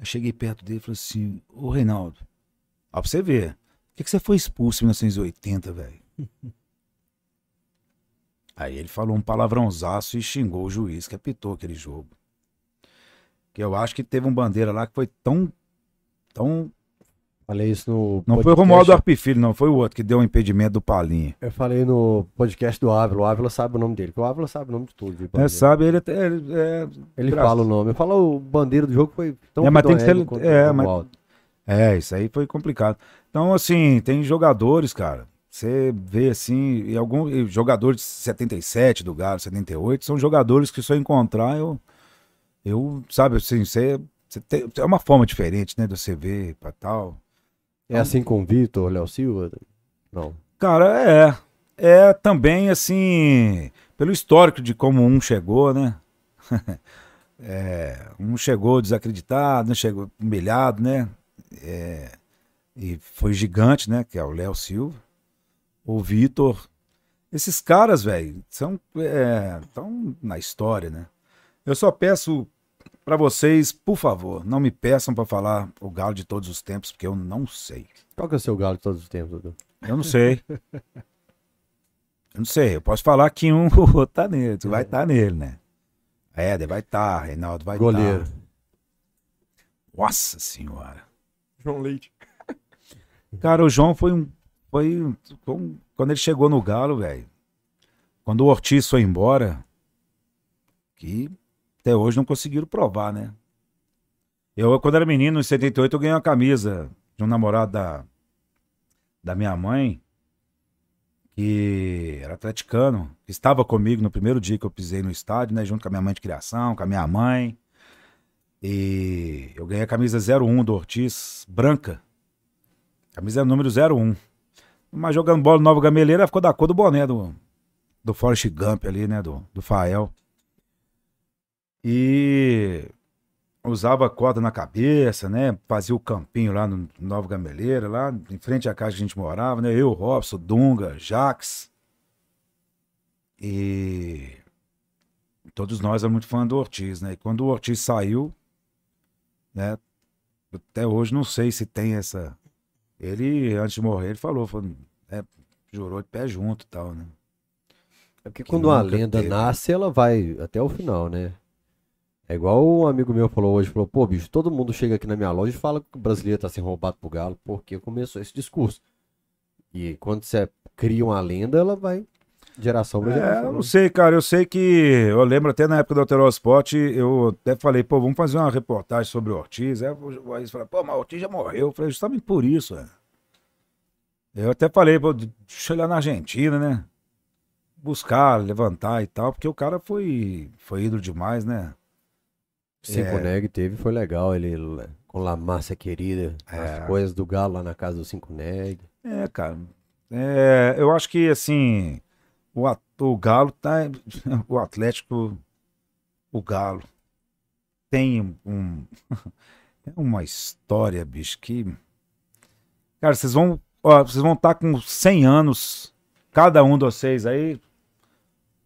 Eu cheguei perto dele e falei assim, ô Reinaldo, ó pra você ver, por que, que você foi expulso em 1980, velho? Aí ele falou um palavrãozaço e xingou o juiz que apitou aquele jogo. Que eu acho que teve um bandeira lá que foi tão. tão. Falei isso no. Não foi o podcast. Romualdo Arpifilho, não, foi o outro que deu um impedimento do Palinha. Eu falei no podcast do Ávila. O Ávila sabe o nome dele. porque O Ávila sabe o nome de tudo. de É, sabe, ele até. Ele, é, Ele Graças. fala o nome. Eu falo o bandeira do jogo foi tão É, mas tem que ser- é, o mas- é, isso aí foi complicado. Então, assim, tem jogadores, cara, Você vê assim, e alguns jogadores de 77 do Galo, 78, são jogadores que se eu encontrar, eu, eu sabe, assim, você, tem, é uma forma diferente, né, de você ver pra tal. É assim com o Vitor, Léo Silva? Não. Cara, é. É também, assim, pelo histórico de como um chegou, né? É, um chegou desacreditado, né? chegou humilhado, né? É, e foi gigante, né? Que é o Léo Silva. O Vitor. Esses caras, velho, são estão na história, né? Eu só peço para vocês, por favor, não me peçam para falar o galo de todos os tempos, porque eu não sei. Qual que é o seu galo de todos os tempos, Dudu? Eu não sei. eu não sei. Eu posso falar que um tá nele, vai estar tá nele, né? Éder vai estar, tá, Reinaldo vai estar. Goleiro. Tá. Nossa senhora. João Leite. Cara, o João foi um. Foi um, quando ele chegou no Galo, velho. Quando o Ortiz foi embora, que até hoje não conseguiram provar, né? Eu, quando era menino, em 78, eu ganhei uma camisa de um namorado da, da minha mãe que era atleticano, que estava comigo no primeiro dia que eu pisei no estádio, né, junto com a minha mãe de criação, com a minha mãe. E eu ganhei a camisa 01 do Ortiz, branca. Camisa número 01. Mas jogando bola no Nova Gameleira, ficou da cor do boné do, do Forrest Gump ali, né, do, do Fael. E usava corda na cabeça, né? Fazia o campinho lá no Nova Gameleira, lá em frente à casa que a gente morava, né? Eu, Robson, Dunga, Jax. E todos nós éramos muito fã do Ortiz, né? E quando o Ortiz saiu, né? Até hoje não sei se tem essa. Ele, antes de morrer, ele falou, falou é, jurou de pé junto e tal, né? É porque quando uma lenda teve. nasce, ela vai até o final, né? É igual um amigo meu falou hoje, falou, pô, bicho, todo mundo chega aqui na minha loja e fala que o brasileiro tá sendo roubado pro galo, porque começou esse discurso. E quando você cria uma lenda, ela vai geração pra geração. É, eu não sei, cara, eu sei que, eu lembro até na época do Alterosport, eu até falei, pô, vamos fazer uma reportagem sobre o Ortiz. Aí o Ortiz falou, pô, mas o Ortiz já morreu. Eu falei, justamente por isso, é. Eu até falei, pô, deixa eu olhar na Argentina, né? Buscar, levantar e tal, porque o cara foi, foi ídolo demais, né? Cinco é. Neg teve, foi legal. Ele com La Massa Querida, é. as coisas do Galo lá na casa do Cinco Neg. É, cara. É, eu acho que assim, o, o Galo tá. O Atlético, o Galo, tem um. É uma história, bicho, que. Cara, vocês vão. Ó, vocês vão estar tá com 100 anos, cada um de vocês aí.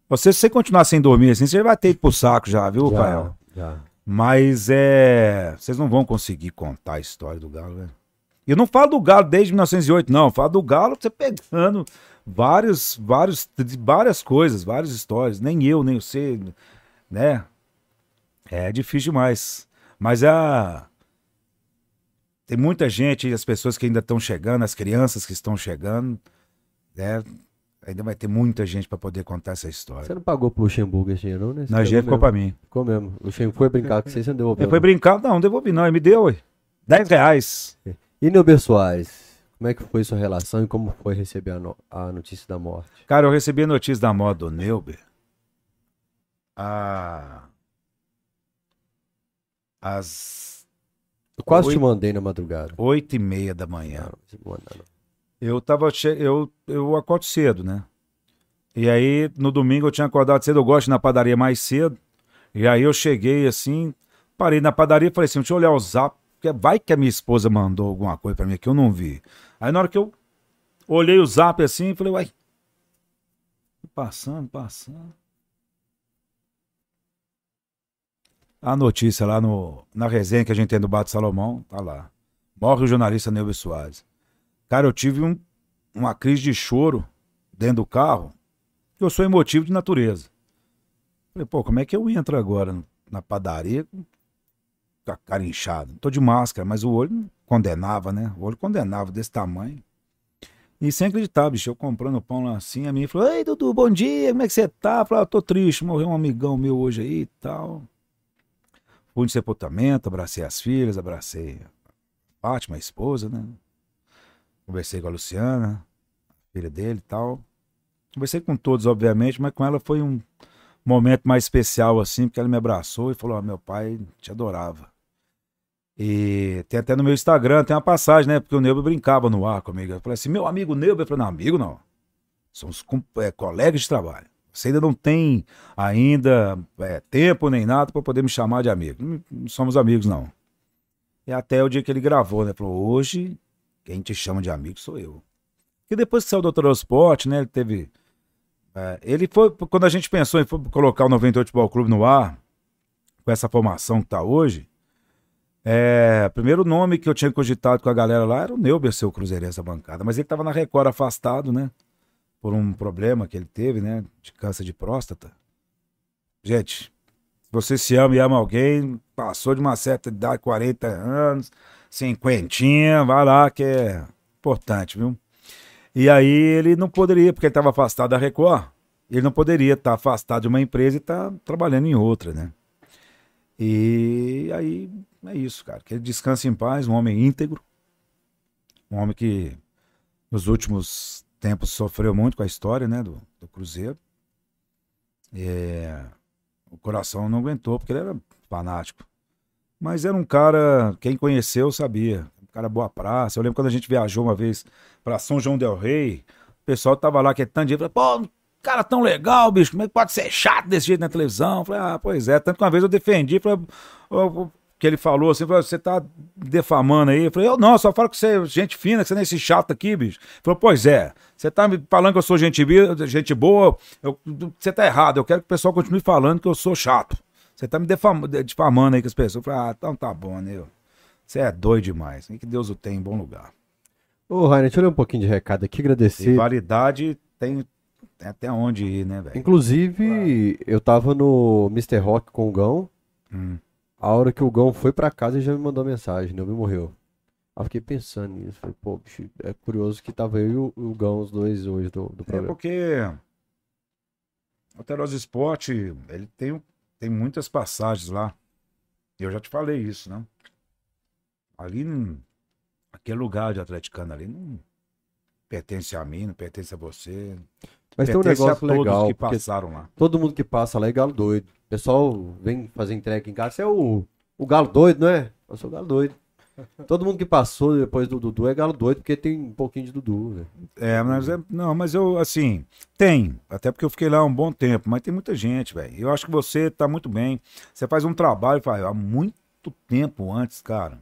Você, se você continuar sem dormir assim, você vai ter ido pro saco já, viu, já, Caio? Já. Mas é. Vocês não vão conseguir contar a história do Galo, velho. Eu não falo do Galo desde 1908, não. Eu falo do Galo você pegando vários, vários, várias coisas, várias histórias. Nem eu, nem você, né? É difícil demais. Mas a. Tem muita gente, as pessoas que ainda estão chegando, as crianças que estão chegando, né? Ainda vai ter muita gente para poder contar essa história. Você não pagou pro Luxemburgo esse dinheiro, não, né? Não, dinheiro ficou pra mim. Ficou mesmo. O Luxemburgo foi brincar com você, você não devolveu. Ele foi brincar? Não, não devolvi não. Ele me deu, ué. 10 reais. E Neuber Soares? Como é que foi sua relação e como foi receber a, no... a notícia da morte? Cara, eu recebi a notícia da morte do Neuber. A... Às... Eu quase te mandei na madrugada. Oito e meia da manhã. Não, não, não. Eu tava. Eu, eu acordo cedo, né? E aí, no domingo, eu tinha acordado cedo. Eu gosto de ir na padaria mais cedo. E aí, eu cheguei assim, parei na padaria e falei assim: deixa eu olhar o zap. Porque vai que a minha esposa mandou alguma coisa para mim que eu não vi. Aí, na hora que eu olhei o zap assim, falei: uai. Passando, passando. A notícia lá no, na resenha que a gente tem do Bato Salomão, tá lá. Morre o jornalista Neuber Soares. Cara, eu tive um, uma crise de choro dentro do carro, eu sou emotivo de natureza. Falei, pô, como é que eu entro agora na padaria com a cara inchada? Tô de máscara, mas o olho condenava, né? O olho condenava desse tamanho. E sem acreditar, bicho, eu comprando pão lá assim, a minha falou, ei, Dudu, bom dia, como é que você tá? Falei, ah, tô triste, morreu um amigão meu hoje aí e tal. Fui de sepultamento, abracei as filhas, abracei a Fátima, a esposa, né? Conversei com a Luciana, filha dele e tal. Conversei com todos, obviamente, mas com ela foi um momento mais especial, assim, porque ela me abraçou e falou: oh, meu pai te adorava. E tem até no meu Instagram, tem uma passagem, né? Porque o Neuber brincava no ar comigo. Eu falei assim: meu amigo Neuber, eu falei: não, amigo não. Somos é, colegas de trabalho. Você ainda não tem ainda é, tempo nem nada para poder me chamar de amigo. Não somos amigos, não. E até o dia que ele gravou, né? Falou: hoje, quem te chama de amigo sou eu. E depois que saiu do Doutor Esporte, né? Ele teve. é, ele foi. Quando a gente pensou em colocar o 98 Futebol Clube no ar, com essa formação que tá hoje. É, primeiro nome que eu tinha cogitado com a galera lá era o Neuber, seu cruzeirense da bancada. Mas ele tava na Record afastado, né? Por um problema que ele teve, né? De câncer de próstata. Gente, você se ama e ama alguém, passou de uma certa idade, 40 anos, cinquentinha, vai lá que é importante, viu? E aí ele não poderia, porque ele estava afastado da Record, ele não poderia estar afastado de uma empresa e estar trabalhando em outra, né? E aí é isso, cara. Que ele descanse em paz, um homem íntegro, um homem que nos últimos tempos sofreu muito com a história, né, do, do Cruzeiro. É, o coração não aguentou, porque ele era fanático. Mas era um cara, quem conheceu sabia, um cara boa praça. Eu lembro quando a gente viajou uma vez para São João del Rei, o pessoal tava lá que é tanto dia, pô, cara tão legal, bicho, como é que pode ser chato desse jeito na televisão? Eu falei, ah, pois é, tanto que uma vez eu defendi, falei, "Ô, ô", que ele falou assim, falou, você tá defamando aí? Eu falei, eu não, só falo que você é gente fina, que você não é esse chato aqui, bicho. Ele falou, pois é, você tá me falando que eu sou gente, gente boa, eu- você tá errado, eu quero que o pessoal continue falando que eu sou chato. Você tá me difamando aí com as pessoas. Eu falei, ah, então tá bom, né? Você é doido demais. Que Deus o tenha em bom lugar. Ô, Rainer, deixa eu ler um pouquinho de recado aqui, agradecer. Rivalidade tem, tem até onde ir, né, velho? Inclusive, eu tava no Mr. Rock com o Gão. Hum. A hora que o Gão foi pra casa, ele já me mandou mensagem, né? Me morreu. Aí eu fiquei pensando nisso. Falei, pô, bicho, é curioso que tava eu e o, o Gão, os dois hoje do, do É programa. porque o Teroz Esporte, ele tem, tem muitas passagens lá. Eu já te falei isso, né? Ali, aquele lugar de atleticano ali, não pertence a mim, não pertence a você. Mas tem um negócio legal, que passaram lá. todo mundo que passa lá é galo doido. O pessoal vem fazer entrega em casa, você é o, o galo doido, não é? Eu sou o galo doido. Todo mundo que passou depois do Dudu é galo doido, porque tem um pouquinho de Dudu, né? É, mas é, não, mas eu, assim, tem, até porque eu fiquei lá um bom tempo, mas tem muita gente, velho. Eu acho que você tá muito bem. Você faz um trabalho faz, há muito tempo antes, cara.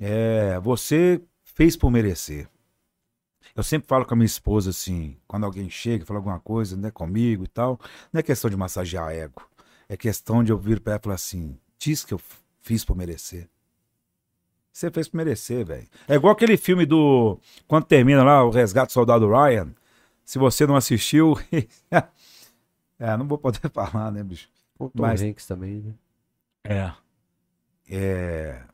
É, você fez por merecer. Eu sempre falo com a minha esposa assim, quando alguém chega fala alguma coisa, né, comigo e tal, não é questão de massagear ego. É questão de eu vir pra ela e falar assim: diz que eu fiz por merecer. Você fez por merecer, velho. É igual aquele filme do. Quando termina lá o Resgate do Soldado Ryan. Se você não assistiu. é, não vou poder falar, né, bicho? O Tom Mas- Hanks também, né? É. É.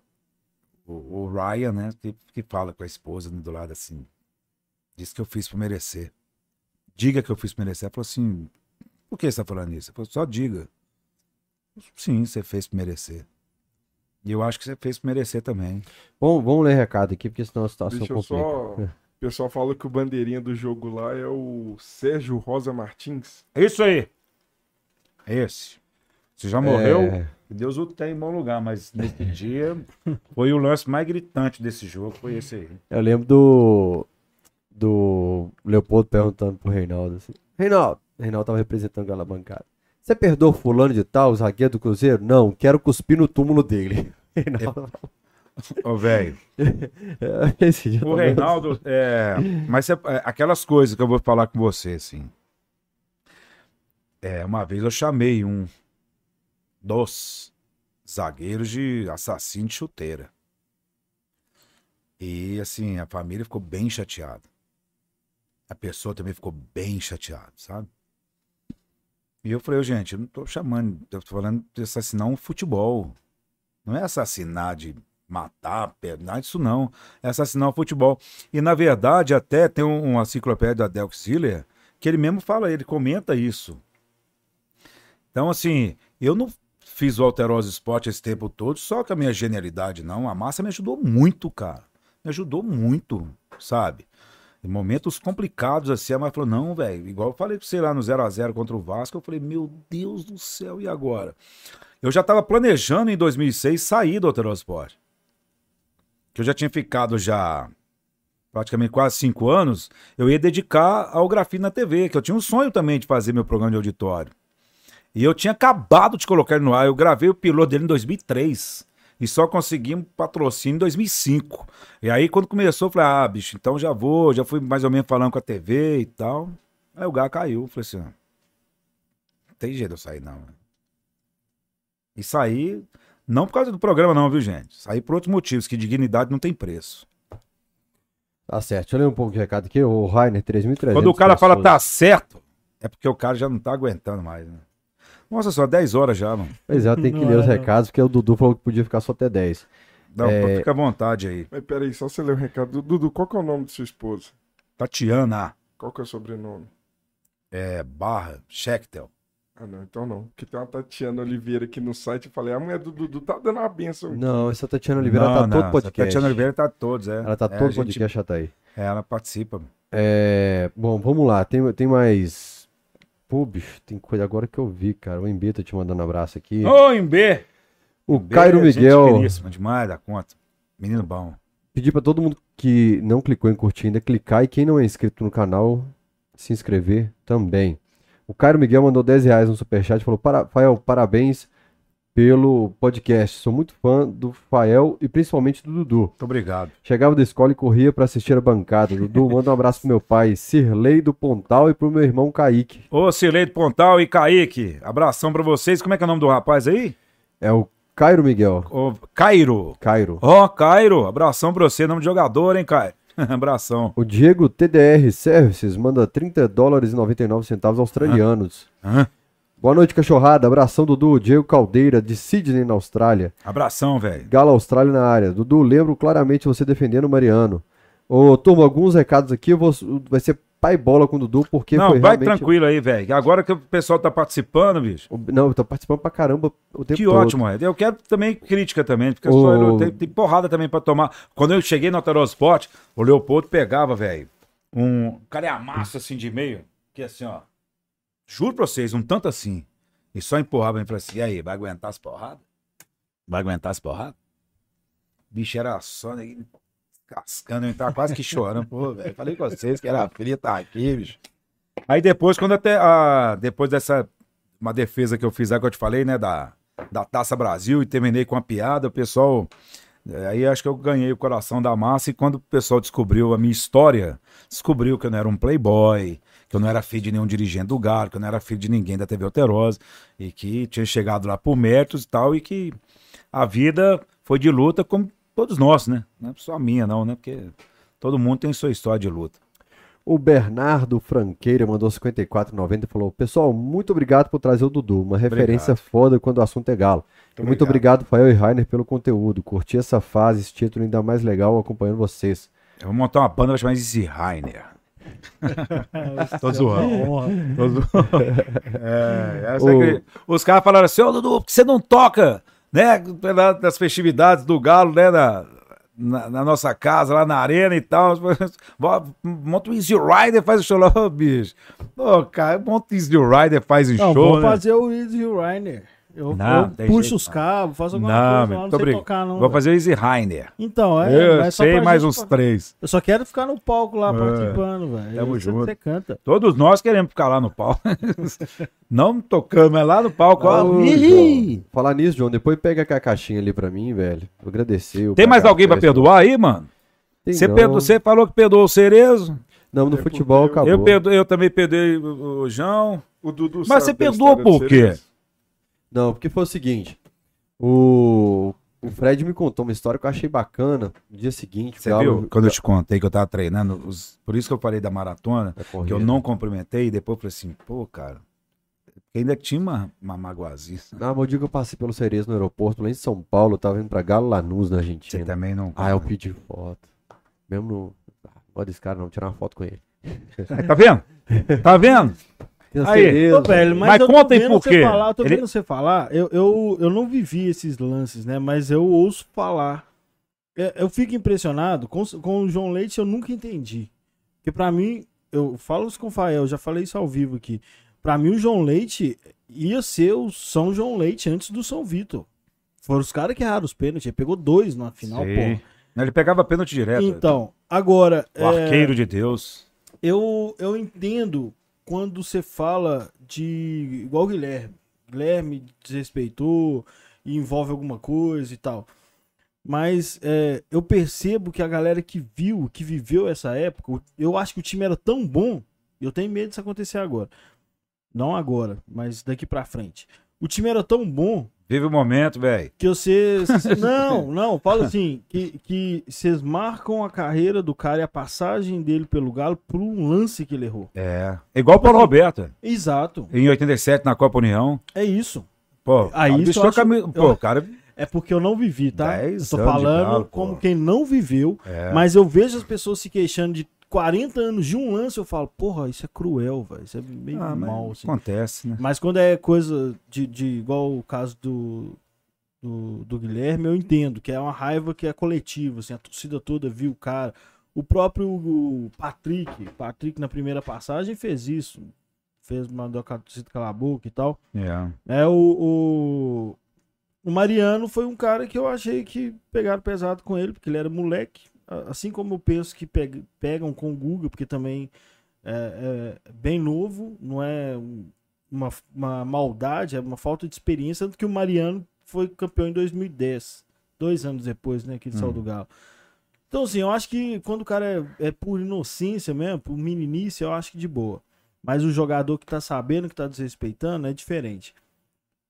O, o Ryan, né, que, que fala com a esposa né, do lado assim. Diz que eu fiz por merecer. Diga que eu fiz por merecer. Ela falou assim: por que você tá falando isso? Só diga. Sim, você fez por merecer. E eu acho que você fez por merecer também. Bom, vamos ler recado aqui, porque senão a situação Deixa complica. só. O pessoal falou que o bandeirinha do jogo lá é o Sérgio Rosa Martins. É isso aí. É esse. Você já morreu? É, Deus o tenha em bom lugar, mas nesse dia foi o lance mais gritante desse jogo, foi esse aí. eu lembro do. Do Leopoldo perguntando pro Reinaldo assim: Reinaldo, o Reinaldo tava representando na bancada. Você perdoa fulano de tal, o zagueiro do Cruzeiro? Não, quero cuspir no túmulo dele. Reinaldo. Ô, velho. Dia O Reinaldo, é, mas é, é, aquelas coisas que eu vou falar com você, assim. É, uma vez eu chamei um dos zagueiros de assassino de chuteira. E, assim, a família ficou bem chateada. A pessoa também ficou bem chateada, sabe? E eu falei, gente, eu não tô chamando, eu tô falando de assassinar um futebol. Não é assassinar de matar, pe- nada disso não é assassinar o futebol. E na verdade, até tem um, uma enciclopédia da Delk Ziller que ele mesmo fala, ele comenta isso. Então, assim, eu não fiz o Alterosa Esporte esse tempo todo só com a minha genialidade, não. A massa me ajudou muito, cara. Me ajudou muito, sabe? Momentos complicados assim, a mãe falou: não, velho, igual eu falei pra você lá no 0x0 contra o Vasco, eu falei: meu Deus do céu, e agora? Eu já tava planejando em 2006 sair do Alterosport. Que eu já tinha ficado já praticamente quase cinco anos, eu ia dedicar ao grafite na TV, que eu tinha um sonho também de fazer meu programa de auditório. E eu tinha acabado de colocar ele no ar, eu gravei o piloto dele em 2003 e só conseguimos patrocínio em 2005. E aí, quando começou, eu falei, ah, bicho, então já vou, já fui mais ou menos falando com a TV e tal. Aí o gar caiu. Falei assim, não tem jeito de eu sair, não. E saí, não por causa do programa, não, viu, gente? Saí por outros motivos, que dignidade não tem preço. Tá certo. Deixa eu ler um pouco de recado aqui. O Rainer, 3.300. Quando o cara fala tá certo, é porque o cara já não tá aguentando mais, né? Nossa, só 10 horas já, mano. Pois é, eu tenho que Não ler é, os não. recados, porque o Dudu falou que podia ficar só até 10. Não, É. fica à vontade aí. Mas peraí, só você ler o recado. Dudu, qual que é o nome de sua esposa? Tatiana, Qual que é o sobrenome? é, barra, Schechtel. Ah, não, então não. Porque tem uma Tatiana Oliveira aqui no site. Eu falei, a mulher do Dudu tá dando uma benção. Não, essa Tatiana Oliveira Não, tá não, todo essa podcast. Tatiana Oliveira tá todos, é. Ela tá É, todo gente- podcast, já tá aí. É, ela participa. É, bom, vamos lá. Tem, tem mais. Pô, bicho, tem coisa agora que eu vi, cara. O Embi tá te mandando abraço aqui. Ô, Imbê! o Imbê, Cairo gente Miguel finíssima demais da conta. Menino bom. pediu pra todo mundo que não clicou em curtir ainda clicar e quem não é inscrito no canal se inscrever também. O Cairo Miguel mandou 10 reais no superchat e falou: para, Fael, parabéns pelo podcast. Sou muito fã do Fael e principalmente do Dudu. Muito obrigado. Chegava da escola e corria pra assistir a bancada. Dudu, manda um abraço pro meu pai, Sirlei do Pontal, e pro meu irmão Kaique. Ô, Cileide Pontal e Kaique, abração pra vocês. Como é que é o nome do rapaz aí? É o Cairo Miguel. Ô, Cairo. Cairo. Ó, Cairo, abração pra você, nome de jogador, hein, Cairo? abração. O Diego TDR Services manda 30 dólares e 99 centavos australianos. Hã? Boa noite, cachorrada. Abração, Dudu. Diego Caldeira, de Sydney, na Austrália. Abração, velho. Galo Austrália na área. Dudu, lembro claramente você defendendo o Mariano. Ô, turma, alguns recados aqui. Eu vou, vai ser pai bola com o Dudu, porque Não, vai realmente... tranquilo aí, velho. Agora que o pessoal tá participando, bicho. O- Não, eu tô participando pra caramba o tempo Que todo. ótimo, é. Eu quero também crítica também, porque eu- tem, tem porrada também pra tomar. Quando eu cheguei no Alterosport, o Leopoldo pegava, velho, um careamaço assim de meio, que assim, ó. Juro pra vocês, um tanto assim. E só empurrava e falava assim: e aí, vai aguentar as porradas? Vai aguentar as porradas? Bicho era só, né, cascando, eu entrava quase que chorando. Pô, velho, falei com vocês que era fria, tá aqui, bicho. Aí depois, quando até. A, depois dessa. Uma defesa que eu fiz aí que eu te falei, né? Da, da Taça Brasil e terminei com uma piada, o pessoal. eh, Aí acho que eu ganhei o coração da massa e quando o pessoal descobriu a minha história, descobriu que eu não era um playboy, que eu não era filho de nenhum dirigente do Galo, que eu não era filho de ninguém da TV Alterosa e que tinha chegado lá por méritos e tal e que a vida foi de luta como todos nós, né? Não é só a minha não, né? Porque todo mundo tem sua história de luta. O Bernardo Franqueira mandou 54,90 e falou: Pessoal, muito obrigado por trazer o Dudu, uma referência foda quando o assunto é galo. E muito obrigado, Fael e Rainer, pelo conteúdo. Curti essa fase, esse título ainda mais legal acompanhando vocês. Eu vou montar uma banda, vai chamar Easy Rainer. Tô zoando. Tô zoando. É, é O- que- os caras falaram assim, ô Dudu, por que você não toca, né, das festividades do Galo, né, na, na, na nossa casa, lá na arena e tal. Monta o Easy Rider, faz o show lá, ô bicho. Ô, cara, monta o Easy Rider, faz um Não, show, vou né? fazer o Easy Rainer. Eu, Não, eu puxo jeito, os cabos, faço alguma Não, coisa meu, não tô sei brincando. tocar não. Vou fazer o Easy Rainer. Então, é, Eu sei mais gente uns três. Eu só quero ficar no palco lá É. participando, velho. Tamo Você- junto. Você canta. Todos nós queremos ficar lá no palco. Não tocando, mas lá no palco. ó. Ô, Ih! João, Falar nisso, João, depois pega aquela caixinha ali pra mim, velho. Vou agradecer. Tem mais alguém pra perdoar aí, mano? Tem Você, perdo- você falou que perdoou o Cerezo. Não, no É, futebol porque acabou. Eu, perdo- eu também perdoei o, o João. O Dudu Mas você perdoou por quê? Cerezo? Não, porque foi o seguinte. O, o Fred me contou uma história que eu achei bacana. No dia seguinte, Você viu? Quando eu te contei que eu tava treinando, os- por isso que eu falei da maratona, da que eu não cumprimentei, e depois eu falei assim, pô, cara, porque ainda tinha uma, uma magoazinha. Ah, mas o dia que eu passei pelo Cerezo no aeroporto, lá em São Paulo, eu tava indo pra Galo Lanús, na Você Argentina. também não. Ah, eu pedi foto. Mesmo no... Ah, não pode esse cara não, tirar uma foto com ele. Tá vendo? Tá vendo? Aí. Ô, velho, mas, Mas eu vendo por você quê. Falar, eu tô Ele- vendo você falar. Eu, eu, eu não vivi esses lances, né? Mas eu ouço falar. É, Eu fico impressionado. Com, com o João Leite eu nunca entendi. Porque pra mim, eu falo isso com o Fael, já falei isso ao vivo aqui. Pra mim, o João Leite ia ser o São João Leite antes do São Vitor. Foram os caras que erraram os pênaltis. Ele pegou dois na final, Sim. pô. Ele pegava pênalti direto. Então, agora. o é, arqueiro de Deus. eu, eu entendo quando você fala de. igual o Guilherme. Guilherme desrespeitou envolve alguma coisa e tal. Mas é, eu percebo que a galera que viu, que viveu essa época, eu acho que o time era tão bom. Eu tenho medo disso acontecer agora. Não agora, mas daqui pra frente. O time era tão bom Vive o momento, velho. que vocês. Não, não, falo assim, que, que vocês marcam a carreira do cara e a passagem dele pelo Galo por um lance que ele errou. É. Igual o Paulo Roberto. Exato. Em 87, na Copa União. É isso. Pô, Aí isso acho- eu- Pô, cara. É porque eu não vivi, tá? Eu tô de falando Galo, como pô. quem não viveu, É. mas eu vejo as pessoas se queixando de 40 anos de um lance, eu falo, porra, isso é cruel, velho. Isso é meio Ah, mas mal, assim. Acontece, né? Mas quando é coisa de, de igual o caso do, do, do Guilherme, eu entendo que é uma raiva que é coletiva, assim, a torcida toda viu o cara. O próprio Patrick, Patrick na primeira passagem fez isso. Fez, mandou a torcida calar a boca e tal. É. É, o, o, o Mariano foi um cara que eu achei que pegaram pesado com ele, porque ele era moleque. Assim como eu penso que peg- pegam com o Guga, porque também é, é bem novo, não é um- uma, uma maldade, é uma falta de experiência, tanto que o Mariano foi campeão em 2010, dois anos depois, né, que ele saiu Hum. do Galo. Então, assim, eu acho que quando o cara é, é por inocência mesmo, por meninice, eu acho que de boa. Mas o jogador que tá sabendo que tá desrespeitando é diferente.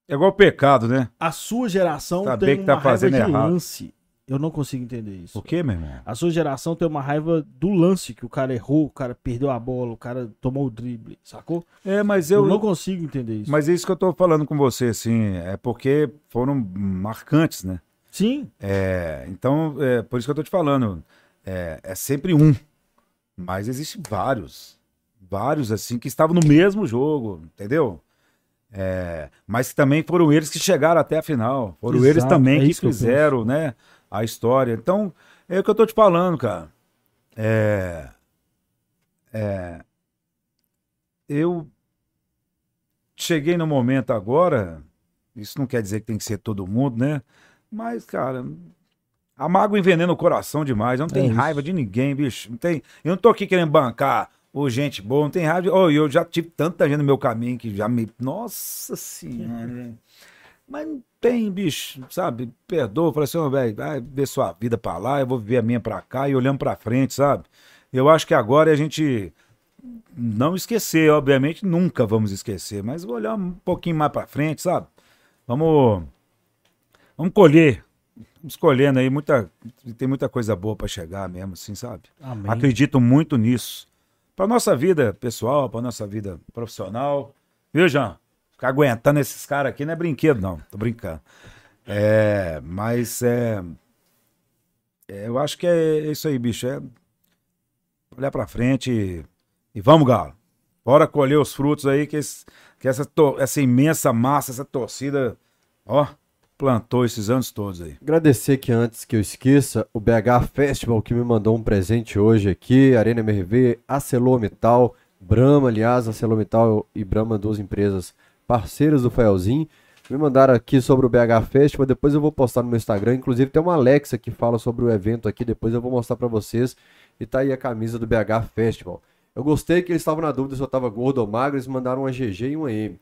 É igual o pecado, né? A sua geração Saber tem que tá uma fazendo de errado. lance. Eu não consigo entender isso. O quê, meu irmão? A sua geração tem uma raiva do lance, que o cara errou, o cara perdeu a bola, o cara tomou o drible, sacou? É, mas Eu, eu. não consigo entender isso. Mas é isso que eu tô falando com você, assim. É porque foram marcantes, né? Sim, É, então, é por isso que eu tô te falando. É, é sempre um. Mas existem vários. Vários, assim, que estavam no mesmo jogo, entendeu? É, mas também foram eles que chegaram até a final. Foram Exato, eles também é que que fizeram, né? A história. Então, é o que eu tô te falando, cara. É. É. Eu cheguei no momento agora. Isso não quer dizer que tem que ser todo mundo, né? Mas, cara, a mágoa envenena o coração demais. Eu não É tenho isso. raiva de ninguém, bicho. Não tem, eu não tô aqui querendo bancar ô, gente boa, não tem raiva. de- Ô, eu já tive tanta gente no meu caminho que já me. Nossa senhora. Mas não tem, bicho, sabe? Perdoa, fala assim, ô, velho, vai ver sua vida pra lá, eu vou viver a minha pra cá e olhando pra frente, sabe? Eu acho que agora é a gente não esquecer, obviamente, nunca vamos esquecer, mas vou olhar um pouquinho mais pra frente, sabe? Vamos vamos colher, vamos escolhendo aí muita tem muita coisa boa pra chegar mesmo, assim, sabe? amém. Acredito muito nisso. Pra nossa vida pessoal, pra nossa vida profissional. Viu, Jean? Ficar aguentando esses caras aqui não é brinquedo, não. Tô brincando. É, mas é, é, eu acho que é isso aí, bicho. É olhar pra frente e, e vamos, Galo. Bora colher os frutos aí que, esse- que essa, essa imensa massa, essa torcida, ó, plantou esses anos todos aí. Agradecer que antes que eu esqueça, o BH Festival que me mandou um presente hoje aqui, Arena MRV, ArcelorMittal, Brahma, aliás, ArcelorMittal e Brahma, duas empresas parceiras do Faelzinho. Me mandaram aqui sobre o BH Festival, depois eu vou postar no meu Instagram, inclusive tem uma Alexa que fala sobre o evento aqui, depois eu vou mostrar pra vocês. E tá aí a camisa do BH Festival. Eu gostei que eles estavam na dúvida se eu tava gordo ou magro, eles mandaram uma GG e uma M.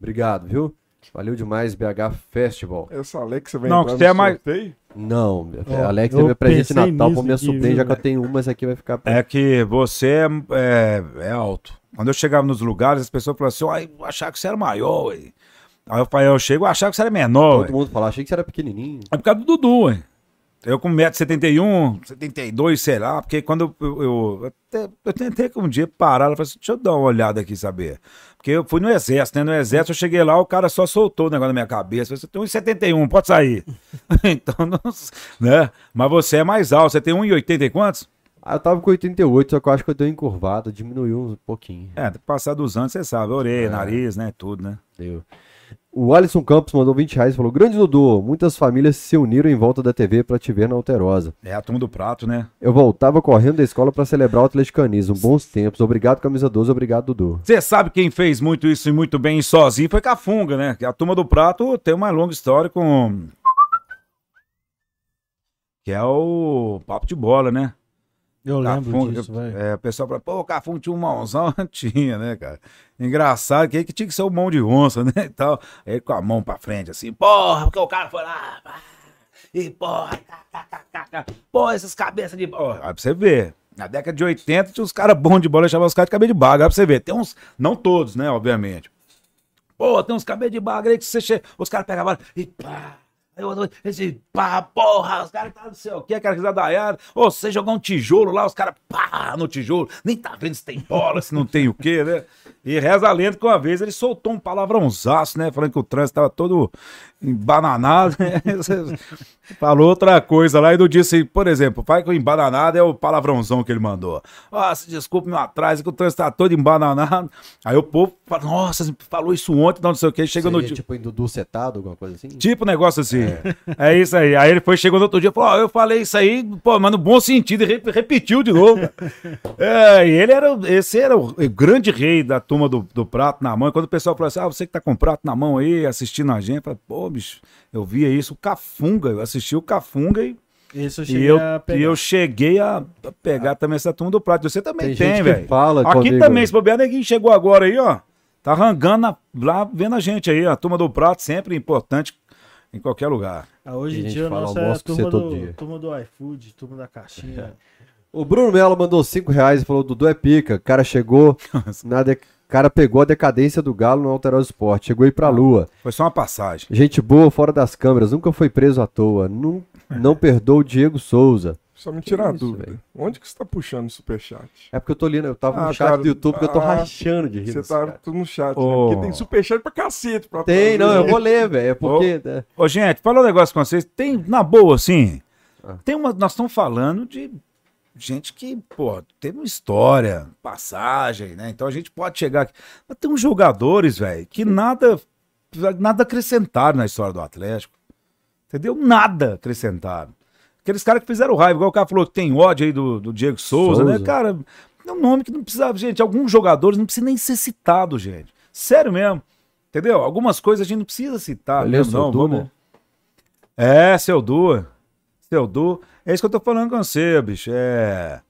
Obrigado, viu? Valeu demais, BH Festival. Essa Alexa vai Não, entrar que você é mais- sorteio? Não, Ó, Alex é meu presente de Natal pra nisso minha sobrinha, já que eu tenho uma, essa aqui vai ficar pra... É que você é, é, é alto. Quando eu chegava nos lugares, as pessoas falavam assim, eu achava que você era maior, ué. Aí eu falei, eu chego, eu achava que você era menor, Todo ué. mundo fala, achei que você era pequenininho. É por causa do Dudu, ué. Eu com 1,71m, 72, sei lá, porque quando eu, eu, eu até, eu tentei que um dia parar, e falei assim, deixa eu dar uma olhada aqui, saber. Porque eu fui no exército, né? No exército eu cheguei lá, o cara só soltou o negócio na minha cabeça. Você tem 1,71, pode sair. então, não, né? Mas você é mais alto, você tem 1,80 e quantos? Ah, eu tava com 88, só que eu acho que eu dei uma encurvada, diminuiu um pouquinho. É, passar dos anos, você sabe, orelha, É. nariz, né? Tudo, né? Deu. O Alisson Campos mandou 20 reais e falou: Grande Dudu, muitas famílias se uniram em volta da TV pra te ver na Alterosa. É a turma do prato, né? Eu voltava correndo da escola pra celebrar o atleticanismo. Bons tempos. Obrigado, camisa 12. Obrigado, Dudu. Você sabe quem fez muito isso e muito bem sozinho foi Cafunga, né? Que a turma do prato tem uma longa história com. Que é o papo de bola, né? Eu lembro disso, vai. É, o pessoal fala, pô, o Cafunga tinha um mãozão, tinha, né, cara? Engraçado, que que tinha que ser o mão de onça, né, e tal. Aí com a mão pra frente, assim, porra, porque o cara foi lá, e porra, tá, tá, tá, tá, tá. pô, essas cabeças de... Ó, aí pra você ver, na década de 80 tinha uns caras bons de bola, eu chamava os caras de cabelo de baga, aí pra você ver, tem uns, não todos, né, obviamente. Pô, tem uns cabelos de baga aí que você chega, os caras pegavam e pá... Esse pá, porra, os caras tá não sei o que, aquela risadaiada. Ô, você jogou um tijolo lá, os caras pá no tijolo. Nem tá vendo se tem bola, se não tem o quê, né? E reza a lenda que uma vez ele soltou um palavrãozaço, né? Falando que o trânsito tava todo embananado. Falou outra coisa lá e não disse, por exemplo, faz que o embananado é o palavrãozão que ele mandou. Ah, se desculpe meu atraso, que o trânsito tá todo embananado. Aí o povo fala, nossa, falou isso ontem, não sei o que. Chega no dia. tipo em Dudu setado, alguma coisa assim? Tipo negócio assim. É. isso aí. Aí ele foi, chegou no outro dia e falou: Ó, eu falei isso aí, pô, mas no bom sentido, e re- repetiu de novo. é, e ele era, o- esse era o, grande rei da turma do, do prato na mão. E quando o pessoal falou assim: ah, você que tá com o prato na mão aí, assistindo a gente, eu falei, pô, bicho, eu via isso, o Cafunga, eu assisti o Cafunga e, Esse eu e, cheguei eu, a pegar. e eu cheguei a pegar também essa turma do prato. Você também Tem tem, velho. fala Aqui comigo. também, se bobear, neguinho chegou agora aí, ó. Tá rangando na- lá, vendo a gente aí. A turma do prato sempre importante em qualquer lugar. Ah, hoje A em gente dia a fala nossa é a turma todo do, dia. turma do iFood, turma da caixinha. O Bruno Melo mandou 5 reais e falou: Dudu é pica. Cara chegou. na de- Cara pegou a decadência do Galo no Alterosa Esporte. Chegou aí pra lua. Foi só uma passagem. Gente boa fora das câmeras. Nunca foi preso à toa. Não, não perdoa o Diego Souza. Só me tirar a isso, dúvida. velho? Onde que você tá puxando o superchat? É porque eu tô lendo. Eu tava no Ah, chat cara, do YouTube que eu tô ah, rachando de rir. Você tá cara. tudo no chat, Ô. né? Porque tem superchat pra cacete. Pra Tem, não, eu vou ler, velho. É porque. né? Ô, gente, falar um negócio com vocês. Tem, na boa, assim. Ah. Tem uma. Nós estamos falando de gente que, pô, tem uma história, passagem, né? Então a gente pode chegar aqui. Mas tem uns jogadores, velho, que nada. Nada acrescentaram na história do Atlético. Entendeu? Nada acrescentaram. Aqueles caras que fizeram raiva, igual o cara falou que tem ódio aí do, do Diego Souza, né? Souza. Cara, é um nome que não precisava. Gente, alguns jogadores não precisam nem ser citado, gente. Sério mesmo. Entendeu? Algumas coisas a gente não precisa citar. Mesmo, seu não. Du, Vamos... né? É, seu Du. Seu Du. É isso que eu tô falando com você, bicho. É.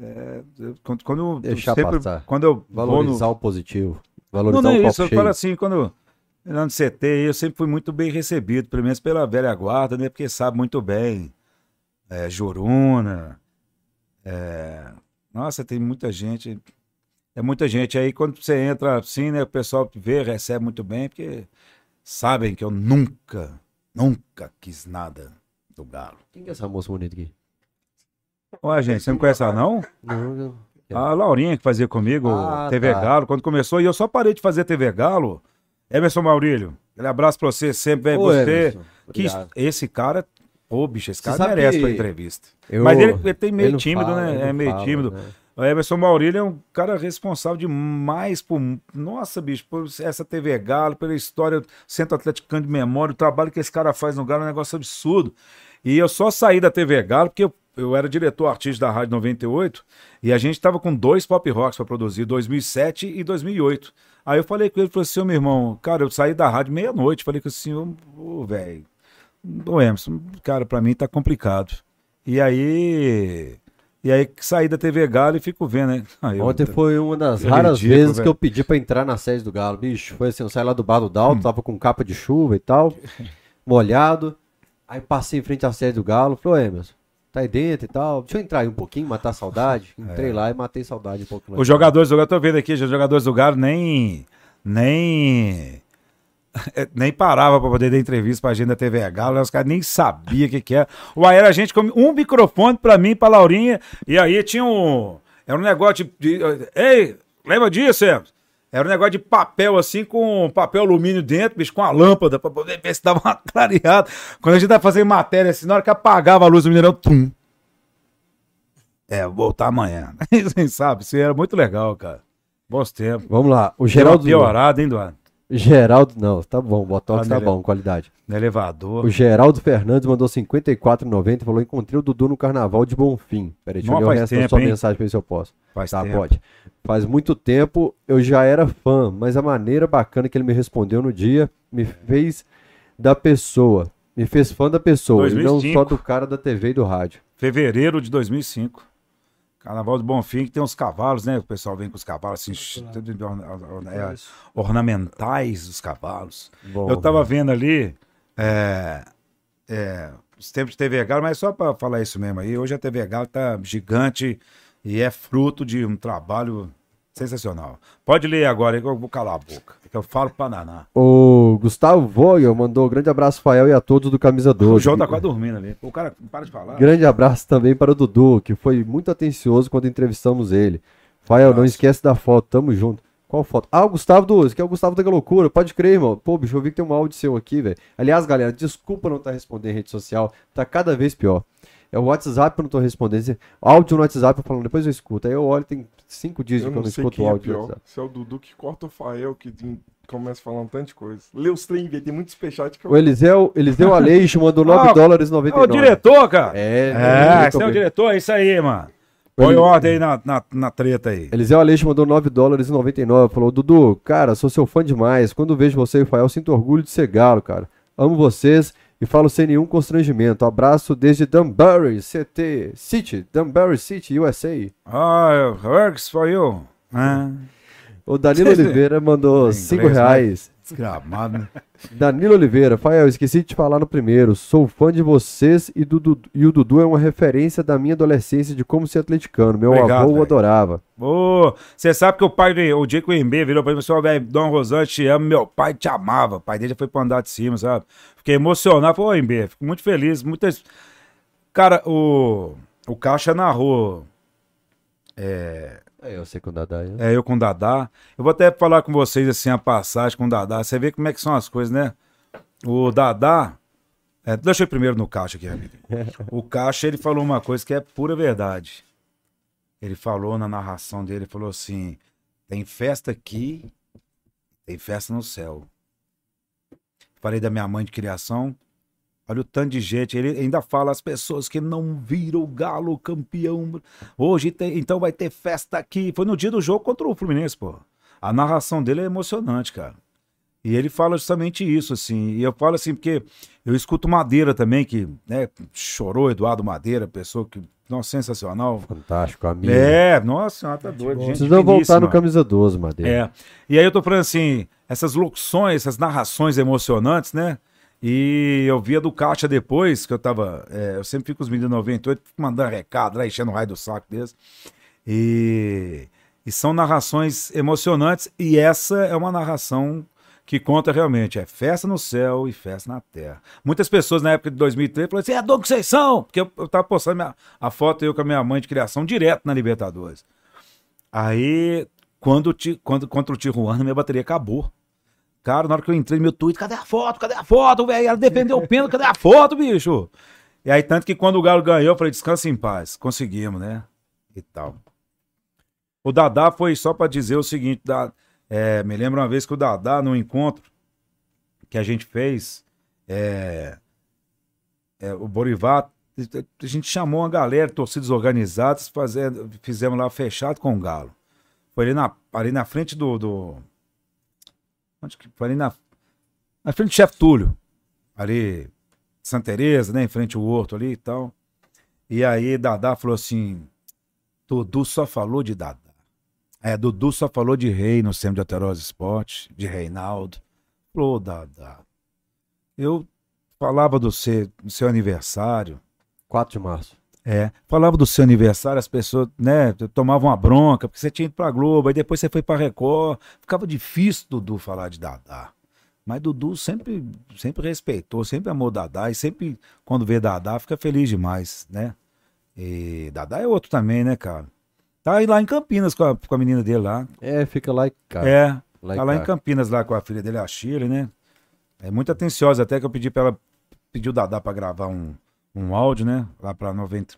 é, eu- quando, eu Deixar sempre, passar. Quando eu vou no, Valorizar o positivo. não, Valorizar não o é copo isso. Eu cheio. falo assim, quando lá no CT, eu sempre fui muito bem recebido, pelo menos pela velha guarda, né? Porque sabe muito bem. É, Joruna. é, nossa, tem muita gente. É muita gente. Aí quando você entra assim, né? O pessoal vê, recebe muito bem, porque sabem que eu nunca, nunca quis nada do Galo. Quem que é essa moça bonita aqui? Ué, gente, você não conhece ela, não? Não, não. A Laurinha que fazia comigo Ah, TV tá. Galo, quando começou, e eu só parei de fazer TV Galo. Emerson Maurílio, aquele abraço pra você, sempre Ô, você. Emerson, Que esse cara, ô bicho, esse cara merece que pra entrevista. Eu- Mas ele, ele tem meio ele tímido, fala, né? É meio fala, tímido. né? O Emerson Maurílio é um cara responsável demais por. Nossa, bicho, por essa TV Galo, pela história do Centro Atleticano de Memória, o trabalho que esse cara faz no Galo é um negócio absurdo. E eu só saí da TV Galo porque eu, eu era diretor artista da Rádio 98 e a gente tava com dois pop rocks para produzir, 2007 e 2008. Aí eu falei com ele, falei assim, meu irmão, cara, eu saí da rádio meia-noite, falei com assim, ô, ô, velho, ô Emerson, cara, pra mim tá complicado. E aí. E aí saí da TV Galo e fico vendo, né? Aí eu- Ontem foi uma das raras ridículo, vezes que velho. eu pedi pra entrar na sede do Galo. Bicho, foi assim, eu saí lá do bar do Dalton, Hum. tava com capa de chuva e tal, molhado. Aí passei em frente à sede do Galo, falei, ô Emerson, tá aí dentro e tal. Deixa eu entrar aí um pouquinho, matar saudade. Entrei lá e matei saudade um pouco. Os jogadores do Galo, tô vendo aqui, os jogadores do Galo nem. Nem. Nem parava pra poder dar entrevista pra gente da TV Galo, né? os caras nem sabiam o que, que era. Uai, era a gente com um microfone pra mim, pra Laurinha, e aí tinha um. Era um negócio de. de- ei, lembra disso, Emerson? Era um negócio de papel assim, com papel alumínio dentro, bicho, com a lâmpada, pra poder ver se dava uma clareada. Quando a gente tava fazendo matéria assim, na hora que apagava a luz do Mineirão, tum. É, vou voltar amanhã. Você sabe, isso era muito legal, cara. Bons tempos. Vamos lá, o Geraldo piorado, hein, Eduardo? Geraldo, não, tá bom, Botox Ah, tá bom, qualidade. No elevador. O Geraldo Fernandes mandou 54,90 e falou: encontrei o Dudu no carnaval de Bonfim. Peraí, deixa eu Não, ler o resto da tempo, sua hein? mensagem pra ver se eu posso. Faz tá, tempo. pode. Faz muito tempo eu já era fã, mas a maneira bacana que ele me respondeu no dia me fez da pessoa. Me fez fã da pessoa, e não 2005. só do cara da TV e do rádio. Fevereiro de 2005. Carnaval do Bonfim, que tem uns cavalos, né? O pessoal vem com os cavalos assim, é, ornamentais os cavalos. Bom, Eu tava vendo ali é, é, os tempos de TV Galo, mas só para falar isso mesmo aí, hoje a TV Galo tá gigante e é fruto de um trabalho sensacional. Pode ler agora que eu vou calar a boca, que eu falo pra Naná. O Gustavo Vogel mandou um grande abraço, Fael, e a todos do Camisa 12. O João tá quase dormindo ali. O cara para de falar. Grande abraço também para o Dudu, que foi muito atencioso quando entrevistamos ele. Fael, não esquece da foto, tamo junto. Qual foto? Ah, o Gustavo do esse que é o Gustavo da Loucura, pode crer, irmão. Pô, bicho, eu vi que tem um áudio seu aqui, velho. Aliás, galera, desculpa não estar respondendo em rede social, tá cada vez pior. É o WhatsApp que eu não tô respondendo. Áudio no WhatsApp eu falando, depois eu escuto. Aí eu olho, tem cinco dias Eu que eu não escuto o é áudio pior. WhatsApp. Se é o Dudu que corta o Fael, que começa falando tanta de coisa. Lê os trem. Tem muito superchat que eu... O Eliseu, Eliseu Aleixo mandou 9 Ah, dólares e É 99. o diretor, cara. É, É, eu esse é o diretor, é isso aí, mano. Põe ordem aí na, na, na treta aí. Eliseu Aleixo mandou 9 dólares e 99. Falou, Dudu, cara, sou seu fã demais. Quando vejo você e o Fael, sinto orgulho de ser galo, cara. Amo vocês e falo sem nenhum constrangimento. Abraço desde Dunbury, CT, City, Dunbury City, USA. Ah, works for you. Ah, O Danilo Oliveira mandou Em 5 inglês, né? reais. Desgramado, né? Danilo Oliveira, Fael, esqueci de te falar no primeiro. Sou fã de vocês e, do e o Dudu é uma referência da minha adolescência de como ser atleticano. Meu Obrigado, avô o velho. adorava. Você sabe que o pai, de, o dia que o MB virou pra mim, falou, velho, Dom Rosante, te amo, meu pai te amava. O pai dele já foi pro andar de cima, sabe? Fiquei emocionado, falei, ô MB, fico muito feliz. Muitas... Cara, o, o Caixa narrou É, eu sei que o Dadá é. É, eu com o Dadá. Eu vou até falar com vocês assim a passagem com o Dadá. Você vê como é que são as coisas, né? O Dadá. É, deixa eu ir primeiro no Caixa aqui, amigo. O Caixa, ele falou uma coisa que é pura verdade. Ele falou na narração dele, ele falou assim: tem festa aqui, tem festa no céu. Falei da minha mãe de criação. Olha o tanto de gente. Ele ainda fala as pessoas que não viram o Galo campeão. Hoje tem, então vai ter festa aqui. Foi no dia do jogo contra o Fluminense, pô. A narração dele é emocionante, cara. E ele fala justamente isso, assim. E eu falo assim, porque eu escuto Madeira também, que né, chorou, Eduardo Madeira, pessoa que. Nossa, sensacional. Fantástico, amigo. É, nossa, senhora, tá doido. Gente Precisam voltar finíssima. no camisa 12, Madeira. É. E aí eu tô falando assim, essas locuções, essas narrações emocionantes, né? E eu via do Caixa depois, que eu tava. é, eu sempre fico com os meninos 98, fico mandando recado lá, enchendo o raio do saco deles. E, e são narrações emocionantes, e essa é uma narração que conta realmente. É festa no céu e festa na terra. Muitas pessoas na época de 2003 falaram assim: é Dom Conceição! Porque eu, eu tava postando minha- a foto eu com a minha mãe de criação direto na Libertadores. Aí, quando, quando contra o Tijuana, minha bateria acabou. Cara, na hora que eu entrei no meu Twitter, cadê a foto? Cadê a foto, velho? Ela defendeu o pênalti, cadê a foto, bicho? E aí, tanto que quando o Galo ganhou, eu falei, descansa em paz. Conseguimos, né? E tal. O Dadá foi só pra dizer o seguinte, da, é, me lembro uma vez que o Dadá, num encontro que a gente fez, é, é, o Borivar, a gente chamou uma galera, torcidas organizadas, fazendo, fizemos lá fechado com o Galo. Foi ali na, ali na frente do, do Onde que foi ali na, na frente do chefe Túlio, ali, Santa Teresa, né, em frente ao Horto ali e tal. E aí Dadá falou assim, Dudu só falou de Dadá. É, Dudu só falou de Rei no Centro de Aterose Esporte, de Reinaldo. Falou, Dadá, eu falava do seu, do seu aniversário, 4 de março. É, falava do seu aniversário, as pessoas, né, tomavam uma bronca, porque você tinha ido pra Globo, aí depois você foi pra Record, ficava difícil Dudu falar de Dadá. Mas Dudu sempre, sempre respeitou, sempre amou Dadá, e sempre, quando vê Dadá, fica feliz demais, né? E Dadá é outro também, né, cara? Tá aí lá em Campinas com a, com a menina dele lá. É, fica lá e cá. é, lá tá lá em. Campinas lá com a filha dele, a Shirley, né? É muito atenciosa, até que eu pedi pra ela, pediu o Dadá pra gravar um, um áudio, né? Lá pra 90.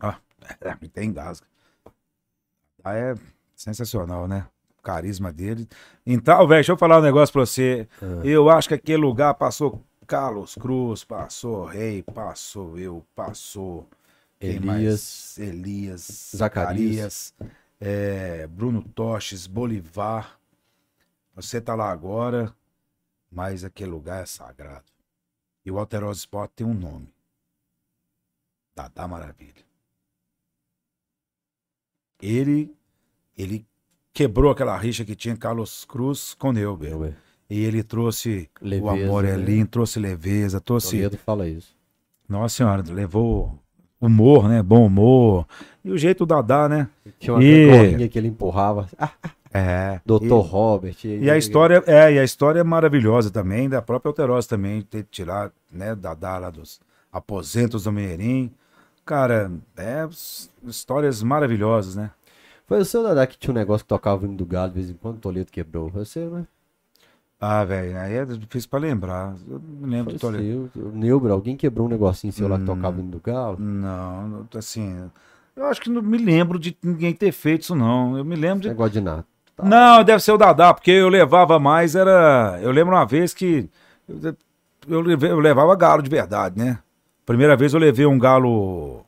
Ah, me tem engasga. Ah, é sensacional, né? carisma dele. Então, velho, deixa eu falar um negócio pra você. Ah. Eu acho que aquele lugar passou Carlos Cruz, passou Rei, passou eu, passou. Elias. Elias. Zacarias. é, Bruno Toches, Bolivar. Você tá lá agora, mas aquele lugar é sagrado. E o Alterosa Sport tem um nome. Dadá Maravilha. Ele, ele quebrou aquela rixa que tinha Carlos Cruz com Neuber. E ele trouxe o Leveza, amor é né? lindo, trouxe leveza, trouxe. Toledo fala isso. Nossa senhora, levou humor, né? Bom humor. E o jeito da Dadá, né? Tinha uma E- corrinha que ele empurrava. É. Doutor Robert. E, e a história é, e a história é maravilhosa também, da própria Alterosa também, ter tirar, né, Dadá lá dos aposentos do Meirim. Cara, é histórias maravilhosas, né? Foi o seu Dadá que tinha um negócio que tocava o hino do galo de vez em quando o Toledo quebrou. Foi você, né? Ah, velho, aí é difícil pra lembrar. Eu não lembro do Toledo. seu. O Neubra, alguém quebrou um negocinho seu lá que Hum. tocava o hino do galo? Não, assim, eu acho que não me lembro de ninguém ter feito isso, não. Eu me lembro de Negócio de nada. Tá. Não, deve ser o Dadá, porque eu levava mais, era. Eu lembro uma vez que. Eu, eu levava galo de verdade, né? Primeira vez eu levei um galo.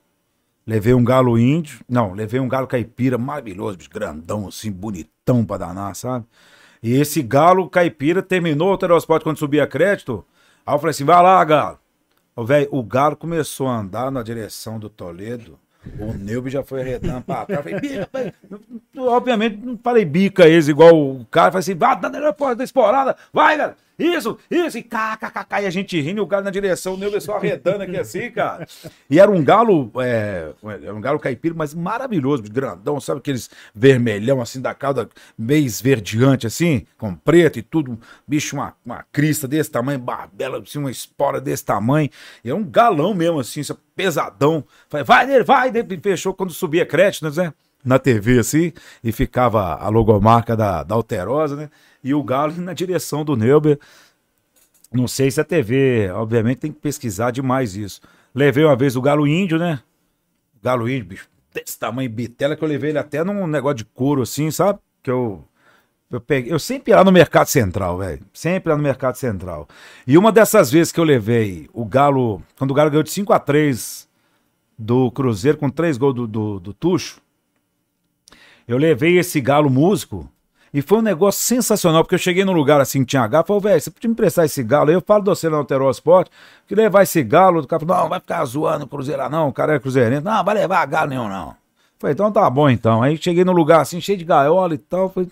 Levei um galo índio. Não, levei um galo caipira maravilhoso, grandão, assim, bonitão pra danar, sabe? E esse galo caipira terminou o Terosport quando subia crédito. Aí eu falei assim: vai lá, galo. Ô, velho, o galo começou a andar na direção do Toledo. O Neubi já foi arredando pra trás. Falei, bica. Obviamente, não falei bica eles igual o cara. Falei assim, vai, dá na porta da esporada. Vai, cara. Isso, isso. E kkk. E a gente rindo e o galo na direção. O Neubi só arredando aqui assim, cara. E era um galo, é, era um galo caipira, mas maravilhoso, grandão. Sabe aqueles vermelhão assim da cauda, meio esverdeante assim, com preto e tudo. Bicho, uma, uma crista desse tamanho, barbela, assim, uma espora desse tamanho. E era um galão mesmo assim, pesadão. Falei, vai nele, vai. Daí fechou quando subia crédito, né? Na TV assim, e ficava a logomarca da, da Alterosa, né? E o galo na direção do Neuber. Não sei se a TV, obviamente, tem que pesquisar demais isso. Levei uma vez o galo índio, né? Galo índio, bicho, desse tamanho, bitela, que eu levei ele até num negócio de couro assim, sabe? Que eu. Eu, peguei, eu sempre ia lá no Mercado Central, velho. Sempre lá no Mercado Central. E uma dessas vezes que eu levei o Galo. Quando o Galo ganhou de 5 a 3 do Cruzeiro, com três gols do, do, do Tuxo, eu levei esse Galo músico. E foi um negócio sensacional, porque eu cheguei num lugar assim que tinha galo, falei, velho, você podia me emprestar esse galo aí? Eu falo de você no Alteró Esporte, que levar esse galo, o cara falou, não, vai ficar zoando o Cruzeiro não, o cara é cruzeirense, não, vai levar galo nenhum não. Falei, então tá bom então. Aí cheguei num lugar assim, cheio de gaiola e tal, falei,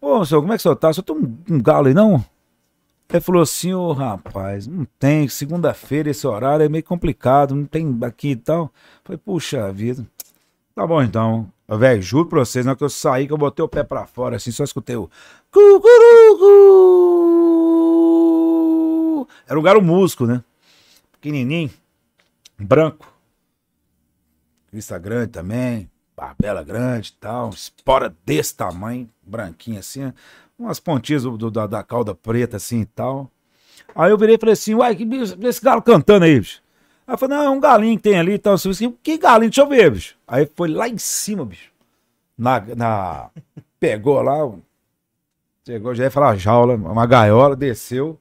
ô, senhor, como é que o senhor tá? O senhor tem um, um galo aí não? Ele falou assim, ô rapaz, não tem, segunda-feira esse horário é meio complicado, não tem aqui e tal. Falei, puxa vida, tá bom então. Velho, juro pra vocês, na hora que eu saí, que eu botei o pé pra fora, assim, só escutei o. Era um galo músico, né? Pequenininho, branco. Crista grande também, barbela grande e tal, espora desse tamanho, branquinha assim, umas pontinhas do- da, da cauda preta assim e tal. Aí eu virei e falei assim, uai, que bicho, esse galo cantando aí, bicho. Aí falei, não, é um galinho que tem ali e falei assim, que galinho? Deixa eu ver, bicho. Aí foi lá em cima, bicho. Na, na... Pegou lá, chegou, já ia falar jaula, uma gaiola, desceu.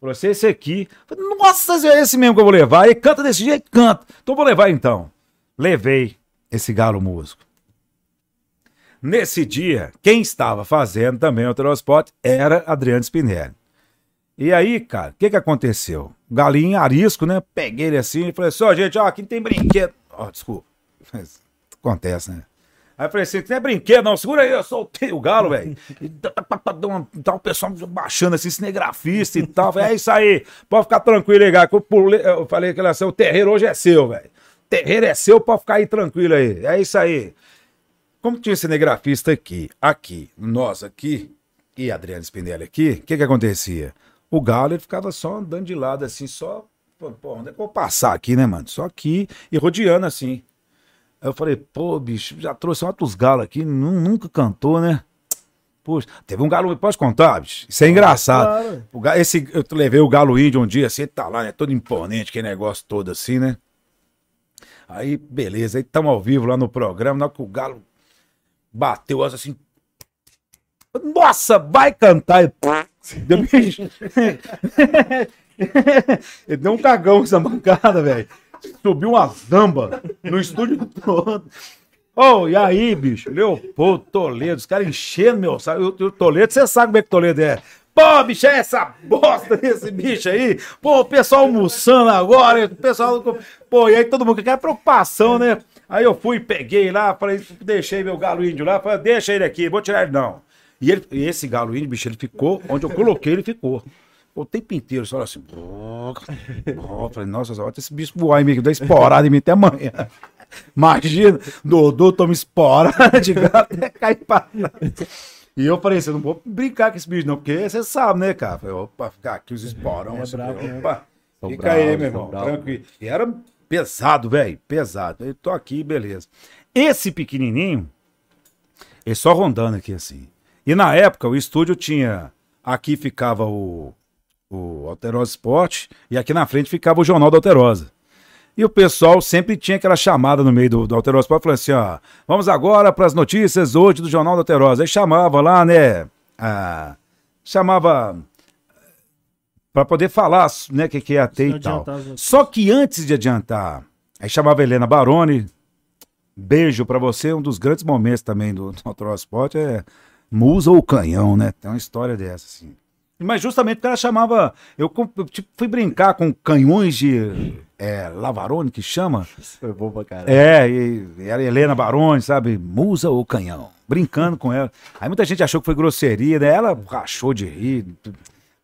Falou esse aqui. Falei, Nossa, é esse mesmo que eu vou levar. Ele canta desse jeito, canta. Então vou levar então. Levei esse galo músico. Nesse dia, quem estava fazendo também o transporte era Adriano Spinelli. E aí, cara, o que que aconteceu? Galinho arisco, né? Peguei ele assim e falei assim, ó, gente, ó, aqui não tem brinquedo. Ó, desculpa. Acontece, né? Aí eu falei assim, não é brinquedo não, segura aí, eu soltei o galo, velho. Tá, o pessoal baixando assim, cinegrafista e tal. Falei, é isso aí, pode ficar tranquilo aí, cara. Eu, pulei- eu falei que assim, o terreiro hoje é seu, velho. Terreiro é seu, pode ficar aí tranquilo aí. É isso aí. Como tinha cinegrafista aqui, aqui, nós aqui, e Adriano Spinelli aqui, o que que acontecia? O galo ele ficava só andando de lado assim, só. Pô, onde é que eu vou passar aqui, né, mano? Só aqui e rodeando assim. Aí eu falei, pô, bicho, já trouxe outros galos aqui, nu- nunca cantou, né? Poxa, teve um galo, pode contar, bicho? Isso é engraçado. O ga- esse, eu levei o galo índio um dia, assim, ele tá lá, né? Todo imponente, aquele negócio todo assim, né? Aí, beleza, aí estamos ao vivo lá no programa, na hora que o galo bateu assim. Nossa, vai cantar! Deu. Ele deu um cagão essa bancada, velho. Subiu uma zamba no estúdio todo. Ô, e aí, bicho? Leopoldo, Toledo, os caras enchendo meu saco. O, Toledo, você sabe como é que Toledo é. Pô, bicho, é essa bosta desse bicho aí. Pô, o pessoal almoçando agora, o pessoal. Pô, e aí todo mundo, aquela preocupação, né? Aí eu fui, peguei lá, falei, deixei meu galo índio lá, falei, deixa ele aqui, vou tirar ele não. E ele, e esse galo índio, bicho, ele ficou, onde eu coloquei, ele ficou. O tempo inteiro, só assim. Falei, nossa, olha esse bicho voar em mim, que dá esporada em mim até amanhã. Imagina, Dodô toma esporada de gato até cair pra trás. E eu falei assim, eu não vou brincar com esse bicho, não, porque você sabe, né, cara? Falei, opa, ficar aqui os esporão. É assim, brabo, falei, opa, São fica bravos, aí, meu irmão, bravos. tranquilo. E era pesado, velho, pesado. Eu tô aqui, beleza. Esse pequenininho, ele só rondando aqui assim. E na época, o estúdio tinha. Aqui ficava o, o Alterosa Esporte e aqui na frente ficava o Jornal da Alterosa. E o pessoal sempre tinha aquela chamada no meio do, do Alterosa Esporte, falando assim, ó, vamos agora para as notícias hoje do Jornal da Alterosa. Aí chamava lá, né, ah, chamava para poder falar, né, o que, que ia ter e tal. Só que antes de adiantar, aí chamava a Helena Baroni, beijo pra você, um dos grandes momentos também do, do Sport é Musa ou Canhão, né? Tem uma história dessa, assim. Mas justamente porque ela chamava. Eu, eu, tipo, fui brincar com canhões de é, Lavarone, que chama. Foi bom pra caralho. É, e era Helena Baroni, sabe? Musa ou Canhão. Brincando com ela. Aí muita gente achou que foi grosseria, né? Ela rachou de rir.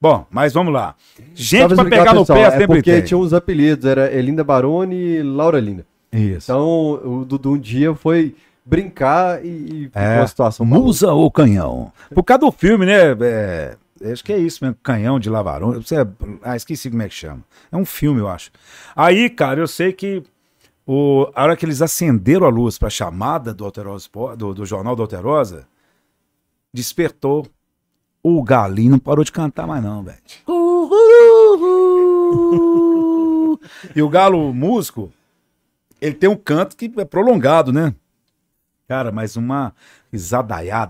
Bom, mas vamos lá. Gente pra pegar no pé é sempre porque tem. tinha uns apelidos, era Elinda Baroni e Laura Linda. Isso. Então, o Dudu um dia foi brincar e, e É, uma situação Musa ou canhão? Por causa do filme, né? é, acho que é isso mesmo, canhão de Lavarão. Você, ah, esqueci como é que chama. É um filme, eu acho. Aí, cara, eu sei que o, a hora que eles acenderam a luz para a chamada do, Alterosa, do, do jornal do Alterosa, despertou. O galinho não parou de cantar mais, não, velho. e o galo músico, ele tem um canto que é prolongado, né? Cara, mas uma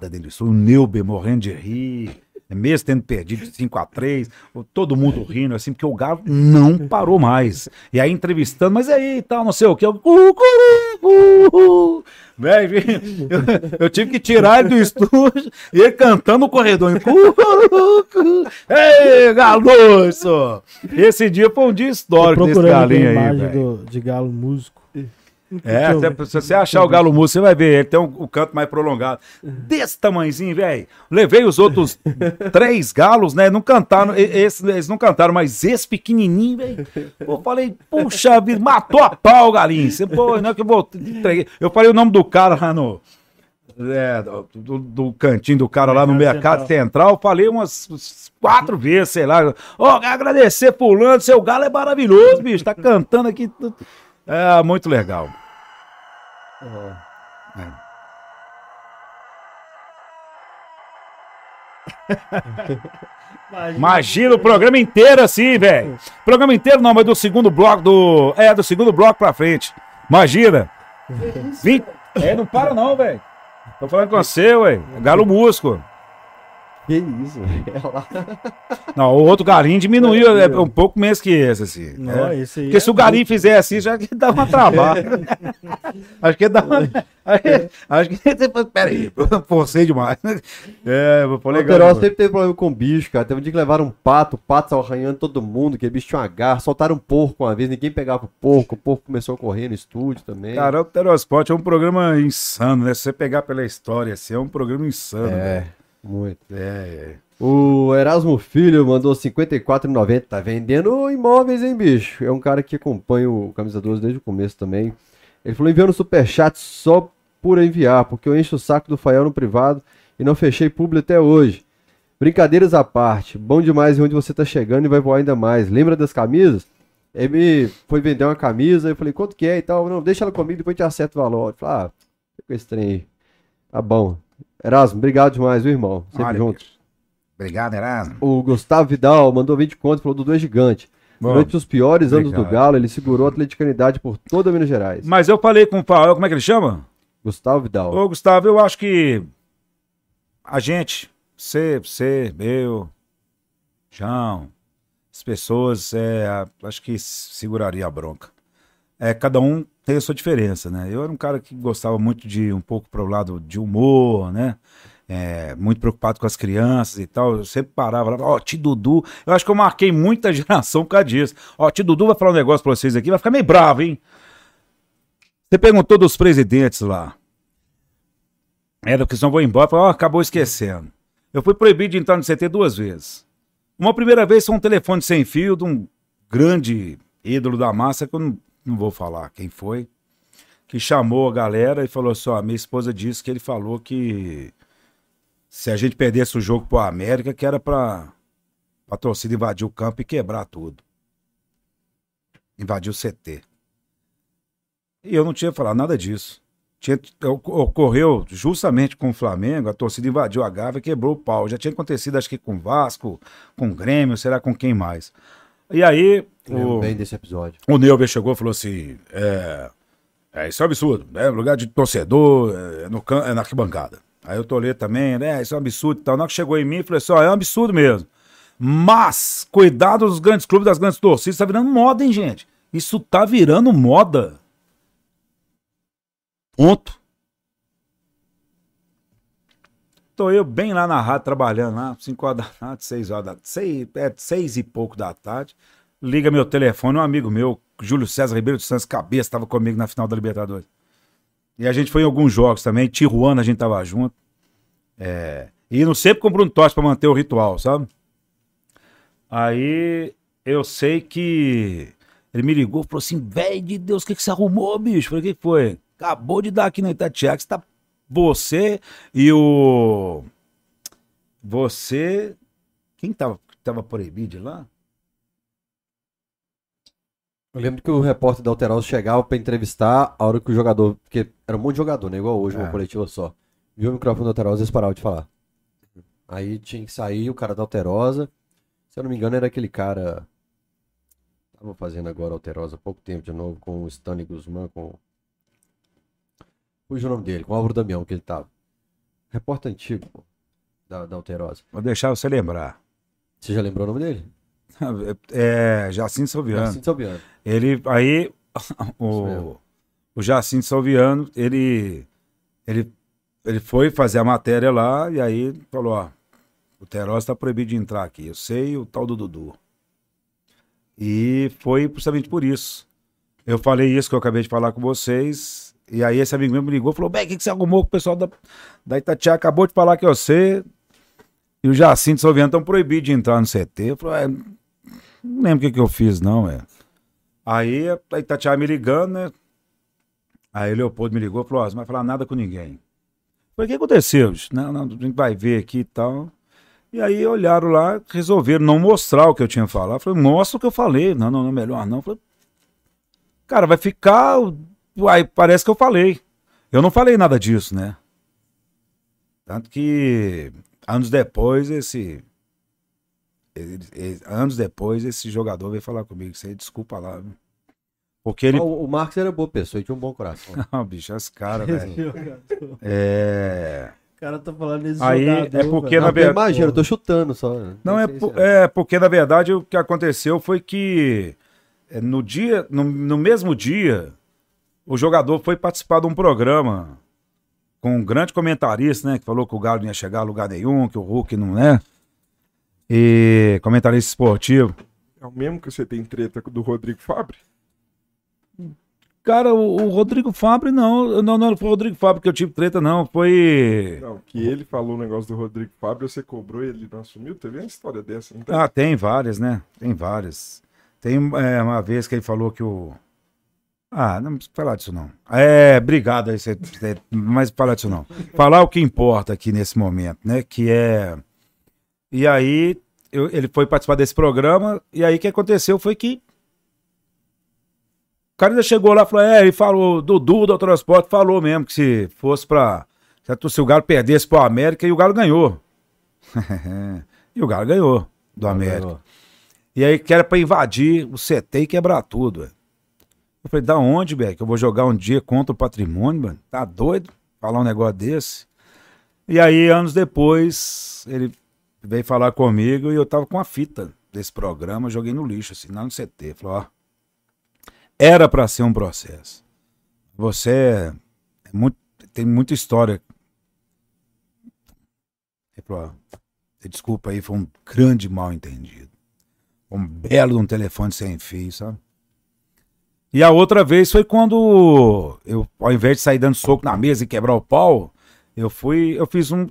dentro do estúdio, o Neuber morrendo de rir, mesmo tendo perdido de 5 a 3 todo mundo rindo, assim, porque o Galo não parou mais. E aí entrevistando, mas aí e tal, não sei o que, eu, Cucuricu. Velho, eu, eu tive que tirar ele do estúdio e ele cantando no corredor. Ei, Galoso! Esse dia foi um dia histórico desse galinho aí, velho. do, de galo músico. É, eu até ver. se você achar o Galo Músico, você vai ver. Ele tem um, um canto mais prolongado. Desse tamanhozinho, velho. Levei os outros três galos, né? Não cantaram. Esse, eles não cantaram, mas esse pequenininho, velho. Eu falei, puxa vida, matou a pau, galinho. Você, pô, não é que eu vou. entreguei. Eu falei o nome do cara lá no. é, do, do- cantinho do cara lá no Mercado Mercado Central, falei umas quatro vezes, sei lá. Ó, quero agradecer pulando, seu galo é maravilhoso, bicho. Tá cantando aqui. É, muito legal. Imagina o programa inteiro assim, velho. Programa inteiro não, mas do segundo bloco do. É, do segundo bloco pra frente. Imagina. Vim... É, não para não, velho. Tô falando com você, ué. Galo músico. Que isso, velho. lá. Não, o outro galinho diminuiu é, um pouco menos que esse, assim. Não, É. esse aí Porque é se o galinho fizer assim, já que dá uma travada. acho que dá uma. Acho que. Pera aí, forcei demais. É, foi O legal. Alterosa sempre teve problema com bicho, cara. Teve um dia que levaram um pato, o pato saiu arranhando todo mundo, que bicho tinha uma garra. Soltaram um porco uma vez, ninguém pegava o porco, o porco começou a correr no estúdio também. Cara, o Pterosport é um programa insano, né? Se você pegar pela história, assim, é um programa insano. é, velho. Muito. É, é. O Erasmo Filho mandou 54,90. Tá vendendo imóveis, hein, bicho? É um cara que acompanha o Camisa 12 desde o começo também. Ele falou enviando superchat só por enviar, porque eu encho o saco do Fael no privado e não fechei público até hoje. Brincadeiras à parte, bom demais onde você tá chegando e vai voar ainda mais. Lembra das camisas? Ele me foi vender uma camisa, eu falei, quanto que é e tal? Não, deixa ela comigo, depois gente acerta o valor. Eu falei, ah, fica esse trem aí. Tá bom. Erasmo, obrigado demais, viu, irmão? Sempre Olha, junto. Obrigado, Erasmo. O Gustavo Vidal mandou 20 conto e falou: Dudu é gigante. Bom, Durante os piores anos do obrigado. Galo, ele segurou a atleticanidade por toda Minas Gerais. Mas eu falei com o Fael, como é que ele chama? Gustavo Vidal. Ô, Gustavo, eu acho que a gente você, você, eu, João, as pessoas, é, acho que seguraria a bronca. É, cada um tem a sua diferença, né? Eu era um cara que gostava muito de um pouco para o lado de humor, né? É, muito preocupado com as crianças e tal. Eu sempre parava lá, ó, oh, Tio Dudu. Eu acho que eu marquei muita geração por causa disso. Ó, oh, Tio Dudu vai falar um negócio pra vocês aqui, vai ficar meio bravo, hein? Você perguntou dos presidentes lá. Era porque senão vou embora, falou, oh, acabou esquecendo. Eu fui proibido de entrar no CT duas vezes. Uma primeira vez foi um telefone sem fio de um grande ídolo da massa, que eu não, não vou falar quem foi, que chamou a galera e falou assim: ó, minha esposa disse que ele falou que se a gente perdesse o jogo pro América, que era pra, pra torcida invadir o campo e quebrar tudo. Invadir o CT. E eu não tinha falado nada disso. Tinha, ocorreu justamente com o Flamengo, a torcida invadiu a Gávea e quebrou o pau. Já tinha acontecido, acho que com o Vasco, com o Grêmio, será com quem mais. E aí. o, bem desse episódio. O Neuber chegou e falou assim: é, é, isso é um absurdo, né? Lugar de torcedor, é, no, é na arquibancada. Aí eu tô ali também, né? Isso é um absurdo e tal. Na que chegou em mim, falei assim: ó, é um absurdo mesmo. Mas, cuidado dos grandes clubes, das grandes torcidas, tá virando moda, hein, gente? Isso tá virando moda. Ponto. Tô eu bem lá na rádio trabalhando lá, 5 horas da tarde, 6 horas da tarde, 6, é, 6 e pouco da tarde. Liga meu telefone, um amigo meu, Júlio César Ribeiro dos Santos Cabeça, estava comigo na final da Libertadores. E a gente foi em alguns jogos também, Tijuana a gente tava junto. É, e não sempre comprou um tosse pra manter o ritual, sabe? Aí eu sei que ele me ligou e falou assim: velho de Deus, o que, que você arrumou, bicho? Eu falei: o que foi? Acabou de dar aqui na Itatiaia que está você e o. Você. Quem tava, tava proibido lá? Eu lembro que o repórter da Alterosa chegava para entrevistar a hora que o jogador. Porque era um monte de jogador, né? Igual hoje, é. uma coletiva só. Viu o microfone da Alterosa e eles paravam de falar. Aí tinha que sair o cara da Alterosa. Se eu não me engano, era aquele cara. Tava fazendo agora Alterosa há pouco tempo de novo com o Stanley Guzman, com Fugiu o nome dele, com o Álvaro Damião que ele tava. Repórter antigo, pô, da, da Alterosa. Vou deixar você lembrar. Você já lembrou o nome dele? É, Jacinto Salviano. Jacinto Salviano. Ele, aí, o, o Jacinto Salviano, ele, ele, ele foi fazer a matéria lá e aí falou, ó, o Teroz tá proibido de entrar aqui. Eu sei o tal do Dudu. E foi justamente por isso. Eu falei isso que eu acabei de falar com vocês e aí esse amigo meu me ligou e falou: Bem, o que, que você arrumou com o pessoal da, da Itatiaia? Acabou de falar que você e o Jacinto Soviano estão proibidos de entrar no CT. Eu falei, é, não lembro o que, que eu fiz, não, é. Aí a Itatiaia me ligando, né? Aí o Leopoldo me ligou e falou: Ó, você não vai falar nada com ninguém. Falei, o que aconteceu? Não, não, a gente vai ver aqui e tal. E aí olharam lá, resolveram não mostrar o que eu tinha falado. Eu falei, mostra o que eu falei. Não, não, não, melhor não. Falei, cara, vai ficar Uai, parece que eu falei. Eu não falei nada disso, né? Tanto que anos depois esse. anos depois esse jogador veio falar comigo. Você desculpa lá. Porque ele. O, o Marcos era boa pessoa e tinha um bom coração. não, bicho, esse cara, velho. é. O cara tá falando desse Aí jogador, é porque velho. na verdade. Imagina, eu tô chutando só. Não, é, é porque na verdade o que aconteceu foi que é, no dia, no, no mesmo dia, o jogador foi participar de um programa com um grande comentarista, né? Que falou que o Galo não ia chegar a lugar nenhum, que o Hulk não é. E comentarista esportivo. É o mesmo que você tem treta do Rodrigo Fabre? Cara, o, o Rodrigo Fabre, não, não, não foi o Rodrigo Fabre que eu tive treta, não. Foi. Não, que ele falou o negócio do Rodrigo Fabre, você cobrou ele não assumiu? Teve uma história dessa, não tem? Ah, tem várias, né? Tem várias. Tem é, uma vez que ele falou que o ah, não precisa falar disso não. É, obrigado aí, você, mas falar disso não. Falar o que importa aqui nesse momento, né? Que é. E aí, eu, ele foi participar desse programa, e aí o que aconteceu foi que. O cara ainda chegou lá e falou: é, ele falou, Dudu do transporte falou mesmo que se fosse pra. Se o Galo perdesse pro América, e o Galo ganhou. e o Galo ganhou do América. Ganhou. E aí que era pra invadir o CT e quebrar tudo, velho. Eu falei, da onde, Beck? Eu vou jogar um dia contra o patrimônio, mano? Tá doido? Falar um negócio desse? E aí, anos depois, ele veio falar comigo e eu tava com a fita desse programa, joguei no lixo, assim, lá no CT. Falou, ó, era para ser um processo. Você é muito, tem muita história. Ele falou, ó, desculpa aí, foi um grande mal entendido. Um belo de um telefone sem fio, sabe? E a outra vez foi quando eu, ao invés de sair dando soco na mesa e quebrar o pau, eu fui, eu fiz um.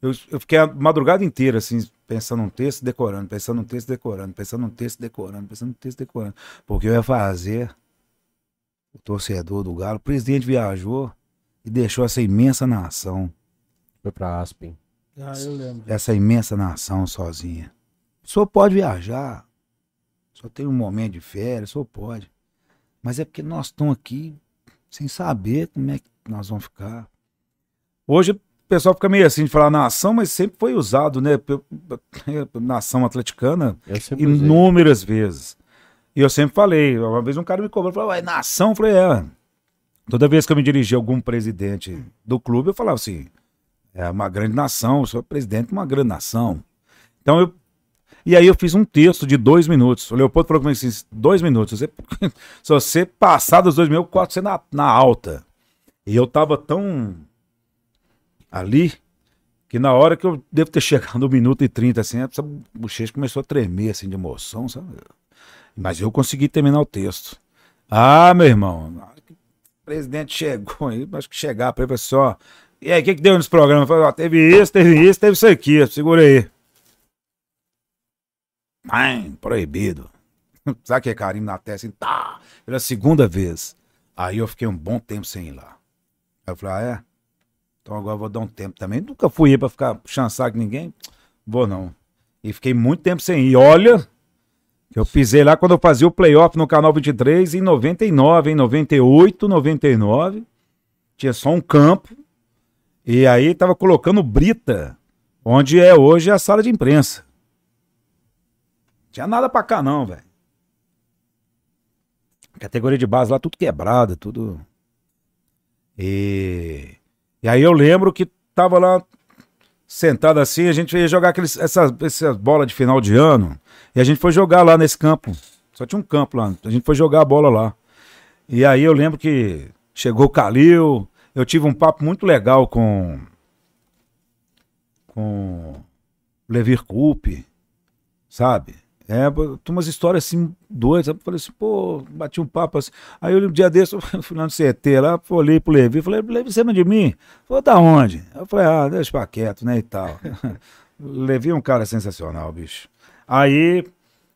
Eu, eu fiquei a madrugada inteira, assim, pensando num texto, decorando, pensando num texto, decorando, pensando num texto, decorando, pensando num texto, decorando. Porque eu ia fazer o torcedor do Galo. O presidente viajou e deixou essa imensa nação, Foi pra Aspen. Ah, eu lembro. essa imensa nação sozinha. O senhor pode viajar, só tem um momento de férias, o senhor pode. Mas é porque nós estamos aqui sem saber como é que nós vamos ficar. Hoje o pessoal fica meio assim de falar nação, mas sempre foi usado, né? Nação atleticana, sempre usei. inúmeras vezes. E eu sempre falei, uma vez um cara me cobrou, falou, ué, nação? Eu falei, é. Toda vez que eu me dirigia a algum presidente do clube, eu falava assim, é uma grande nação, eu sou presidente de uma grande nação. Então eu. E aí eu fiz um texto de dois minutos. O Leopoldo falou comigo assim: dois minutos. Você- se você passar dos dois minutos, corto você na, na alta. E eu tava tão ali que na hora que eu devo ter chegado no minuto e trinta, assim, essa bochecha começou a tremer, assim, de emoção, sabe? Mas eu consegui terminar o texto. Ah, meu irmão, o presidente chegou aí, acho que chegar para ele, ó, e aí, o que, que deu nesse programa? Falei, ó, teve isso, teve isso, teve isso aqui, segura aí. Proibido. Sabe que é carinho na testa, assim, tá, pela segunda vez. Aí eu fiquei um bom tempo sem ir lá. Aí eu falei, ah, é? Então agora eu vou dar um tempo também. Nunca fui ir pra ficar saco de ninguém. Vou não. E fiquei muito tempo sem ir. Olha, eu pisei lá quando eu fazia o playoff no Canal 23 em 99, em 98, 99. Tinha só um campo. E aí tava colocando brita, onde é hoje a sala de imprensa. Tinha nada pra cá não, velho. Categoria de base lá tudo quebrada, tudo. E e aí eu lembro que tava lá sentado assim, a gente ia jogar aqueles, essas, essas bolas de final de ano. E a gente foi jogar lá nesse campo. Só tinha um campo lá. A gente foi jogar a bola lá. E aí eu lembro que chegou o Calil. Eu tive um papo muito legal com. Com. Levir Coupe, sabe? É, tinha umas histórias assim doidas. sabe? Eu falei assim, pô, bati um papo assim. Aí eu, um dia desse, eu fui lá no CT lá, olhei pro Levi, falei, Levi, você lembra de mim? Falou, da onde? Eu falei, ah, deixa pra quieto, né, e tal. Levi é um cara sensacional, bicho. Aí,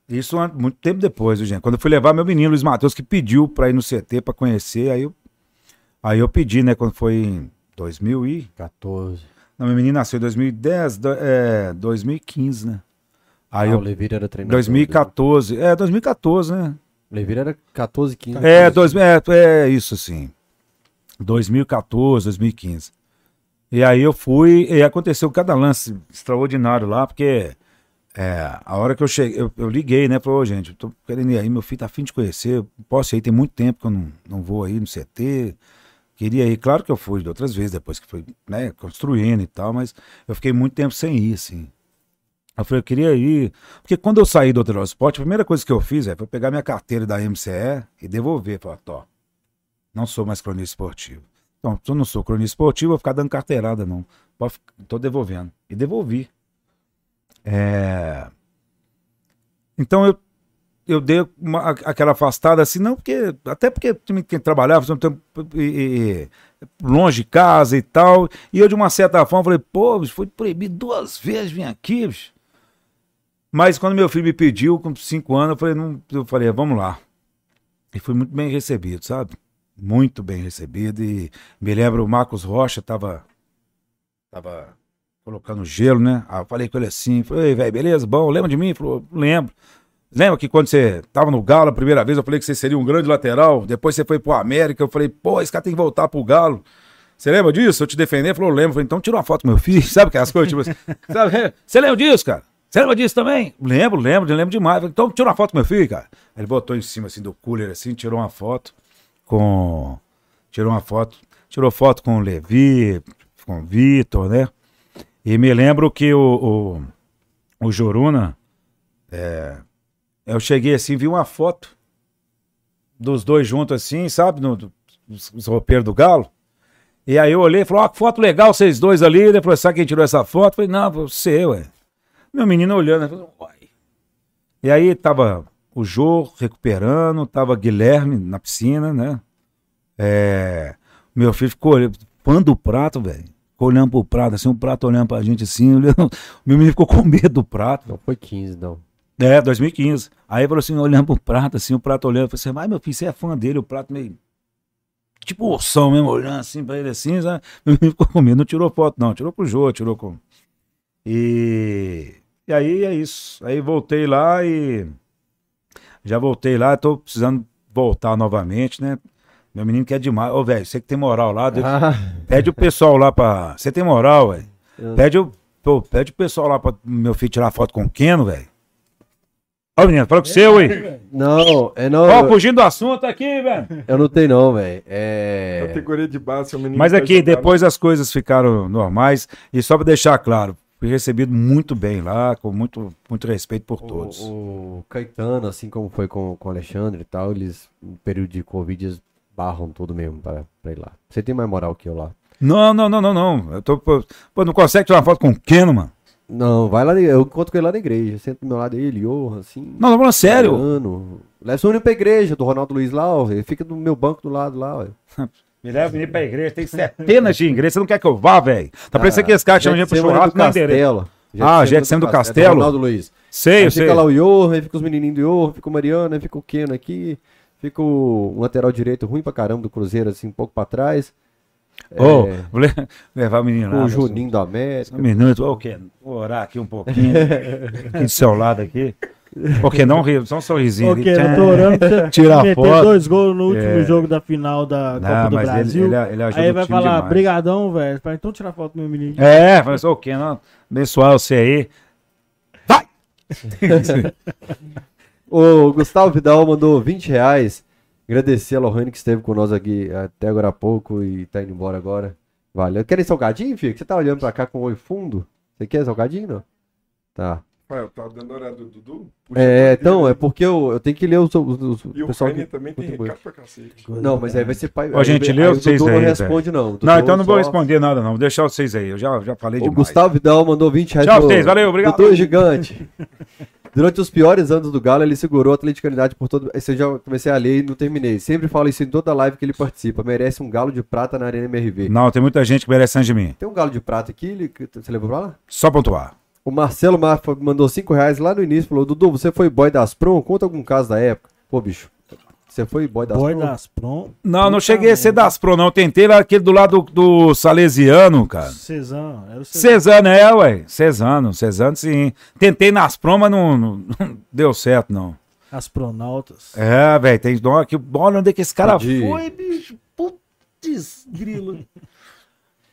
isso muito tempo depois, viu, gente? Quando eu fui levar meu menino, Luiz Matheus, que pediu pra ir no CT pra conhecer, aí eu, aí eu pedi, né, quando foi em 2000 e... 14. Não, meu menino nasceu em 2010, do- é, 2015, né? Aí ah, eu... o Levir era treinador. 2014, é, 2014, né? O Levir era 14, 15. É, dois, é, é isso sim. 2014, 2015. E aí eu fui, e aconteceu cada lance extraordinário lá, porque é, a hora que eu cheguei, eu, eu liguei, né? Falei, ô gente, tô querendo ir aí, meu filho tá afim de conhecer, posso ir, tem muito tempo que eu não, não vou aí no CT. Queria ir, claro que eu fui de outras vezes, depois que foi, né, construindo e tal, mas eu fiquei muito tempo sem ir, assim. Eu falei, eu queria ir. Porque quando eu saí do Hotel Sport, a primeira coisa que eu fiz é, foi pegar minha carteira da MCE e devolver. Falar, ó, não sou mais cronista esportivo. Então, se eu não sou cronista esportivo, eu vou ficar dando carteirada, não. Tô devolvendo. E devolvi. É... Então eu, eu dei uma- aquela afastada assim, não, porque. Até porque quem trabalhava, um tempo, e- e- longe de casa e tal. E eu, de uma certa forma, falei, pô, foi proibido duas vezes vir aqui, bicho. Mas quando meu filho me pediu, com cinco anos, eu falei, não, eu falei, vamos lá. E fui muito bem recebido, sabe? Muito bem recebido. E me lembro, o Marcos Rocha tava, tava colocando gelo, né? Eu falei com ele assim, falei, velho, beleza, bom, lembra de mim? Ele falou, lembro. Lembra que quando você tava no Galo a primeira vez, eu falei que você seria um grande lateral, depois você foi pro América, eu falei, pô, esse cara tem que voltar pro Galo. Você lembra disso? Eu te defender? Falou, lembro. Eu falei, então tira uma foto com meu filho, sabe aquelas coisas? Tipo assim, sabe? Você lembra disso, cara? Você lembra disso também? Lembro, lembro, lembro demais. Falei, então tira uma foto com meu filho, cara. Ele botou em cima assim do cooler assim, tirou uma foto com. Tirou uma foto. Tirou foto com o Levi, com o Vitor, né? E me lembro que o, o, o Joruna, é, eu cheguei assim, vi uma foto dos dois juntos assim, sabe? No, do- os, os roupeiros do Galo. E aí eu olhei e falei, ó, que foto legal vocês dois ali. Ele falou, sabe quem tirou essa foto? Eu falei, não, você, ué. Meu menino olhando, uai. E aí tava o Jô recuperando, tava Guilherme na piscina, né? É, meu filho ficou olhando, pano do prato, velho. Ficou olhando pro prato, assim, um prato olhando pra gente assim, olhando. Meu menino ficou com medo do prato. Não foi 15, não. É, 2015. Aí falou assim, olhando pro prato, assim, o prato olhando, eu falei assim, mas meu filho, você é fã dele, o prato meio. Tipo ursão mesmo, olhando assim pra ele assim, sabe? Meu menino ficou com medo, não tirou foto, não, tirou pro Jô, tirou com. E. E aí é isso. Aí voltei lá e. Já voltei lá, tô precisando voltar novamente, né? Meu menino quer demais. Ô, velho, você que tem moral lá, Ah, pede o pessoal lá pra. Você tem moral, velho? eu- Pede o, pô, pede o pessoal lá pra meu filho tirar foto com o Keno, velho. Ó, menino, fala com você, ué. Não, é não. Ó, fugindo do assunto aqui, velho. eu não tenho, não, velho. É. Categoria de base, seu menino. Mas vai aqui, depois as coisas ficaram normais. E só pra deixar claro, fui recebido muito bem lá, com muito, muito respeito por todos. O, o Caetano, assim como foi com, com o Alexandre e tal, eles, no período de Covid, eles barram tudo mesmo pra ir lá. Você tem mais moral que eu lá. Não, não, não, não, não. Eu tô, pô, não consegue tirar uma foto com o Keno, mano? Não, vai lá, eu encontro com ele lá na igreja. Sento do meu lado ele, Johan, assim. Não, não, falando sério. Leva seu menino pra igreja, do Ronaldo Luiz lá, ó. Ele fica do meu banco do lado lá, ó. Me leva o menino pra igreja, tem centenas de igrejas. Você não quer que eu vá, velho? Tá parecendo que esse cara chama a gente pro churrasco, do não é endereço. Ah, Getsêmani do Castelo? Ronaldo Luiz. Sei, Aí sei. fica lá o Johan, aí fica os menininhos do Johan, fica o Mariano, aí fica o Keno aqui, fica o, lateral direito ruim pra caramba do Cruzeiro, assim, um pouco pra trás. Ô, É, vou le- levar o menino lá. o né? Juninho da América. Um minuto, ô, Ken, vou orar aqui um pouquinho. aqui do seu lado aqui. Porque não ri, só um sorrisinho. Ok, eu tô orando pra você Tirar meter foto. dois gols no último É. jogo da final da Copa Não, do mas ele, Brasil. ele, ele ajuda Aí o vai falar, demais. brigadão, velho. Então tirar foto do meu menino. É, fala assim, ô, Ken, ó, abençoar você aí. Vai! O Gustavo Vidal mandou 20 reais. Agradecer a Lohane que esteve com nós aqui até agora há pouco e tá indo embora agora. Valeu. Querem salgadinho, filho? Que Você tá olhando pra cá com o olho fundo? Você quer salgadinho, não? Tá. Rafael, tá dando hora do Dudu? Puxa É, pra então, ele. é porque eu, eu tenho que ler os, os, os E o pessoal que também tem recado pra cacete. Não, mas aí vai ser pai. Ó, aí- gente, aí lê o vocês Dudu não aí, responde, não. Dudu Não, então não vou só- responder nada, não. Vou deixar vocês aí. Eu já, já falei O demais. Gustavo Vidal mandou 20 reais. Tchau, vocês. Valeu, obrigado. Dudu Gigante. Durante os piores anos do Galo, ele segurou a atleticalidade por todo. Esse eu já comecei a ler e não terminei. Sempre falo isso em toda live que ele participa. Merece um galo de prata na Arena MRV. Não, tem muita gente que merece antes de mim. Tem um galo de prata aqui, ele- você levou pra lá? Só pontuar. O Marcelo Marfa mandou 5 reais lá no início. Falou: Dudu, você foi boy das Prom? Conta algum caso da época. Pô, bicho, você foi boy das Boy Prom? das Prom. Não, não cheguei a ser das Pro, não. Tentei lá aquele do lado do, do Salesiano, cara. Cezano. Era o Cezano. Cesano, é, ué. Cesano, Cesano sim. Tentei nas Pro, mas não, não- não deu certo, não. Astronautas. É, velho, tem dó que Olha onde é que esse cara Pode foi, bicho. Putz, grilo.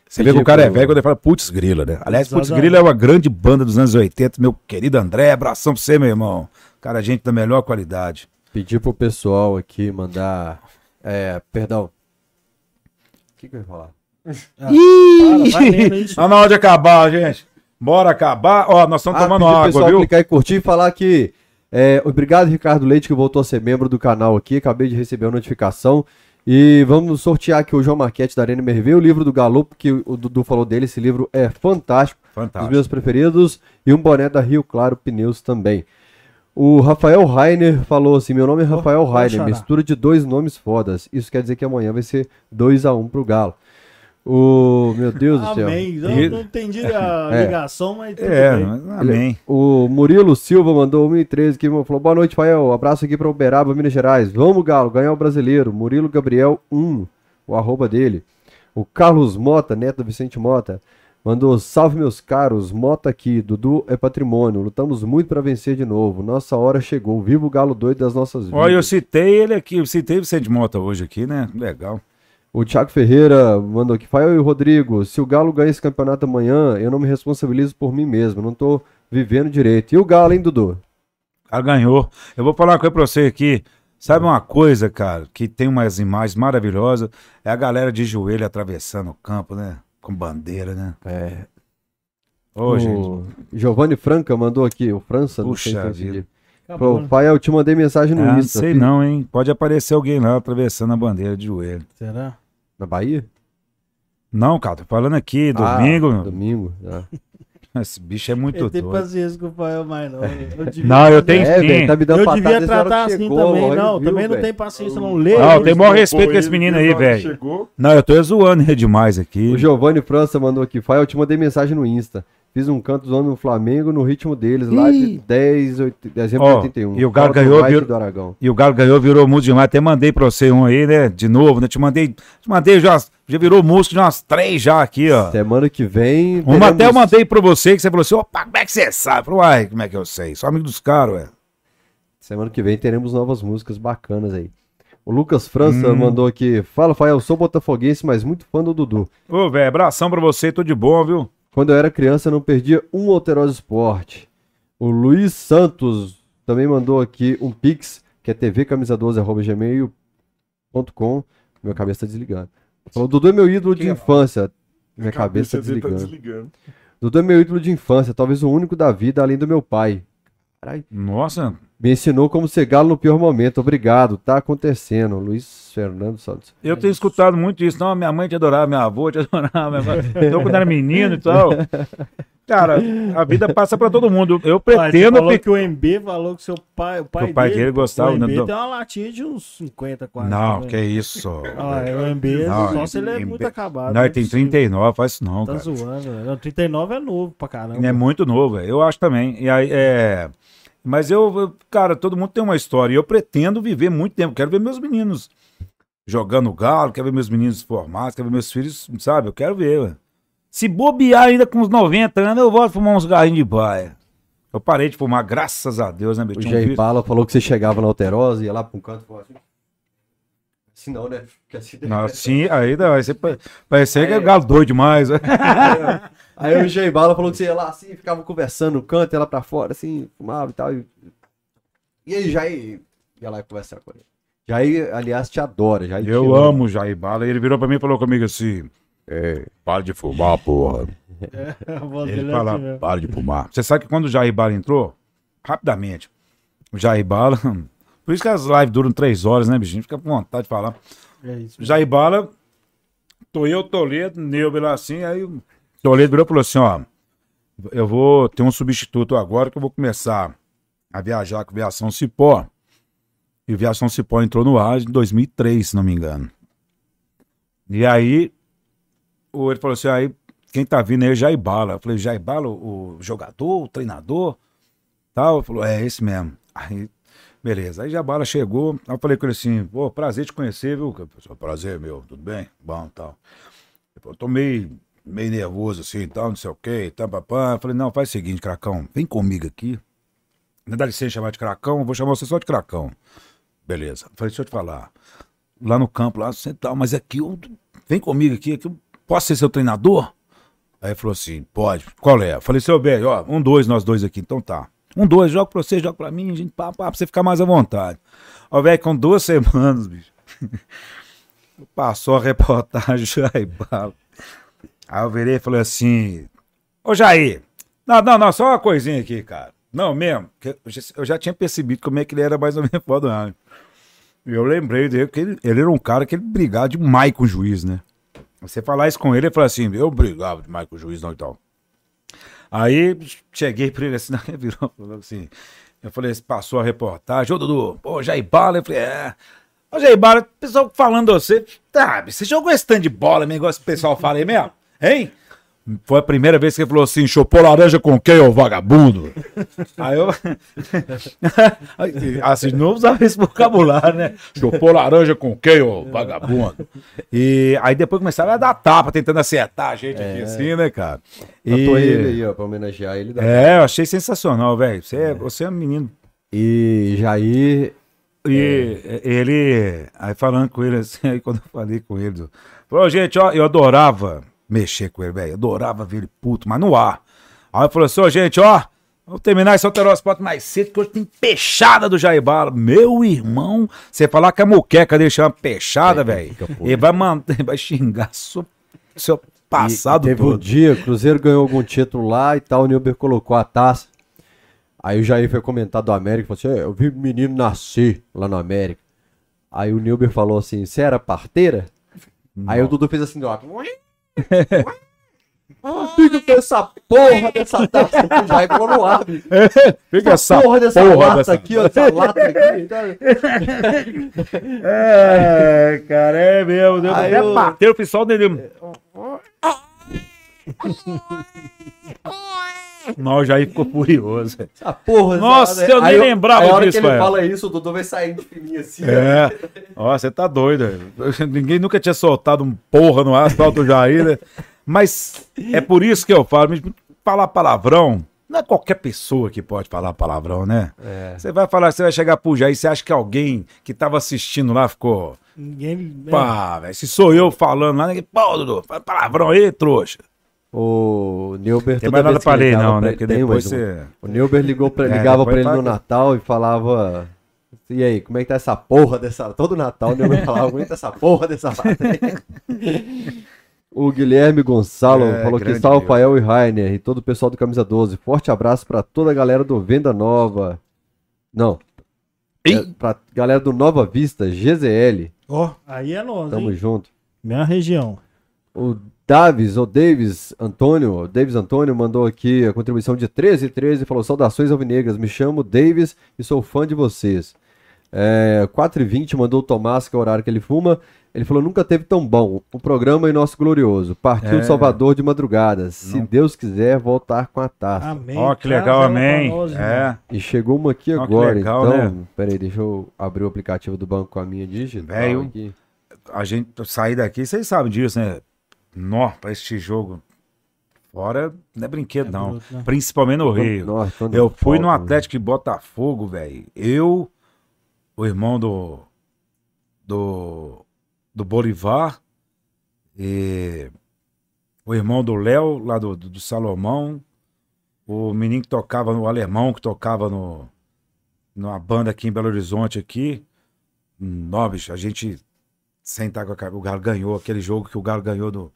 Você vê que o cara é Tipo- velho quando ele fala putz grila, né? Aliás, putz grila é uma grande banda dos anos 80, meu querido André, abração pra você, meu irmão. Cara, gente da melhor qualidade. Pedir pro pessoal aqui mandar. É, perdão. O que, que eu ia falar? Lendo isso. Tá na hora de acabar, gente. Bora acabar. Ó, nós estamos tomando pedir pro água, pessoal viu? clicar e curtir e falar que. é, obrigado, Ricardo Leite, que voltou a ser membro do canal aqui. Acabei de receber a notificação. E vamos sortear aqui o João Marquete da Arena MRV, o livro do Galo, que o Dudu falou dele. Esse livro é fantástico. Dos Fantástico. meus preferidos. E um boné da Rio Claro Pneus também. O Rafael Rainer falou assim: Meu nome é Rafael Rainer, mistura de dois nomes fodas. Isso quer dizer que amanhã vai ser 2x1 pro Galo. O. Meu Deus do céu. Amém. E- não entendi a É. ligação, mas tudo É, bem. mas- amém. O Murilo Silva mandou 1,13 aqui, falou: Boa noite, Fael. Abraço aqui para Uberaba, Minas Gerais. Vamos, Galo, ganhar o brasileiro. Murilo Gabriel 1, o arroba dele. O Carlos Mota, neto do Vicente Mota, mandou: Salve, meus caros. Mota aqui. Dudu é patrimônio. Lutamos muito para vencer de novo. Nossa hora chegou. Viva o Galo doido das nossas vidas. Olha, eu citei ele aqui, eu citei o Vicente Mota hoje aqui, né? Legal. O Thiago Ferreira mandou aqui. Fael e o Rodrigo, se o Galo ganha esse campeonato amanhã, eu não me responsabilizo por mim mesmo. Não tô vivendo direito. E o Galo, hein, Dudu? O cara ganhou. Eu vou falar uma coisa pra você aqui. Sabe uma coisa, cara, que tem umas imagens maravilhosas? É a galera de joelho atravessando o campo, né? Com bandeira, né? É. Ô, gente. O Giovanni Franca mandou aqui, o França, não sei se Puxa eu entendi. vida. Falou, né? pai, eu te mandei mensagem no Ah, não Insta. sei Fiz- não, hein? Pode aparecer alguém lá atravessando a bandeira de joelho. Será? Na Bahia? Não, cara, tô falando aqui, Ah, domingo. domingo. ah. Esse bicho é muito Eu tenho doido. paciência com o pai mais não. Eu devia Não, eu tenho É, sim. velho, tá me dando Eu devia tratar assim chegou, também. Não, viu, também não velho? tem paciência, não lê. Não, ele. tem maior respeito com esse menino na aí, velho. Não, eu tô zoando ele demais aqui. O Giovanni França mandou aqui, pai, eu te mandei mensagem no Insta. Fiz um canto zoando o Flamengo no ritmo deles, lá de Ih. 10 oit- dezembro Ó, de 81. e o Galo ganhou, viu? do Aragão. E o Galo ganhou, virou músico demais. Até mandei pra você um aí, né? De novo, né? Te mandei, te mandei já, já virou músico de umas três já aqui, ó. Semana que vem. Uma até eu mandei pra você, que você falou assim, opa, como é que você sabe? Eu falei, uai, como é que eu sei? Sou amigo dos caras, ué. Semana que vem teremos novas músicas bacanas aí. O Lucas França Hum. mandou aqui. Fala, Fael, sou botafoguense, mas muito fã do Dudu. Ô, velho, abração pra você, tudo de bom, viu? Quando eu era criança, eu não perdia um Alterosa Esporte. O Luiz Santos também mandou aqui um pix, que é tvcamisa12.gmail.com. Minha cabeça tá desligando. Falou, Dudu é meu ídolo de infância. Minha cabeça tá dele tá desligando. desligando. Dudu é meu ídolo de infância, talvez o único da vida, além do meu pai. Caralho. Nossa, Me ensinou como ser galo no pior momento. Obrigado, tá acontecendo. Luiz Fernando Santos. eu tenho escutado muito isso. Não, minha mãe te adorava, minha avó te adorava. Minha avó... Então, quando era menino e tal. Cara, a vida passa pra todo mundo. Eu pretendo falou ficar. que o MB falou que seu pai, o pai, o pai dele gostava, O MB né? tem uma latinha de uns 50 quase. Não, né? que isso. Ah, é, o MB, Não, nossa, ele é MB muito acabado. Não, ele tem possível. 39, faz isso não, Tá cara. zoando, velho. Não, 39 é novo pra caramba. É muito novo, velho. eu acho também. E aí, é... Mas eu, eu- cara, todo mundo tem uma história. E eu pretendo viver muito tempo. Quero ver meus meninos jogando galo, quero ver meus meninos formados, quero ver meus filhos, sabe? Eu quero ver, ué. Se bobear ainda com uns 90 anos, eu volto fumar uns garrinhos de baia. Eu parei de fumar, graças a Deus, né, bicho? O um Jair Bala falou que você chegava na Alterosa, ia lá pra um canto e falava assim. Assim não, né? Porque assim Não, sim, aí não, aí você que é galo doido demais. né? Aí o Jair Bala falou que você ia lá assim, ficava conversando no canto, ia lá pra fora, assim, fumava e tal. E, e aí, Jair, ia lá conversar com ele. Jair, aliás, te adora. Jair te Eu ama. amo o Jair Bala. Ele virou pra mim e falou comigo assim: É, para de fumar, porra. Voz Ele é fala, assim para de fumar. Você sabe que quando o Jair Bala entrou, rapidamente, o Jair Bala. Por isso que as lives duram três horas, né, bichinho? Fica com vontade de falar. É isso. Jair Bala, tô eu, Toledo, Neuber lá assim, aí Toledo virou e falou assim: ó, eu vou ter um substituto agora que eu vou começar a viajar com Viação Cipó. E Viação Cipó entrou no ar em 2003, se não me engano. E aí, ele falou assim: aí, quem tá vindo aí é Jair Bala. Eu falei: Jair Bala, o, o jogador, o treinador? Tal. Ele falou: é esse mesmo. Aí, beleza. Aí Jair Bala chegou. Eu falei com ele assim: pô, prazer te conhecer, viu? Eu Prazer, meu, tudo bem? Bom, tal. Ele falou, tô meio, meio nervoso assim, tal, não sei o quê. Eu falei: não, faz o seguinte, Cracão, vem comigo aqui. Não dá licença chamar de Cracão, vou chamar você só de Cracão. Beleza. Falei, deixa eu te falar. Lá no campo, lá, você tal, mas aqui, eu, vem comigo aqui, aqui, eu posso ser seu treinador? Aí falou assim, pode. Qual é? Falei, seu bem, ó, um, dois, nós dois aqui, então tá. Um, dois, joga pra você, joga pra mim, gente, pá, pá, pra você ficar mais à vontade. Ó, velho, com duas semanas, bicho. Passou a reportagem, Jair Bala. Aí eu virei e falei assim, ô Jair, não, não, não, só uma coisinha aqui, cara. Não, mesmo, que eu já- tinha percebido como é que ele era mais ou menos foda, né? E eu lembrei dele que ele, ele era um cara que ele brigava demais com o juiz, né? Você falar isso com ele, ele fala assim, eu brigava demais com o juiz, não e tal. Aí cheguei pra ele assim, ele virou falou assim. Eu falei, passou a reportagem, ô Dudu, pô, Jair Bala, eu falei, é. Ô Jair Bala, o pessoal falando você, tá, você jogou esse tanto de bola, mesmo, igual esse pessoal fala aí mesmo? Hein? Foi a primeira vez que ele falou assim, chupou laranja com quem, ô vagabundo? Aí eu. assim, de novo usava esse vocabulário, né? Chupou laranja com quem, ô vagabundo? E aí depois começaram a dar tapa, tentando acertar a gente aqui assim, né, cara? Botou ele aí, ó, pra homenagear ele. É, eu achei sensacional, velho. Você, é, você é um menino. E Jair, E ele, aí falando com ele assim, aí quando eu falei com ele, falou, gente, ó, eu adorava mexer com ele, velho, adorava ver ele puto, mas no ar. Aí eu falei assim, ó, gente, ó, vamos terminar esse alterospot mais cedo, que hoje tem peixada do Jair Bala. Meu irmão, você falar que a muqueca dele chama peixada, velho, ele vai mandar, vai xingar seu, seu passado e teve um todo. dia, o Cruzeiro ganhou algum título lá e tal, o Nilber colocou a taça. Aí o Jair foi comentar do América, falou assim, "É, eu vi menino nascer lá no América. Aí o Nilber falou assim, você era parteira? Aí o Dudu fez assim, ó. Fica com essa porra dessa taça aqui, Jair falou no ar, bicho. Fica essa porra dessa porra lata dessa- aqui, ó, essa lata aqui. tá? É, cara, é mesmo. Deus Aí até eu- bateu o pessoal dele. Não, já ficou furioso. Essa porra Nossa, eu nem Aí lembrava aí a hora disso, que ele velho. fala isso, o Dudu vai saindo de fininho assim. É. Ó, você tá doido. Ninguém nunca tinha soltado um porra no asfalto Jair, né? Mas é por isso que eu falo, falar palavrão, não é qualquer pessoa que pode falar palavrão, né? É. Você vai falar, você vai chegar pro Jair, você acha que alguém que tava assistindo lá ficou. Ninguém. é, Pá, velho, se sou eu falando lá, ninguém. Pô, Dudu, fala palavrão aí, trouxa. O Nilber Tem mais nada pra ler, não, pra né? Porque tem depois você. O Nilber ligou pra, É, ligava pra depois ele no fala- Natal e falava. E aí, como é que tá essa porra dessa. Todo Natal o Nilber falava, como é que tá essa porra dessa lata aí?" O Guilherme Gonçalo É, falou que grande está o Nilber. Rafael e Rainer e todo o pessoal do Camisa 12. Forte abraço pra toda a galera do Venda Nova. Não. É, pra galera do Nova Vista, GZL. Ó, aí é nós, Tamo hein? junto. Minha região. O Davis, ou Davis Antônio, o Davis Antônio mandou aqui a contribuição de 13 e 13 e falou: Saudações alvinegras, me chamo Davis e sou fã de vocês. É, 4 e 20 mandou o Tomás, que é o horário que ele fuma. Ele falou: Nunca teve tão bom. O programa e nosso glorioso. Partiu É. de Salvador de madrugada. Se Não. Deus quiser, voltar com a taça. Amém. Ó, que Traz legal, amém. nós, irmão. É. E chegou uma aqui que agora. legal, então, né? peraí, deixa eu abrir o aplicativo do banco com a minha digital Velho. aqui. A gente sair daqui, vocês sabem disso, né? Nó, pra este jogo. Fora não é brinquedo, É não. bruto, né? Principalmente no Rio. Nossa, Eu fui no falta, Atlético de Botafogo, velho. Eu, o irmão do. do. do Bolivar, e o irmão do Léo, lá do, do, do Salomão, o menino que tocava no o alemão, que tocava no. numa banda aqui em Belo Horizonte aqui. Nó, bicho, a gente sentar com a cara. O Galo ganhou aquele jogo que o Galo ganhou do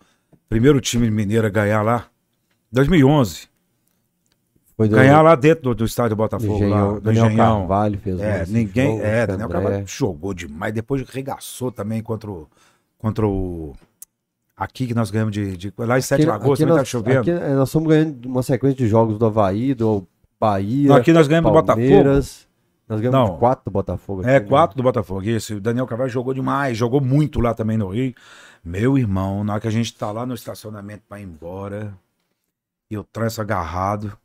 primeiro time mineiro a ganhar lá. 2011. Foi do- Ganhar lá dentro do, do estádio Botafogo, Engenhão, lá, do Daniel Engenhão. Carvalho fez É, esse ninguém. jogo, É, Daniel. Carvalho jogou demais. Depois regaçou também contra o. Contra o. Aqui que nós ganhamos de. de lá em Sete Lagoas, também tá chovendo. aqui, é, nós estamos ganhando uma sequência de jogos do Havaí, do Bahia, Não, aqui nós ganhamos do Botafogo. Nós ganhamos Não. quatro do Botafogo. É, aqui, né? quatro do Botafogo. Isso. O Daniel Carvalho jogou demais, jogou muito lá também no Rio. Meu irmão, na hora que a gente tá lá no estacionamento pra ir embora, e o trânsito agarrado,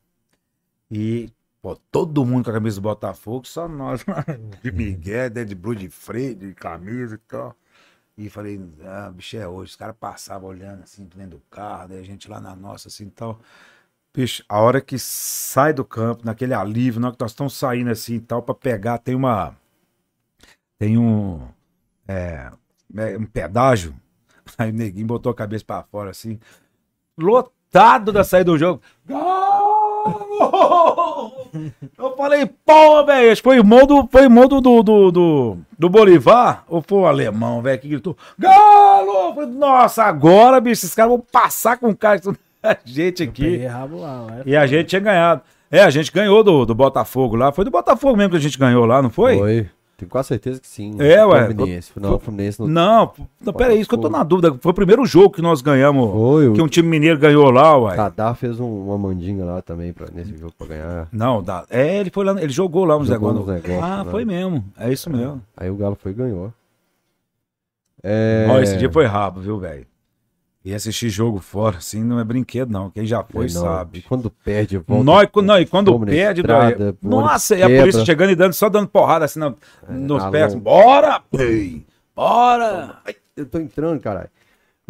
e pô, todo mundo com a camisa do Botafogo, só nós de Miguel, de Blue de freio, de camisa e tal. E falei, ah, bicho, é hoje. Os caras passavam olhando assim dentro do carro, daí a gente lá na nossa assim e tal. Bicho, a hora que sai do campo, naquele alívio, na hora que nós estamos saindo assim e tal, pra pegar, tem uma. Tem um. É, é, um pedágio. Aí o neguinho botou a cabeça pra fora assim. Lotado da saída do jogo. Gol! Eu falei, pô, velho, acho que foi irmão do, foi irmão do, do, do, do, do Bolivar, ou foi o alemão, velho, que gritou, Galo! Falei, Nossa, agora, bicho, esses caras vão passar com o cara, a gente aqui. Peguei rabo lá, lá é E a gente tinha ganhado. É, a gente ganhou do, do Botafogo lá. Foi do Botafogo mesmo que a gente ganhou lá, não foi? Foi. Tenho quase certeza que sim. É, ué. Fluminense. Não, o Fluminense não. Não, não peraí, isso que eu tô na dúvida. Foi o primeiro jogo que nós ganhamos. Foi. Que um time mineiro ganhou lá, ué. Kadar fez um- uma mandinga lá também pra, nesse jogo pra ganhar. Não, dá. É, ele foi lá, ele jogou lá uns Jogou negócios. ah, né? foi mesmo. É isso mesmo. Aí o Galo foi e ganhou. É... Ó, esse dia foi rabo, viu, velho? E assistir jogo fora, assim, não é brinquedo, não. Quem já foi, não. sabe. Quando perde, volta. E, não, e quando perde, estrada, ônibus nossa, e a polícia chegando e dando, só dando porrada assim na- nos na pés. Bora! Ei, Bora! Eu tô entrando, caralho.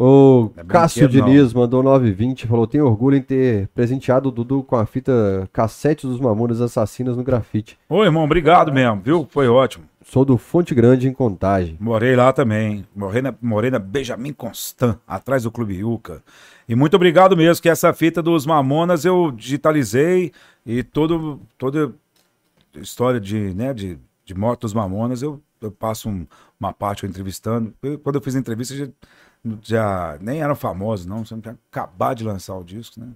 O é Cássio Diniz mandou 920 falou: Tenho orgulho em ter presenteado o Dudu com a fita cassete dos Mamonas Assassinas no grafite. Ô, irmão, obrigado mesmo, viu? Foi ótimo. Sou do Fonte Grande em Contagem. Morei lá também. Morei na, morei na Benjamin Constant, atrás do Clube Yuca. E muito obrigado mesmo, que essa fita dos Mamonas eu digitalizei e todo, toda história de, né, de, de morte dos Mamonas eu, eu passo um- uma parte eu entrevistando. Eu- quando eu fiz a entrevista, já- já nem eram famosos, não. Você não tinha acabado de lançar o disco, né?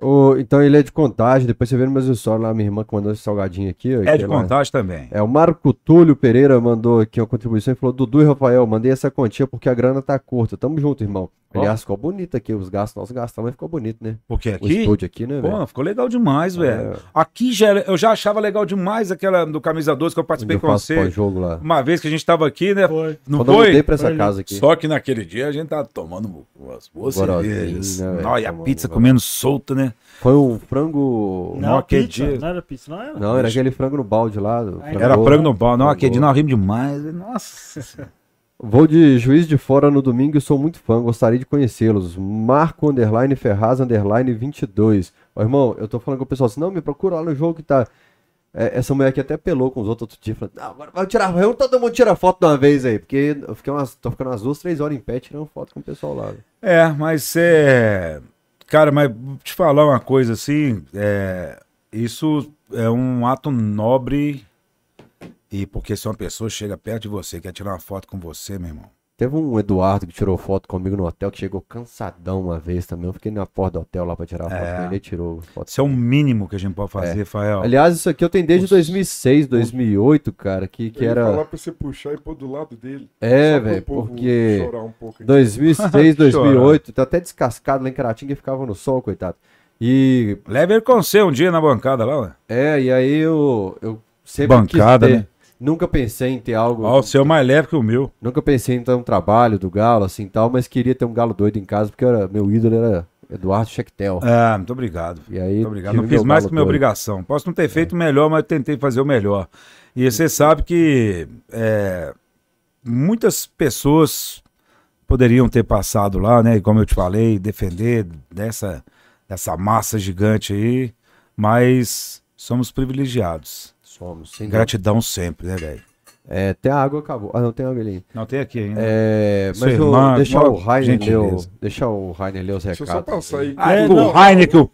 O- então ele é de contagem, depois você vê no meus stories lá, minha irmã que mandou esse salgadinho aqui. ó, É de ela- contagem também. É, o Marco Túlio Pereira mandou aqui uma contribuição e falou: Dudu e Rafael, mandei essa quantia porque a grana tá curta. Tamo junto, irmão. Aliás, ficou bonito aqui, os gastos, nós gastamos, mas ficou bonito, né? Porque O aqui. estúdio aqui, né, velho? Pô, ficou legal demais, velho. É. Aqui já, eu já achava legal demais aquela do Camisa 12 que eu participei eu com você. pós-jogo lá. Uma vez que a gente tava aqui, né? Foi. Não Quando eu foi? mudei pra essa Foi casa aqui. Só que naquele dia a gente tava tomando umas boas cervejas. né, e a pizza comendo solta, né? Foi um frango. Não, aquele pizza. dia- Não era pizza, não era? Não, era aquele frango no balde lá. do Era Era frango. frango no pau. Não, Frango. aquele dia nós rimos demais. Nossa. Vou de Juiz de Fora no domingo e sou muito fã, gostaria de conhecê-los. Marco Underline Ferraz Underline 22. Ó, irmão, eu tô falando com o pessoal assim, não, me procura lá no jogo que tá. É, essa mulher aqui até pelou com os outros outro dia, não, agora vai tirar, vamos todo mundo tira foto de uma vez aí, porque eu fiquei umas, tô ficando umas duas, três horas em pé tirando foto com o pessoal lá. velho. É, mas é. Cara, mas te falar uma coisa assim, é, isso é um ato nobre. E porque se uma pessoa chega perto de você, quer tirar uma foto com você, meu irmão. Teve um Eduardo que tirou foto comigo no hotel, que chegou cansadão uma vez também, eu fiquei na porta do hotel lá pra tirar foto É. com ele, ele tirou foto. Isso é o mínimo que a gente pode fazer, Fael. Aliás, isso aqui eu tenho desde Os- 2006, 2008, cara, que, que Eu ia falar era... pra você puxar e pôr do lado dele. É, velho, povo porque... chorar um pouco. aqui. 2006, 2008, tá até descascado lá em Caratinga e ficava no sol, coitado. E Leve ele com você um dia na bancada lá, ué. é, e aí eu, eu sempre Bancada, quis ter, né? Nunca pensei em ter algo, Ó, o seu é mais leve que o meu. nunca pensei em ter um trabalho do Galo assim tal, mas queria ter um Galo doido em casa porque era, meu ídolo era Eduardo Schectel. Ah, muito obrigado. E aí Muito obrigado. Não fiz mais que minha doido. obrigação. Posso não ter feito o melhor, mas tentei fazer o melhor. E você sabe que é, muitas pessoas poderiam ter passado lá, né? Como eu te falei, defender dessa, dessa massa gigante aí, mas somos privilegiados. Somos, sem dúvida. Gratidão sempre, né, velho? É, até a água acabou. Ah, não tem água ali. Não tem aqui ainda. É, mas irmã, eu, deixa o Rainer ler, o- deixa o Rainer ler os Deixa eu só recados. passar aí. Ah, É, o não. Heineken, o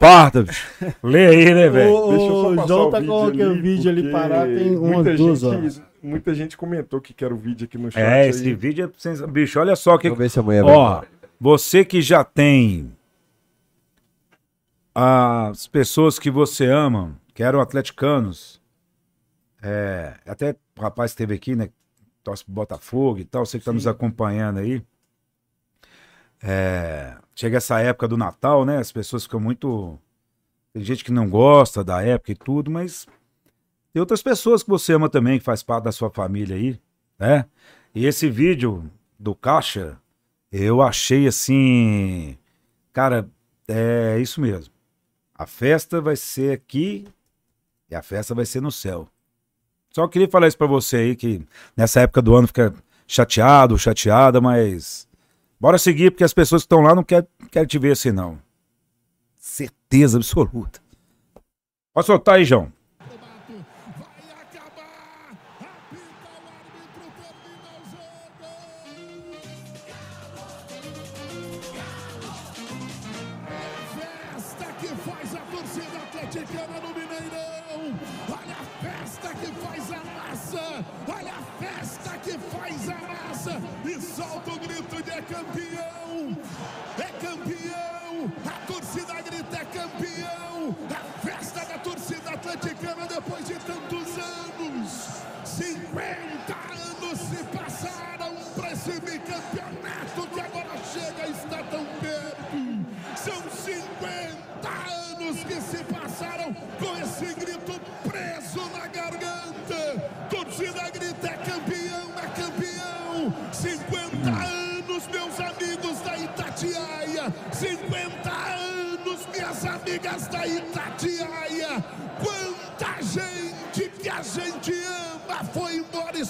bicho. Lê aí, né, velho? O, Deixa eu só o passar João o tá aquele ali, vídeo ali parado tem umas muita duas gente- horas. Muita gente comentou que quer o vídeo aqui no chat. É, aí. esse vídeo é sens- Bicho, olha só o que. Vamos ver se amanhã vai. Ó, você que já tem as pessoas que você ama, que eram atleticanos, é, até o rapaz que esteve aqui, né? Torce pro Botafogo e tal, você que tá nos acompanhando aí. É, chega essa época do Natal, né? As pessoas ficam muito. Tem gente que não gosta da época e tudo, mas tem outras pessoas que você ama também, que faz parte da sua família aí, né? E esse vídeo do Caixa, eu achei assim. Cara, é isso mesmo. A festa vai ser aqui e a festa vai ser no céu. Só queria falar isso pra você aí, que nessa época do ano fica chateado, chateada, mas. Bora seguir, porque as pessoas que estão lá não querem, querem te ver assim, não. Certeza absoluta. Pode soltar aí, João.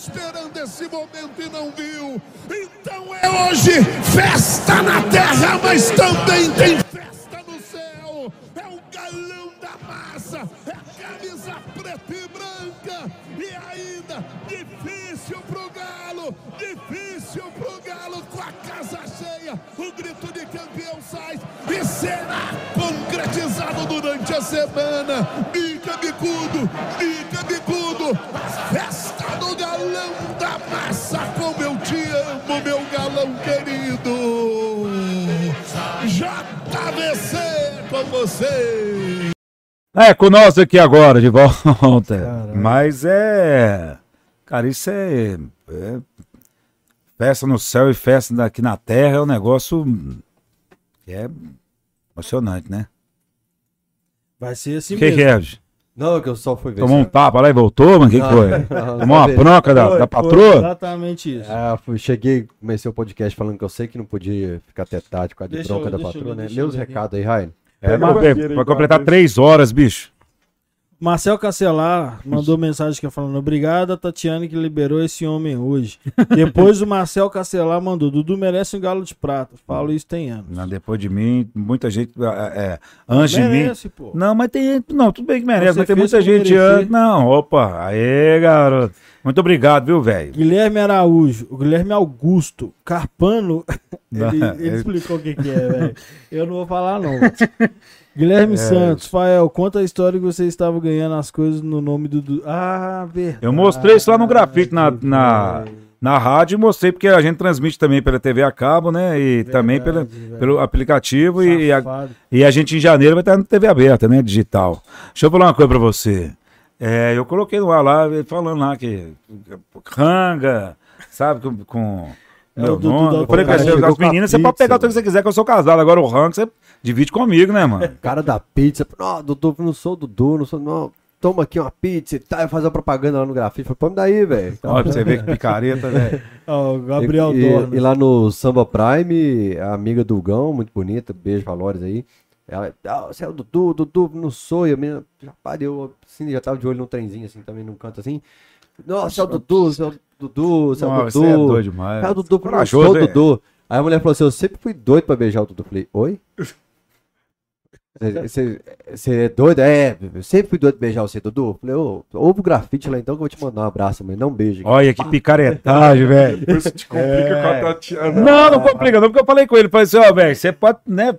Esperando esse momento e não viu! Então é hoje festa na terra, mas também tem festa no céu! É o galão da massa, é a camisa preta e branca, e ainda difícil pro Galo, difícil pro Galo com a casa cheia, o grito de campeão sai e será concretizado durante a semana. Bica bicudo, bica com você. É, com nós aqui agora, de volta. Caralho. Mas é. Cara, isso é, é. Festa no céu e festa aqui na terra é um negócio. que é emocionante, né? Vai ser assim O que, mesmo. que é? Não, que eu só fui ver. Tomou um tapa lá e voltou, mano? O que, que foi? não, Tomou uma bronca da, da foi patroa? Exatamente isso. Ah, fui, cheguei, comecei o podcast falando que eu sei que não podia ficar até tarde com a de bronca da eu patroa, né? Meus recados aí, Ryan. É, Pega mas, vai completar três horas, bicho. Marcel Cacelar mandou mensagem que é falando: Obrigado a Tatiane que liberou esse homem hoje. Depois o Marcel Cacelar mandou: Dudu merece um galo de prata. Falo isso tem anos. Não, depois de mim, muita gente. É, é, antes de mim. merece, pô. Não, mas tem. Não, tudo bem que merece, Você mas tem muita gente merecer. antes. Não, opa. Aê, garoto. Muito obrigado, viu, velho? Guilherme Araújo, o Guilherme Augusto, Carpano, ele, ele ele- explicou o que, que é, velho. Eu não vou falar, não. É. Guilherme Santos, Fael, conta a história que você estava ganhando as coisas no nome do. do... Ah, verdade. Eu mostrei isso lá no grafite na, na, na rádio e mostrei porque a gente transmite também pela TV a cabo, né? E também pela, velho. pelo aplicativo e a, e a gente em janeiro vai estar na TV aberta, né? Digital. Deixa eu falar uma coisa pra você. É, eu coloquei no ar lá, falando lá que ranga, sabe, com, com É meu o Dudu nome. da Eu falei pra você, as meninas, você pode pegar o que você quiser, que eu sou casado. Agora o rango você divide comigo, né, mano? Cara da pizza. Não, Dudu, não sou o Dudu, não sou. Não. Toma aqui uma pizza e tal. Faz a propaganda lá no grafite. Falei, pô, me daí, velho. Olha pra você ver que picareta, velho. Ó, o Gabriel e, e, e lá no Samba Prime, a amiga do Gão, muito bonita, beijo Valores aí. Ela, ah, você é o Dudu, Dudu, não sou. E a menina já pariu, assim, já tava de olho num trenzinho, assim, também num canto assim. Nossa, é o Dudu, é o Dudu, você é o Nossa, Dudu. você é doido demais. O Dudu, não Corajoso, o. Dudu. Aí a mulher falou assim: Eu sempre fui doido pra beijar o Dudu. Eu falei: Oi? Você você é doido? É, eu sempre fui doido pra beijar você, Dudu. Falei: Ô, ouve o grafite lá então que eu vou te mandar um abraço, mas não um beijo. Olha que picaretagem, velho. Depois te complica com a Tatiana. Não, não complica, não, porque eu falei com ele. Falei assim, ó, velho, você pode, né?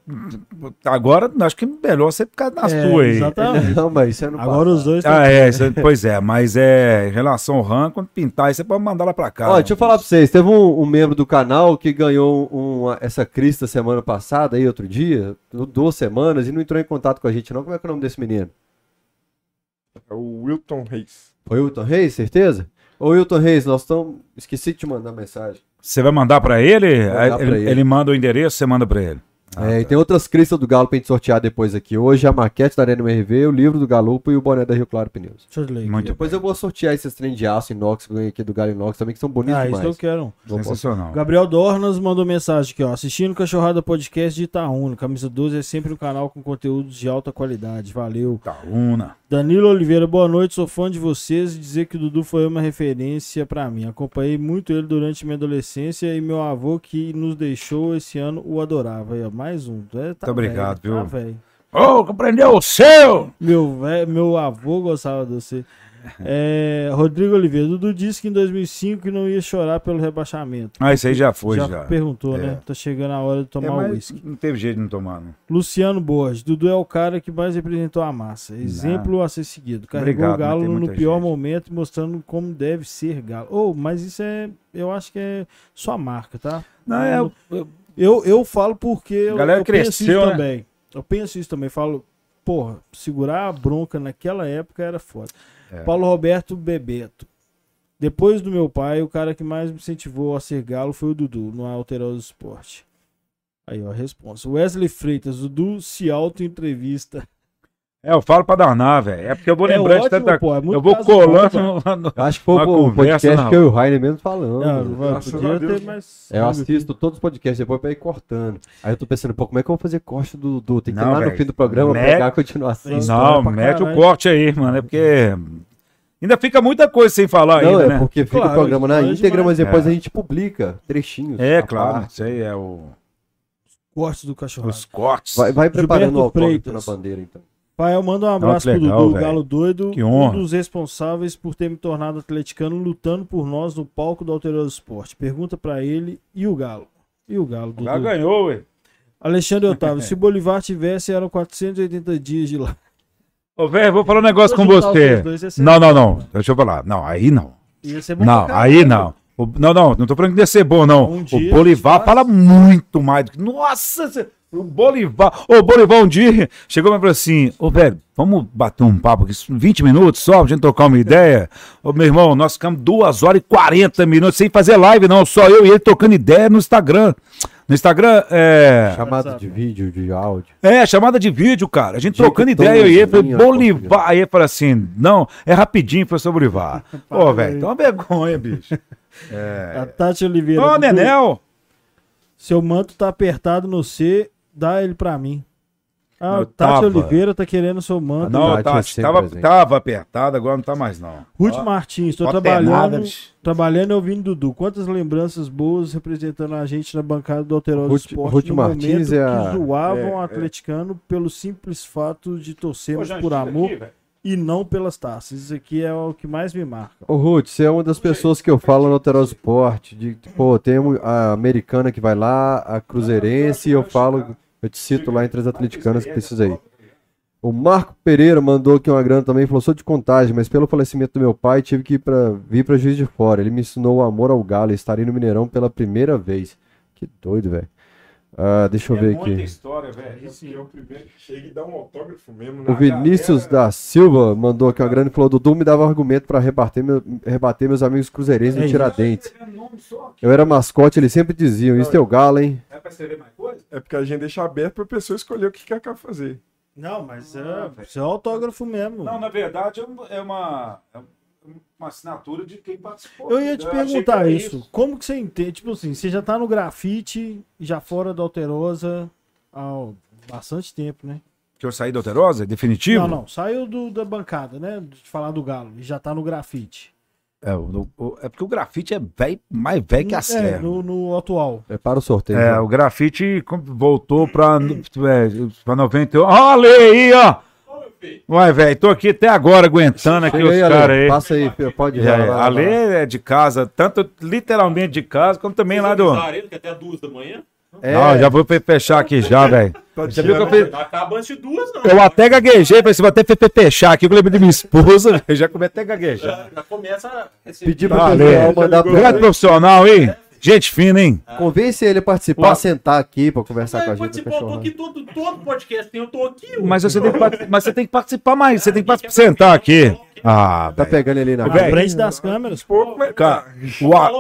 Agora, acho que melhor você ficar na É, sua aí. Exatamente. Não, mas isso é no Agora os dois Ah, é, pois é, mas é, em relação ao RAM, quando pintar, aí você pode mandar lá pra cá. Ó, deixa eu falar pra vocês, teve um, um membro do canal que ganhou uma- essa crista semana passada, aí outro dia, du- duas semanas, e não entrou em contato com a gente não. Como é que é o nome desse menino? É o Wilton Reis. Foi o Wilton Reis, certeza? Ô Wilton Reis, nós estamos... Esqueci de te mandar mensagem. Você vai mandar pra ele? Mandar ele, pra ele. ele manda o endereço, você manda pra ele. Ah, é, e tem outras cristas do Galo pra gente sortear depois aqui. Hoje a maquete da Arena MRV, o livro do Galupo e o boné da Rio Claro Pneus. Deixa eu ler. aqui. Muito Depois eu vou sortear esses trem de aço inox que eu ganhei aqui do Galo Inox também, que são bonitos Ah, isso eu demais. quero. Sensacional. Gabriel Dornas mandou mensagem aqui, ó. Assistindo Cachorrada Podcast de Itaúna. Camisa 12 é sempre um canal com conteúdos de alta qualidade. Valeu. Taúna. Danilo Oliveira, boa noite. Sou fã de vocês e dizer que o Dudu foi uma referência pra mim. Acompanhei muito ele durante minha adolescência e meu avô que nos deixou esse ano o adorava. Aí, ó, mais um. É, tá Muito obrigado, velho, Tá viu? velho. Ô, compreendeu o seu? Meu, vé- meu avô gostava de você. É, Rodrigo Oliveira, Dudu disse que em 2005 que não ia chorar pelo rebaixamento. Ah, isso aí já foi, já. já, perguntou, É. né? Tá chegando a hora de É, tomar o mas uísque. não teve jeito de não tomar, não. Luciano Borges, Dudu é o cara que mais representou a massa. Exemplo a ser seguido. Carregou Obrigado, o Galo no pior gente. momento, mostrando como deve ser Galo. Oh, mas isso é. Eu acho que é sua marca, tá? Não, é. eu- Eu, eu falo porque eu, galera eu penso cresceu, isso né? também. Eu penso isso também. Falo, porra, segurar a bronca naquela época era foda. É. Paulo Roberto Bebeto. Depois do meu pai, o cara que mais me incentivou a ser galo foi o Dudu, no Alterosa Esporte. Aí, ó, a resposta. Wesley Freitas, Dudu se auto-entrevista. É, eu falo pra danar, velho. É porque eu vou É lembrando de ótimo, tanta pô, é Eu vou colando no- acho que foi o conversa podcast que eu e o Rainer mesmo falando. Não, a podia ter mais. É, Eu assisto todos os podcasts depois pra ir cortando. Aí eu tô pensando, pô, como é que eu vou fazer corte do Dudu? Tem que ir Não, lá no velho. fim do programa Mete- pegar a continuação. Não, mete caralho. o corte aí, mano. É porque. Ainda fica muita coisa sem falar Não, ainda, é né? porque fica Claro, o programa na é íntegra, demais. mas depois É. a gente publica trechinhos. É, claro. parte. Isso aí é o. Cortes do cachorro. Os cortes. Vai, vai preparando o autógrafo na bandeira, então. Pai, eu mando um abraço que pro legal, Dudu, velho. Galo Doido, Que um honra. dos responsáveis por ter me tornado atleticano lutando por nós no palco do Alteroso Esporte. Pergunta pra ele e o Galo. E o Galo, Dudu? Já ganhou, ué. Alexandre Otávio, se Bolivar tivesse, eram 480 dias de lá. Ô, velho, vou falar um negócio com você. dois, ser Não, não, não. Deixa eu falar. Não, aí não. Ia ser bom Não, aí não. O- não, não, não tô falando que ia ser bom, não. Um o Bolivar fala muito mais do que. Nossa! O Bolivar. Ô, Bolivar, um dia chegou e falou assim: Ô, velho, vamos bater um papo aqui, 20 minutos só, pra gente trocar uma ideia. Ô, meu irmão, nós ficamos 2 horas e 40 minutos sem fazer live, não. Só eu e ele trocando ideia no Instagram. No Instagram, é. Chamada de vídeo, de áudio. É, chamada de vídeo, cara. A gente Jeito trocando ideia, eu e ele, falei, Bolivar. Aí ele falou assim: não, é rapidinho, professor Bolivar. Pô, velho, é uma vergonha, bicho. A Tati Oliveira. Ô, Nenel! Seu manto tá apertado no C, dá ele pra mim. Ah, Tati tava. Oliveira tá querendo seu manto. Não, Tati é Tati, tava, presente. tava apertado, agora não tá mais, não. Ruth Ó, Martins, tô trabalhando, trabalhando e ouvindo Dudu. Quantas lembranças boas representando a gente na bancada do Alterosa Ruth- Esporte Ruth no Martins momento é a- que zoavam é, o é. atleticano pelo simples fato de Ô, torcermos Jean, por amor aqui. E não pelas taças. Isso aqui é o que mais me marca. Ô, Ruth, você é uma das pessoas que eu falo no Alterosa Esporte. De, pô, tem a americana que vai lá, a cruzeirense, e eu falo, eu te cito lá entre as atleticanas que precisa ir. O Marco Pereira mandou aqui uma grana também, falou, sou de contagem, mas pelo falecimento do meu pai tive que ir pra, vir pra Juiz de Fora. Ele me ensinou o amor ao galo e estarei no Mineirão pela primeira vez. Que doido, velho. Ah, deixa eu É ver muita aqui. história. Eu, eu e dá um autógrafo mesmo. O Na Vinícius da Silva mandou aqui uma grana e falou: Dudu me dava argumento pra rebater, meu- rebater meus amigos cruzeirenses É no. Tiradentes. Eu era mascote, eles sempre diziam: Isso é o galo, hein? É pra escrever mais coisa? É porque a gente deixa aberto pra pessoa escolher o que quer fazer. Não, mas é, isso é autógrafo mesmo. Não, na verdade é um- é uma, é uma assinatura de quem participou. Eu ia te que perguntar era isso. Como que você entende? Tipo assim, você já tá no grafite, já fora da Alterosa há bastante tempo, né? Que eu saí da Alterosa? Definitivo? Não, não. Saiu do- da bancada, né? De falar do Galo. E já tá no grafite. É, o- o- é porque o grafite é velho, mais velho que a é, serra. no, no atual. É para o sorteio. É, né? o grafite voltou pra, é, pra 91. Olha aí, ó! Ué, velho, tô aqui até agora aguentando aqui Chega os caras aí. Passa aí, filho, pode ir. É, vai lá, vai Ale lá. é de casa, tanto literalmente de casa, como também lá do. Ele que até duas da manhã. É, Não, já vou fe- fechar aqui já, velho. Você viu que eu fiz. Tá acabando antes de duas, não. Eu até gaguejei, falei assim, vou até fe- fe- fechar aqui, eu lembrei de minha esposa, já comecei até a gaguejar. Já, já começa a receber. Pedir Ale. pessoal mandar Grande pro... profissional, hein? Gente fina, hein? Convence ele a participar, Ó. sentar aqui pra conversar com a gente. eu tô aqui todo, todo podcast tem, eu tô aqui. Mas você tem que, mas você tem que participar mais, você tem que participar, sentar aqui. Ah, Tá pegando ele na Na Velho. frente das câmeras. Pouco, mas Cara, o, A-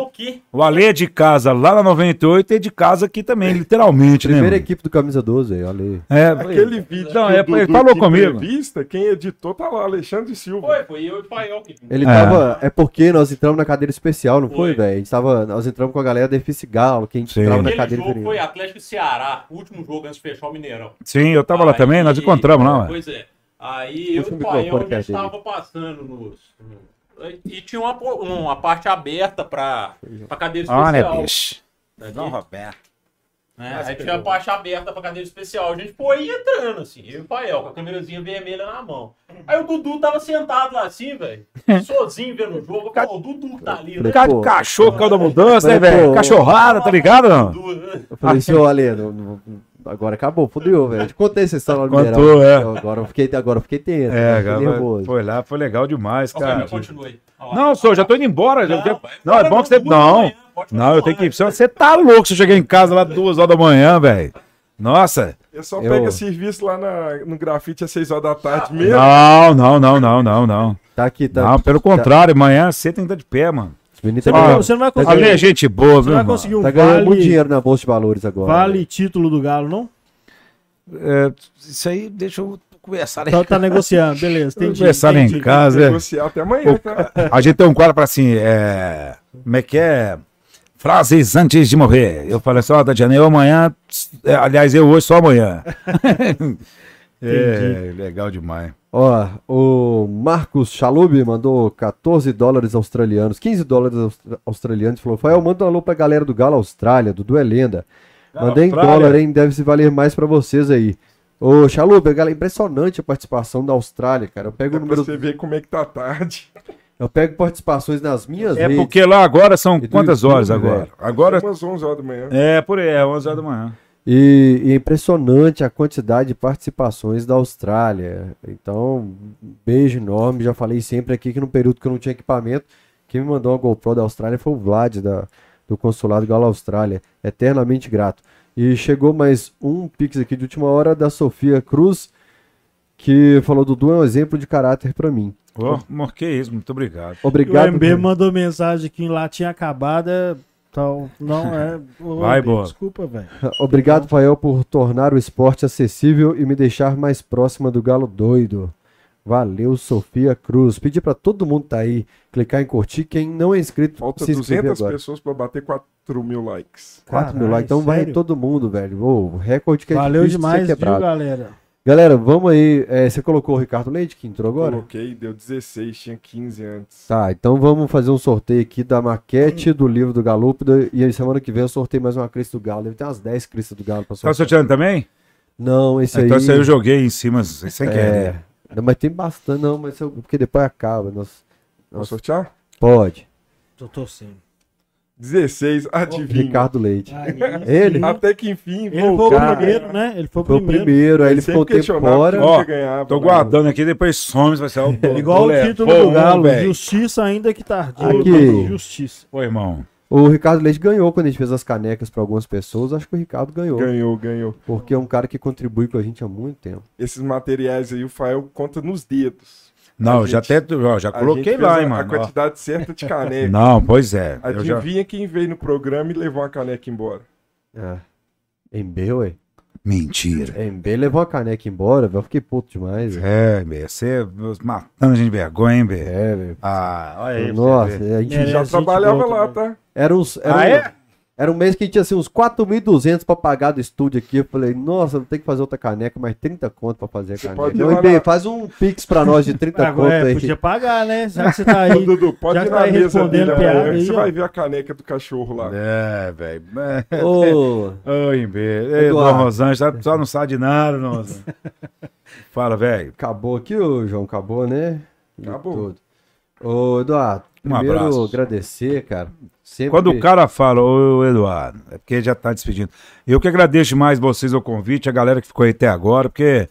o Ale é de casa lá na 98 e é de casa aqui também, literalmente, né? Primeira equipe do Camisa 12 aí, olha aí. É, aquele vídeo Não, é, o Dudu ele falou comigo. entrevista, quem editou tá lá, Alexandre Silva. Foi, foi eu e o Fael que. Ele É. tava. É porque nós entramos na cadeira especial, não foi, velho? A gente tava. Nós entramos com a galera da Efice Galo, que a gente Sim. entrava na Aquele cadeira jogo foi. Atlético e Ceará, o último jogo antes de fechar o Mineirão. Sim, eu tava lá também, nós encontramos lá, ué. Pois é. Aí eu Puxa e o o já perto dele. estava passando nos. no- E tinha uma, uma parte aberta pra, pra cadeira Olha, especial. bicho. Aqui. Não, Roberto. né? Aí tinha a parte aberta pra cadeira especial. A gente foi entrando, assim, eu e o Fael, com a câmerazinha vermelha na mão. Aí o Dudu tava sentado lá assim, velho, sozinho vendo o jogo. Eu "Ó, o Dudu que tá ali, né? Cara Pô. de cachorro por causa da mudança, né, velho? pô, Cachorrada, tá ligado? Não? Dudu, né? Eu falei, senhor Ale, não- não- agora acabou, fudeu, velho. Te contei essa história lá no Contou, é. Eu- Agora eu fiquei, agora eu fiquei tenso, É, nervoso. foi lá, foi legal demais, cara. continue. Não, senhor, já tô indo embora. Não, já- Não, é bom que você. Não, manhã, não, eu tenho que. continuar. Você tá louco se eu cheguei em casa lá duas horas da manhã, velho. Nossa. Eu só Eu- pega serviço lá na- no grafite às 6 horas da tarde mesmo. Não, não, não, não, não, não. Tá aqui, tá. Não, pelo contrário, amanhã você tem que estar de pé, mano. Meninos Você, tá não, você não vai tá conseguir, Ali é gente boa, você viu? não vai conseguir um Tá ganhando muito vale, dinheiro na Bolsa de Valores agora. vale título do Galo, não? É, isso aí, deixa eu conversar Tá, tá negociando, beleza. Entendi, Conversar em casa, é. Negociar até amanhã, tá? A gente tem um quadro para assim, é, como é que é? Frases antes de morrer. Eu falei assim, ó, Tatiana, eu amanhã, é, aliás, eu hoje só amanhã. é, legal demais. Ó, o Marcos Chalub mandou 14 dólares australianos, 15 dólares austra- australianos. Falou: Fael, manda um alô pra galera do Galo Austrália, Dudu é lenda. Mandei em dólar, hein? Deve se valer mais pra vocês aí. Ô, Chalub, galera, impressionante a participação da Austrália, cara. Eu pego É o pra número. você ver como é que tá tarde. Eu pego participações nas minhas É redes. porque lá agora são do quantas YouTube, horas agora? velho. Agora, Umas 11 horas da manhã. é, por aí, é 11 horas da manhã. E, e é impressionante a quantidade de participações da Austrália. Então, um beijo enorme. Já falei sempre aqui que no período que eu não tinha equipamento, quem me mandou uma GoPro da Austrália foi o Vlad, da, do Consulado Galo Austrália. Eternamente grato. E chegou mais um pix aqui de última hora da Sofia Cruz, que falou: Dudu é um exemplo de caráter pra mim. Amor, que isso, muito obrigado. O Obrigado. MB mandou mensagem que lá tinha acabado. é, Então, não é. Ô, Vai, boa. Desculpa, velho. Obrigado, Fael, por tornar o esporte acessível e me deixar mais próxima do Galo Doido. Valeu, Sofia Cruz. Pedi pra todo mundo tá aí clicar em curtir. Quem não é inscrito, Falta se inscrever 200 agora. pessoas pra bater 4 mil likes. 4 mil Caralho, likes. Então vai sério? todo mundo, velho. Ô, recorde que é Valeu difícil de ser demais, viu, quebrado. galera? Galera, vamos aí. É, você colocou o Ricardo Leite que entrou agora? Coloquei, deu 16, tinha 15 antes. Tá, então vamos fazer um sorteio aqui da maquete do livro do Galúpido. E aí, semana que vem eu sorteio mais uma crista do Galo. Deve ter umas 10 cristas do Galo pra Tá sortear. sorteando também? Não, esse aí. Então esse aí eu joguei em cima sem querer. É. Não, mas tem bastante, não, mas eu- porque depois acaba. Nós, Vamos sortear? pode. Tô torcendo. 16, adivinha. Ricardo Leite. Aí, Ele? Até que enfim, Ele foi o primeiro, né? Ele foi o Foi o primeiro. primeiro, aí ele ficou tempo fora. Ó, ganhava, Tô né? guardando aqui, depois some, vai ser o Igual o título do Galo. Justiça ainda que tardio. Aqui. Justiça. Ô, irmão. O Ricardo Leite ganhou quando a gente fez as canecas pra algumas pessoas. Acho que o Ricardo ganhou. Ganhou, ganhou. Porque é um cara que contribui com a gente há muito tempo. Esses materiais aí o Fael conta nos dedos. Não, A já gente- até ó, já A coloquei gente lá, a- hein, A mano. ó. quantidade certa de caneca. Não, pois é. Eu já... Adivinha quem veio no programa e levou uma caneca embora. É. MB, ué. Mentira. MB levou a caneca embora, velho. Eu fiquei puto demais. É, Bê, você matando a gente de vergonha, hein, Bê? É, velho. Ah, olha aí. Nossa, a gente É, Já gente trabalhava lá, também. tá? Era, uns, era, Ah, um, é? Era um mês que a gente tinha assim, uns 4.200 pra pagar do estúdio aqui. Eu falei, nossa, vou ter que fazer outra caneca, mais 30 conto pra fazer a Você caneca. Ô, MB, na- faz um pix pra nós de 30 conto Agora, é, aí. podia pagar, né? Já que você tá Ô, aí. Dudu, pode já ir tá na aí mesa respondendo dele piada amanhã que aí, você ó. vai ver a caneca do cachorro lá. É, velho. Ô, Oi, Bê. Ei, Rosângela, só não sabe de nada, Rosângela. Fala, velho. acabou aqui, ô João, acabou, né? Acabou. tudo. Ô, Eduardo, Um primeiro abraço. agradecer, cara. Sempre Quando o cara fala, ô Eduardo, é porque já tá despedindo. Eu que agradeço demais vocês o convite, a galera que ficou aí até agora, porque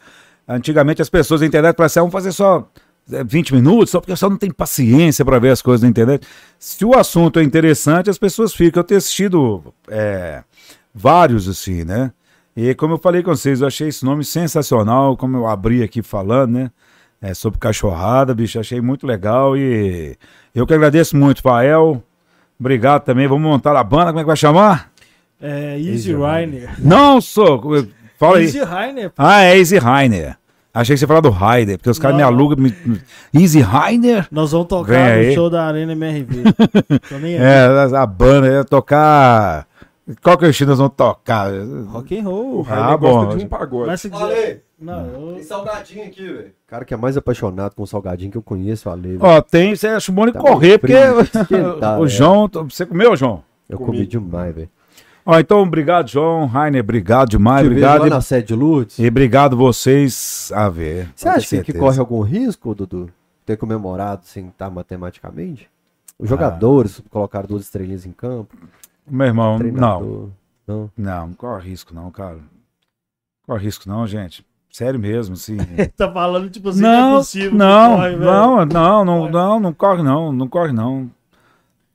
antigamente as pessoas da internet falavam assim, ah, vamos fazer só é, 20 minutos, só porque só não tem paciência para ver as coisas na internet. Se o assunto é interessante, as pessoas ficam. Eu tenho assistido é, vários, assim, né? E como eu falei com vocês, eu achei esse nome sensacional, como eu abri aqui falando, né? É, sobre cachorrada, bicho, achei muito legal e eu que agradeço muito, Fael. Obrigado também. Vamos montar a banda, como é que vai chamar? É, Easy Easy Rainer. Não, sou. Fala aí. Easy Rainer. Ah, é Easy Rainer. Achei que você ia falar do Raider, porque os caras me alugam. Me... Easy Rainer? Nós vamos tocar no show da Arena MRV. Tô nem aí. É, a, banda ia tocar. Qual que é o estilo que nós vamos tocar? Rock and roll. Ah, Rainer bom. gosta de um pagode. Mas se quiser... Não, eu... salgadinho aqui, velho. O cara que é mais apaixonado com salgadinho que eu conheço, Ale. Ó, tem. Você acha bom de Tá correr, porque. o é. João. Você comeu, João? eu comi. comi demais, velho. Ó, então, obrigado, João. Rainer, obrigado demais. Te vejo obrigado. lá E, na sede de Lourdes. e obrigado vocês a ver. Você acha que, corre algum risco, Dudu? Ter comemorado sem estar matematicamente? Ah. Os jogadores colocaram duas estrelinhas em campo. Meu irmão, não. Não. Não, não corre risco, não, cara. Corre risco, não, gente. Sério mesmo, assim. tá falando tipo assim, não, é não, possível. não, que corre, velho. não, não, não, não, não corre, não, não corre, não.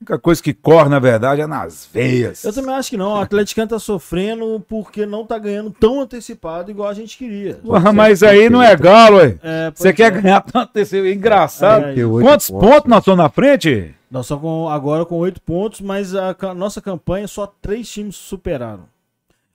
A única coisa que corre, na verdade, é nas veias. Eu também acho que não. O Atlético tá sofrendo porque não tá ganhando tão antecipado igual a gente queria. Porra, mas aí não é galo, ué. É, Você pois quer é. ganhar tanto esse engraçado. É, oito Quantos pontos nós estamos na frente? Nós estamos agora com oito pontos, mas a nossa campanha só três times superaram.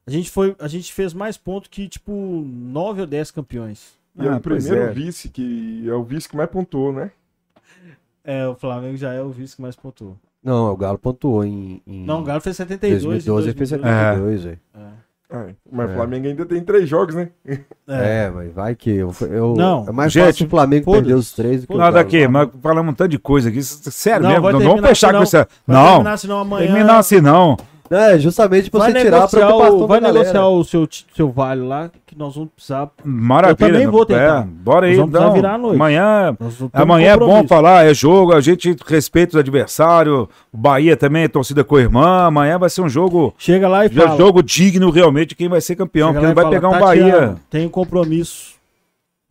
A gente, foi, a gente fez mais pontos que, tipo, nove ou dez campeões. E é Ah, o pois primeiro é. vice, que é o vice que mais pontuou, né? É, o Flamengo já é o vice que mais pontuou. Não, o Galo pontuou em, em Não, o Galo fez 72. 2012 ele fez em 2012. 72, velho. Ah, mas É. o Flamengo ainda tem três jogos, né? É. É, mas vai que eu, eu Não, é mais gente, fácil o Flamengo perder os três do que o Nada aqui, mas falamos um tanto de coisa aqui. Sério Não, mesmo, não, vamos fechar assim, com não. isso. Não, terminar, senão amanhã... terminar assim não. É, justamente pra Vai você tirar a preocupação o, vai da galera. negociar o seu, seu vale lá, que nós vamos precisar. Maravilha. Eu também vou tentar. É, bora aí, Nós vamos então. virar à noite. Amanhã Amanhã é bom falar, é jogo, a gente respeita os adversários, o Bahia também é torcida com a irmã, amanhã vai ser um jogo, Chega lá e já fala. jogo digno realmente de quem vai ser campeão, Chega porque ele vai fala, pegar um "Tatiana, Bahia. Tenho compromisso.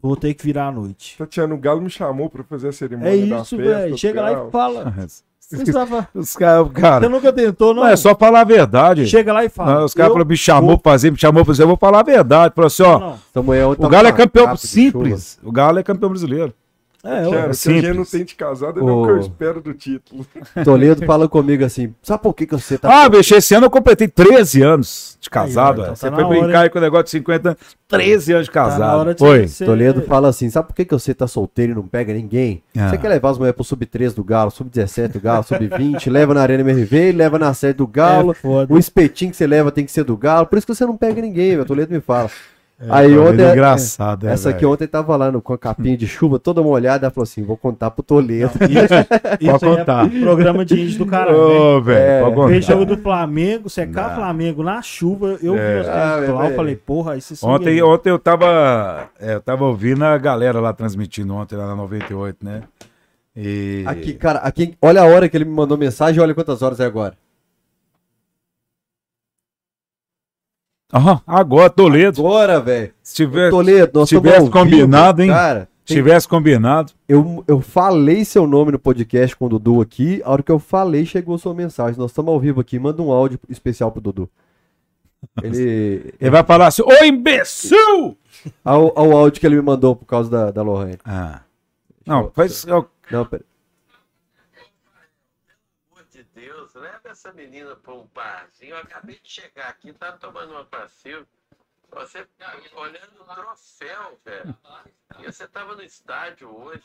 Vou ter que virar à noite. Tatiana, o Galo me chamou pra fazer a cerimônia É da isso, festa. velho. Chega lá e fala. Você, tava- Os caras, você cara, nunca tentou, não? não é só falar a verdade. Chega lá e fala. Não, os caras eu falaram, me chamou pra fazer, me chamou pra fazer, eu vou falar a verdade. Falou assim, ó, Não. Samuel o Galo é campeão simples. O Galo é campeão brasileiro. É, eu, Cara, que simples. a gente não tem de casado é o que eu espero do título. Toledo fala comigo assim, sabe por que, que você tá... Ah, bicho, esse ano eu completei 13 anos de casado. Aí, é. então Você tá foi na hora, brincar hein? aí com o negócio de 50 anos. 13 anos de tá casado. hora de Foi. ser- Toledo fala assim, sabe por que, que você tá solteiro e não pega ninguém? Ah. Você quer levar as mulheres pro sub-13 do Galo, sub-17 do Galo, sub-20, leva na Arena MRV, leva na sede do Galo, É o espetinho que você leva tem que ser do Galo, por isso que você não pega ninguém, meu, Toledo me fala. Aí Toledo ontem, é engraçado, é, essa aqui velho. ontem tava lá no- com a capinha de chuva, toda molhada, ela falou assim, vou contar pro Toledo. Isso Pode aí contar. É programa de índio do caralho. Ô, velho, É, pode contar. Jogo do Flamengo, secar Não. Flamengo na chuva. Eu vi É. as Ah, coisas lá, é, eu falei, porra, aí você Ontem, ontem eu tava. é, eu tava ouvindo a galera lá transmitindo ontem lá na 98, né? E. Aqui, cara, aqui, olha a hora que ele me mandou mensagem, olha quantas horas é agora. Aham, agora, Toledo. Agora, velho. Se tivesse, Toledo, se tivesse ao vivo, combinado, hein? Cara, se tivesse combinado. Eu, eu falei seu nome no podcast com o Dudu aqui. A hora que eu falei, chegou sua mensagem. Nós estamos ao vivo aqui. Manda um áudio especial pro Dudu. Ele. Ele vai falar assim: Ô imbecil! ao, ao áudio que ele me mandou por causa da, da Lohane. Ah. Não, faz. eu- Não, pera. amor de Deus, leva essa menina para um barzinho. Eu acabei de chegar aqui, tá tomando uma passeio. Você tá olhando o troféu, velho. E você tava no estádio hoje.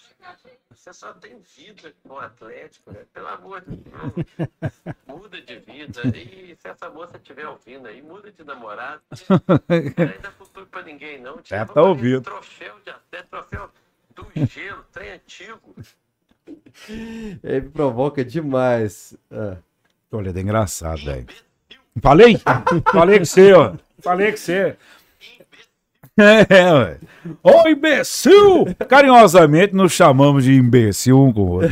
Você só tem vida com o Atlético, velho. Pelo amor de Deus. Muda de vida. E se essa moça estiver ouvindo aí, muda de namorado. Não ainda futuro pra ninguém, não. É, tá ouvindo. Troféu de até troféu do gelo, trem antigo. Ele provoca demais. Ah. Toledo é engraçado, velho. Falei? Falei com você, ó. Falei com você. É, ué. Ô imbecil! Carinhosamente nos chamamos de imbecil um com o outro.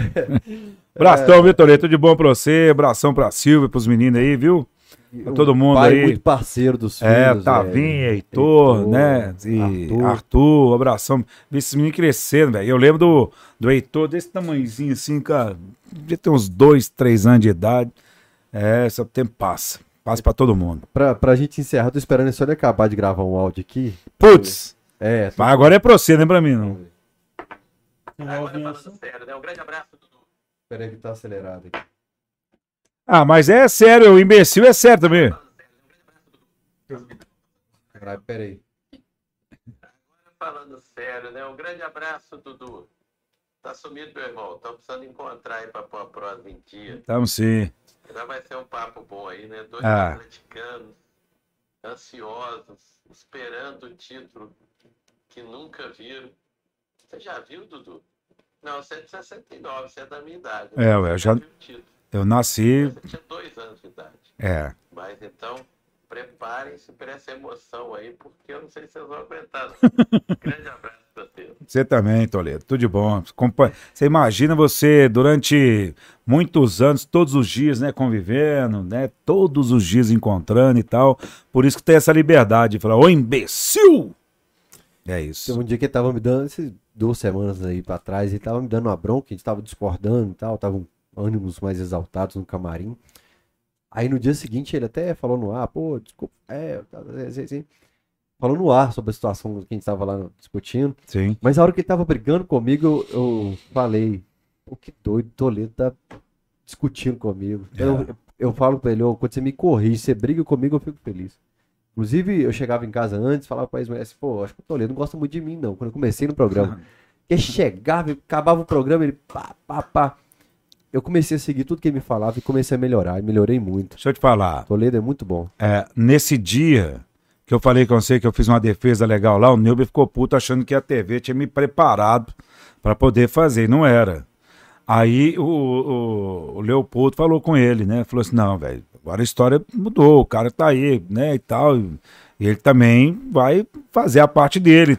Abração, viu, Toledo? Tudo de bom pra você. Abração pra Silvia, pros meninos aí, viu? Pra todo mundo Pai aí. muito parceiro dos É, filhos. Tavinho, velho. Heitor, Heitor, né? E Arthur. Arthur. abração. Vi esses meninos crescendo, velho. Eu lembro do, do Heitor desse tamanhozinho assim, cara. Devia ter uns dois, três anos de idade. É, só o tempo passa. Passa pra todo mundo. Pra, pra gente encerrar, tô esperando só ele acabar de gravar um áudio aqui. Putz! É, Mas agora é pra você, não é pra mim, não. Agora falando sério, né? Um grande abraço, Dudu. Peraí que tá acelerado aqui. Ah, mas é sério, o imbecil é sério também. Caralho, peraí. Falando sério, né? Um grande abraço, Dudu. Tá sumido, meu irmão. Estamos precisando encontrar aí pra pôr a prosa em dia. Tamo sim. Já vai ser um papo bom aí, né? Dois Ah. atleticanos, ansiosos, esperando o título que nunca viram. Você já viu, Dudu? Não, você é de 69, você é da minha idade. É, ué, eu já- viu o título. Eu nasci. Você tinha dois anos de idade. É. Mas então, preparem-se para essa emoção aí, porque eu não sei se vocês vão aguentar. Grande abraço. Você também, Toledo. Tudo de bom. Você imagina você durante muitos anos, todos os dias, né, convivendo, né, todos os dias encontrando e tal. Por isso que tem essa liberdade de falar, ô imbecil! É isso. um dia que ele tava me dando, esses duas semanas aí pra trás, ele tava me dando uma bronca, a gente tava discordando e tal, tava ânimos mais exaltados no camarim. Aí no dia seguinte ele até falou no ar, pô, desculpa, é, assim, assim. Falou no ar sobre a situação que a gente tava lá discutindo. Sim. Mas a hora que ele tava brigando comigo, eu, eu falei, pô, que doido, Toledo tá discutindo comigo. É. Eu, eu falo pra ele, ô, quando você me corrige, você briga comigo, eu fico feliz. Inclusive, eu chegava em casa antes, falava pra ex pô, acho que o Toledo não gosta muito de mim, não. Quando eu comecei no programa. Ele chegava, acabava o programa, ele pá, pá, pá. Eu comecei a seguir tudo que ele me falava e comecei a melhorar. E melhorei muito. Deixa eu te falar. Toledo é muito bom. É, nesse dia que eu falei com você que eu fiz uma defesa legal lá, o Neuber ficou puto achando que a TV tinha me preparado para poder fazer. Não era. Aí o, o, o Leopoldo falou com ele, né? Falou assim: não, velho, agora a história mudou, o cara tá aí, né? E tal. E ele também vai fazer a parte dele.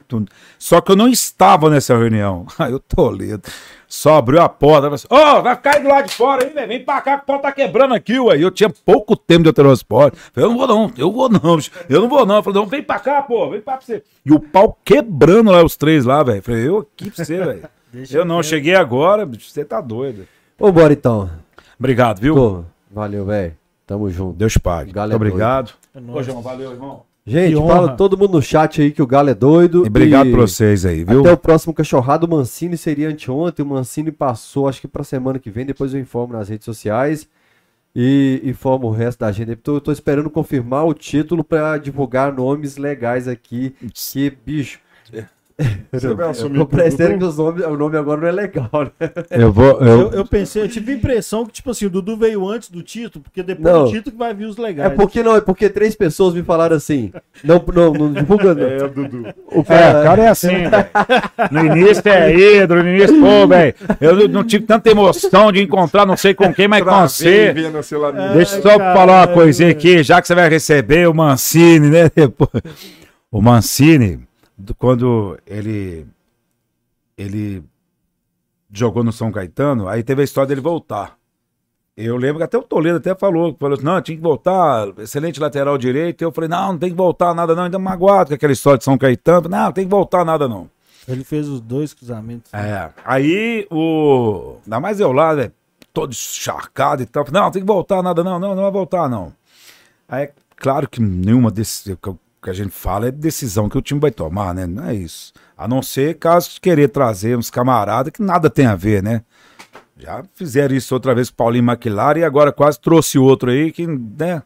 Só que eu não estava nessa reunião. Aí o Toledo só abriu a porta. assim, Ô, vai ficar aí do lado de fora aí, velho. Vem pra cá que o pau tá quebrando aqui, ué. E Eu tinha pouco tempo de transporte. Falei, eu não vou não, eu vou não, bicho. eu não vou não. Eu Falei, não, vem pra cá, pô, vem pra você. E o pau quebrando lá, os três lá, velho. Falei, eu aqui pra você, velho. Eu não, cheguei agora, bicho, você tá doido. Vambora então. Obrigado, viu? Valeu, velho. Tamo junto. Deus pague. Galo é Muito obrigado. É Ô. João, valeu, irmão. Gente, fala todo mundo no chat aí que o Galo é doido. E obrigado e pra vocês aí, viu? Até o próximo cachorrado. O Mancini seria anteontem. O Mancini passou, acho que pra semana que vem. Depois eu informo nas redes sociais. E informo o resto da agenda. Tô, tô esperando confirmar o título pra divulgar nomes legais aqui. Que bicho. Você Eu tô parecendo tudo? que os nomes- o nome agora não é legal, né? Eu vou. Eu, eu pensei, eu tive a impressão que, tipo assim, o Dudu veio antes do título, porque depois Não. do título que vai vir os É legais. porque não, é porque três pessoas me falaram assim. Não, não, não divulga. não. É, Dudu. O É, cara, o cara é assim. No início é ídolo, no início, pô, velho. Eu não- tive tanta emoção de encontrar não sei com quem, mas com Travei você. vendo você no- Deixa eu só Ai, falar uma coisinha aqui, já que você vai receber o Mancini, né? depois. O Mancini, do- quando ele ele jogou no São Caetano, aí teve a história dele voltar. Eu lembro que até o Toledo até falou, falou assim, não, tinha que voltar, excelente lateral direito. Eu falei, não, não tem que voltar nada não, ainda magoado com aquela história de São Caetano. Não, não tem que voltar nada não. Ele fez os dois cruzamentos. É. Aí o. Ainda mais eu lá, né? Todo encharcado e tal. Não, não tem que voltar nada, não, não, não vai voltar, não. Aí claro que nenhuma eu- que a gente fala é decisão que o time vai tomar, né? Não é isso. A não ser caso de querer trazer uns camaradas que nada tem a ver, né? Já fizeram isso outra vez com o Paulinho McLaren e agora quase trouxe outro aí que, né?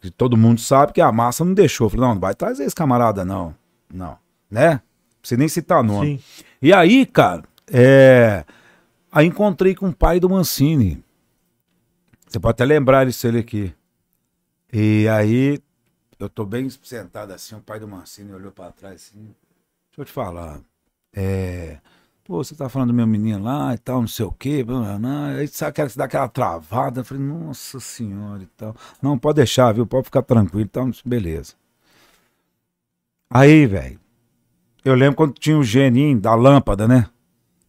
Que todo mundo sabe que a massa não deixou. Falei, não, não vai trazer esse camarada, não. Não. Né? Não precisa nem citar nome. Sim. E aí, cara, é... aí encontrei com o pai do Mancini. Você pode até lembrar isso ele aqui. E aí, eu tô bem sentado assim, o pai do Mancini olhou pra trás assim. Deixa eu te falar. É. Pô, você tá falando do meu menino lá e tal, não sei o quê. blá, blá, blá. Aí sabe que dá aquela travada. Eu falei, nossa senhora e tal. Não, pode deixar, viu? Pode ficar tranquilo. Então, beleza. Aí, velho. Eu lembro quando tinha o geninho da lâmpada, né?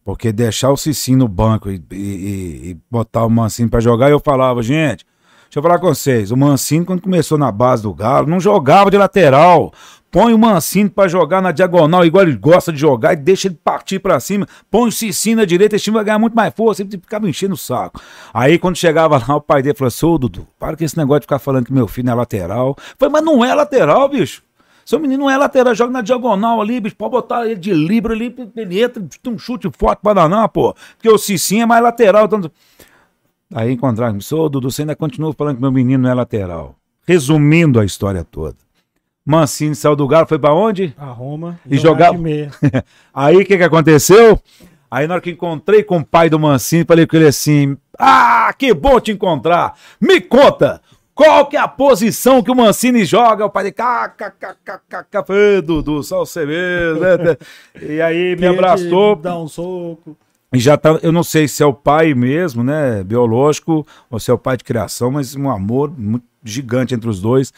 Porque deixar o Cicinho no banco e, e- e- e botar o Mancini pra jogar, eu falava, gente, deixa eu falar com vocês, o Mancini, quando começou na base do Galo, não jogava de lateral. Põe o Mancini pra jogar na diagonal, igual ele gosta de jogar, e deixa ele partir pra cima. Põe o Cicinho na direita, esse time vai ganhar muito mais força. Ele ficava enchendo o saco. Aí, quando chegava lá, o pai dele falou assim: Ô, Dudu, para com esse negócio de ficar falando que meu filho não é lateral. Eu falei, mas não é lateral, bicho. Seu menino não é lateral, joga na diagonal ali, bicho. Pode botar ele de libra ali, ele entra, tem um chute forte pra danar, pô. Porque o Cicinho é mais lateral. Então... Aí encontraram, ô Dudu, você ainda continua falando que meu menino não é lateral. Resumindo a história toda. Mancini saiu do Galo, foi pra onde? A Roma. E jogava- de meia. Aí o que que aconteceu? Aí na hora que encontrei com o pai do Mancini, falei com ele assim: Ah, que bom te encontrar! Me conta! Qual que é a posição que o Mancini joga? O pai dele, kkkkkk, Dudu, só você mesmo, né? E aí me Queria abraçou. Dar um soco. E já tá, eu não sei se é o pai mesmo, né, biológico, ou se é o pai de criação, mas um amor muito gigante entre os dois.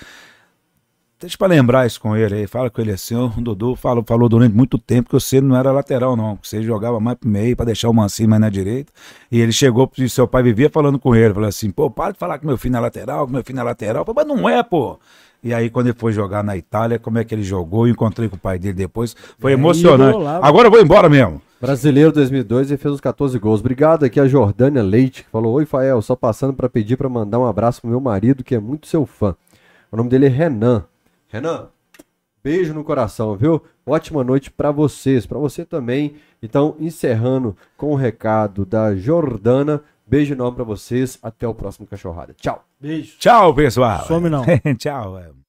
Deixa pra lembrar isso com ele aí, fala com ele assim, o Dudu falou, falou durante muito tempo que você não era lateral não, que você jogava mais pro meio pra deixar o Mancini mais na direita, e ele chegou, e seu pai vivia falando com ele, falou assim, pô, para de falar que meu filho é lateral, que meu filho é lateral, falei, mas não é, pô. E aí, quando ele foi jogar na Itália, como é que ele jogou? Eu encontrei com o pai dele depois. Foi É, emocionante. Agora eu vou embora mesmo. Brasileiro 2002 e fez os 14 gols. Obrigado aqui a Jordânia Leite, que falou: Oi, Fael, só passando pra pedir pra mandar um abraço pro meu marido, que é muito seu fã. O nome dele é Renan. Renan, beijo no coração, viu? Ótima noite pra vocês, pra você também. Então, encerrando com o recado da Jordana. Beijo enorme pra vocês. Até o próximo Cachorrada. Tchau. Beijo. Tchau, pessoal. Some não. Tchau. é.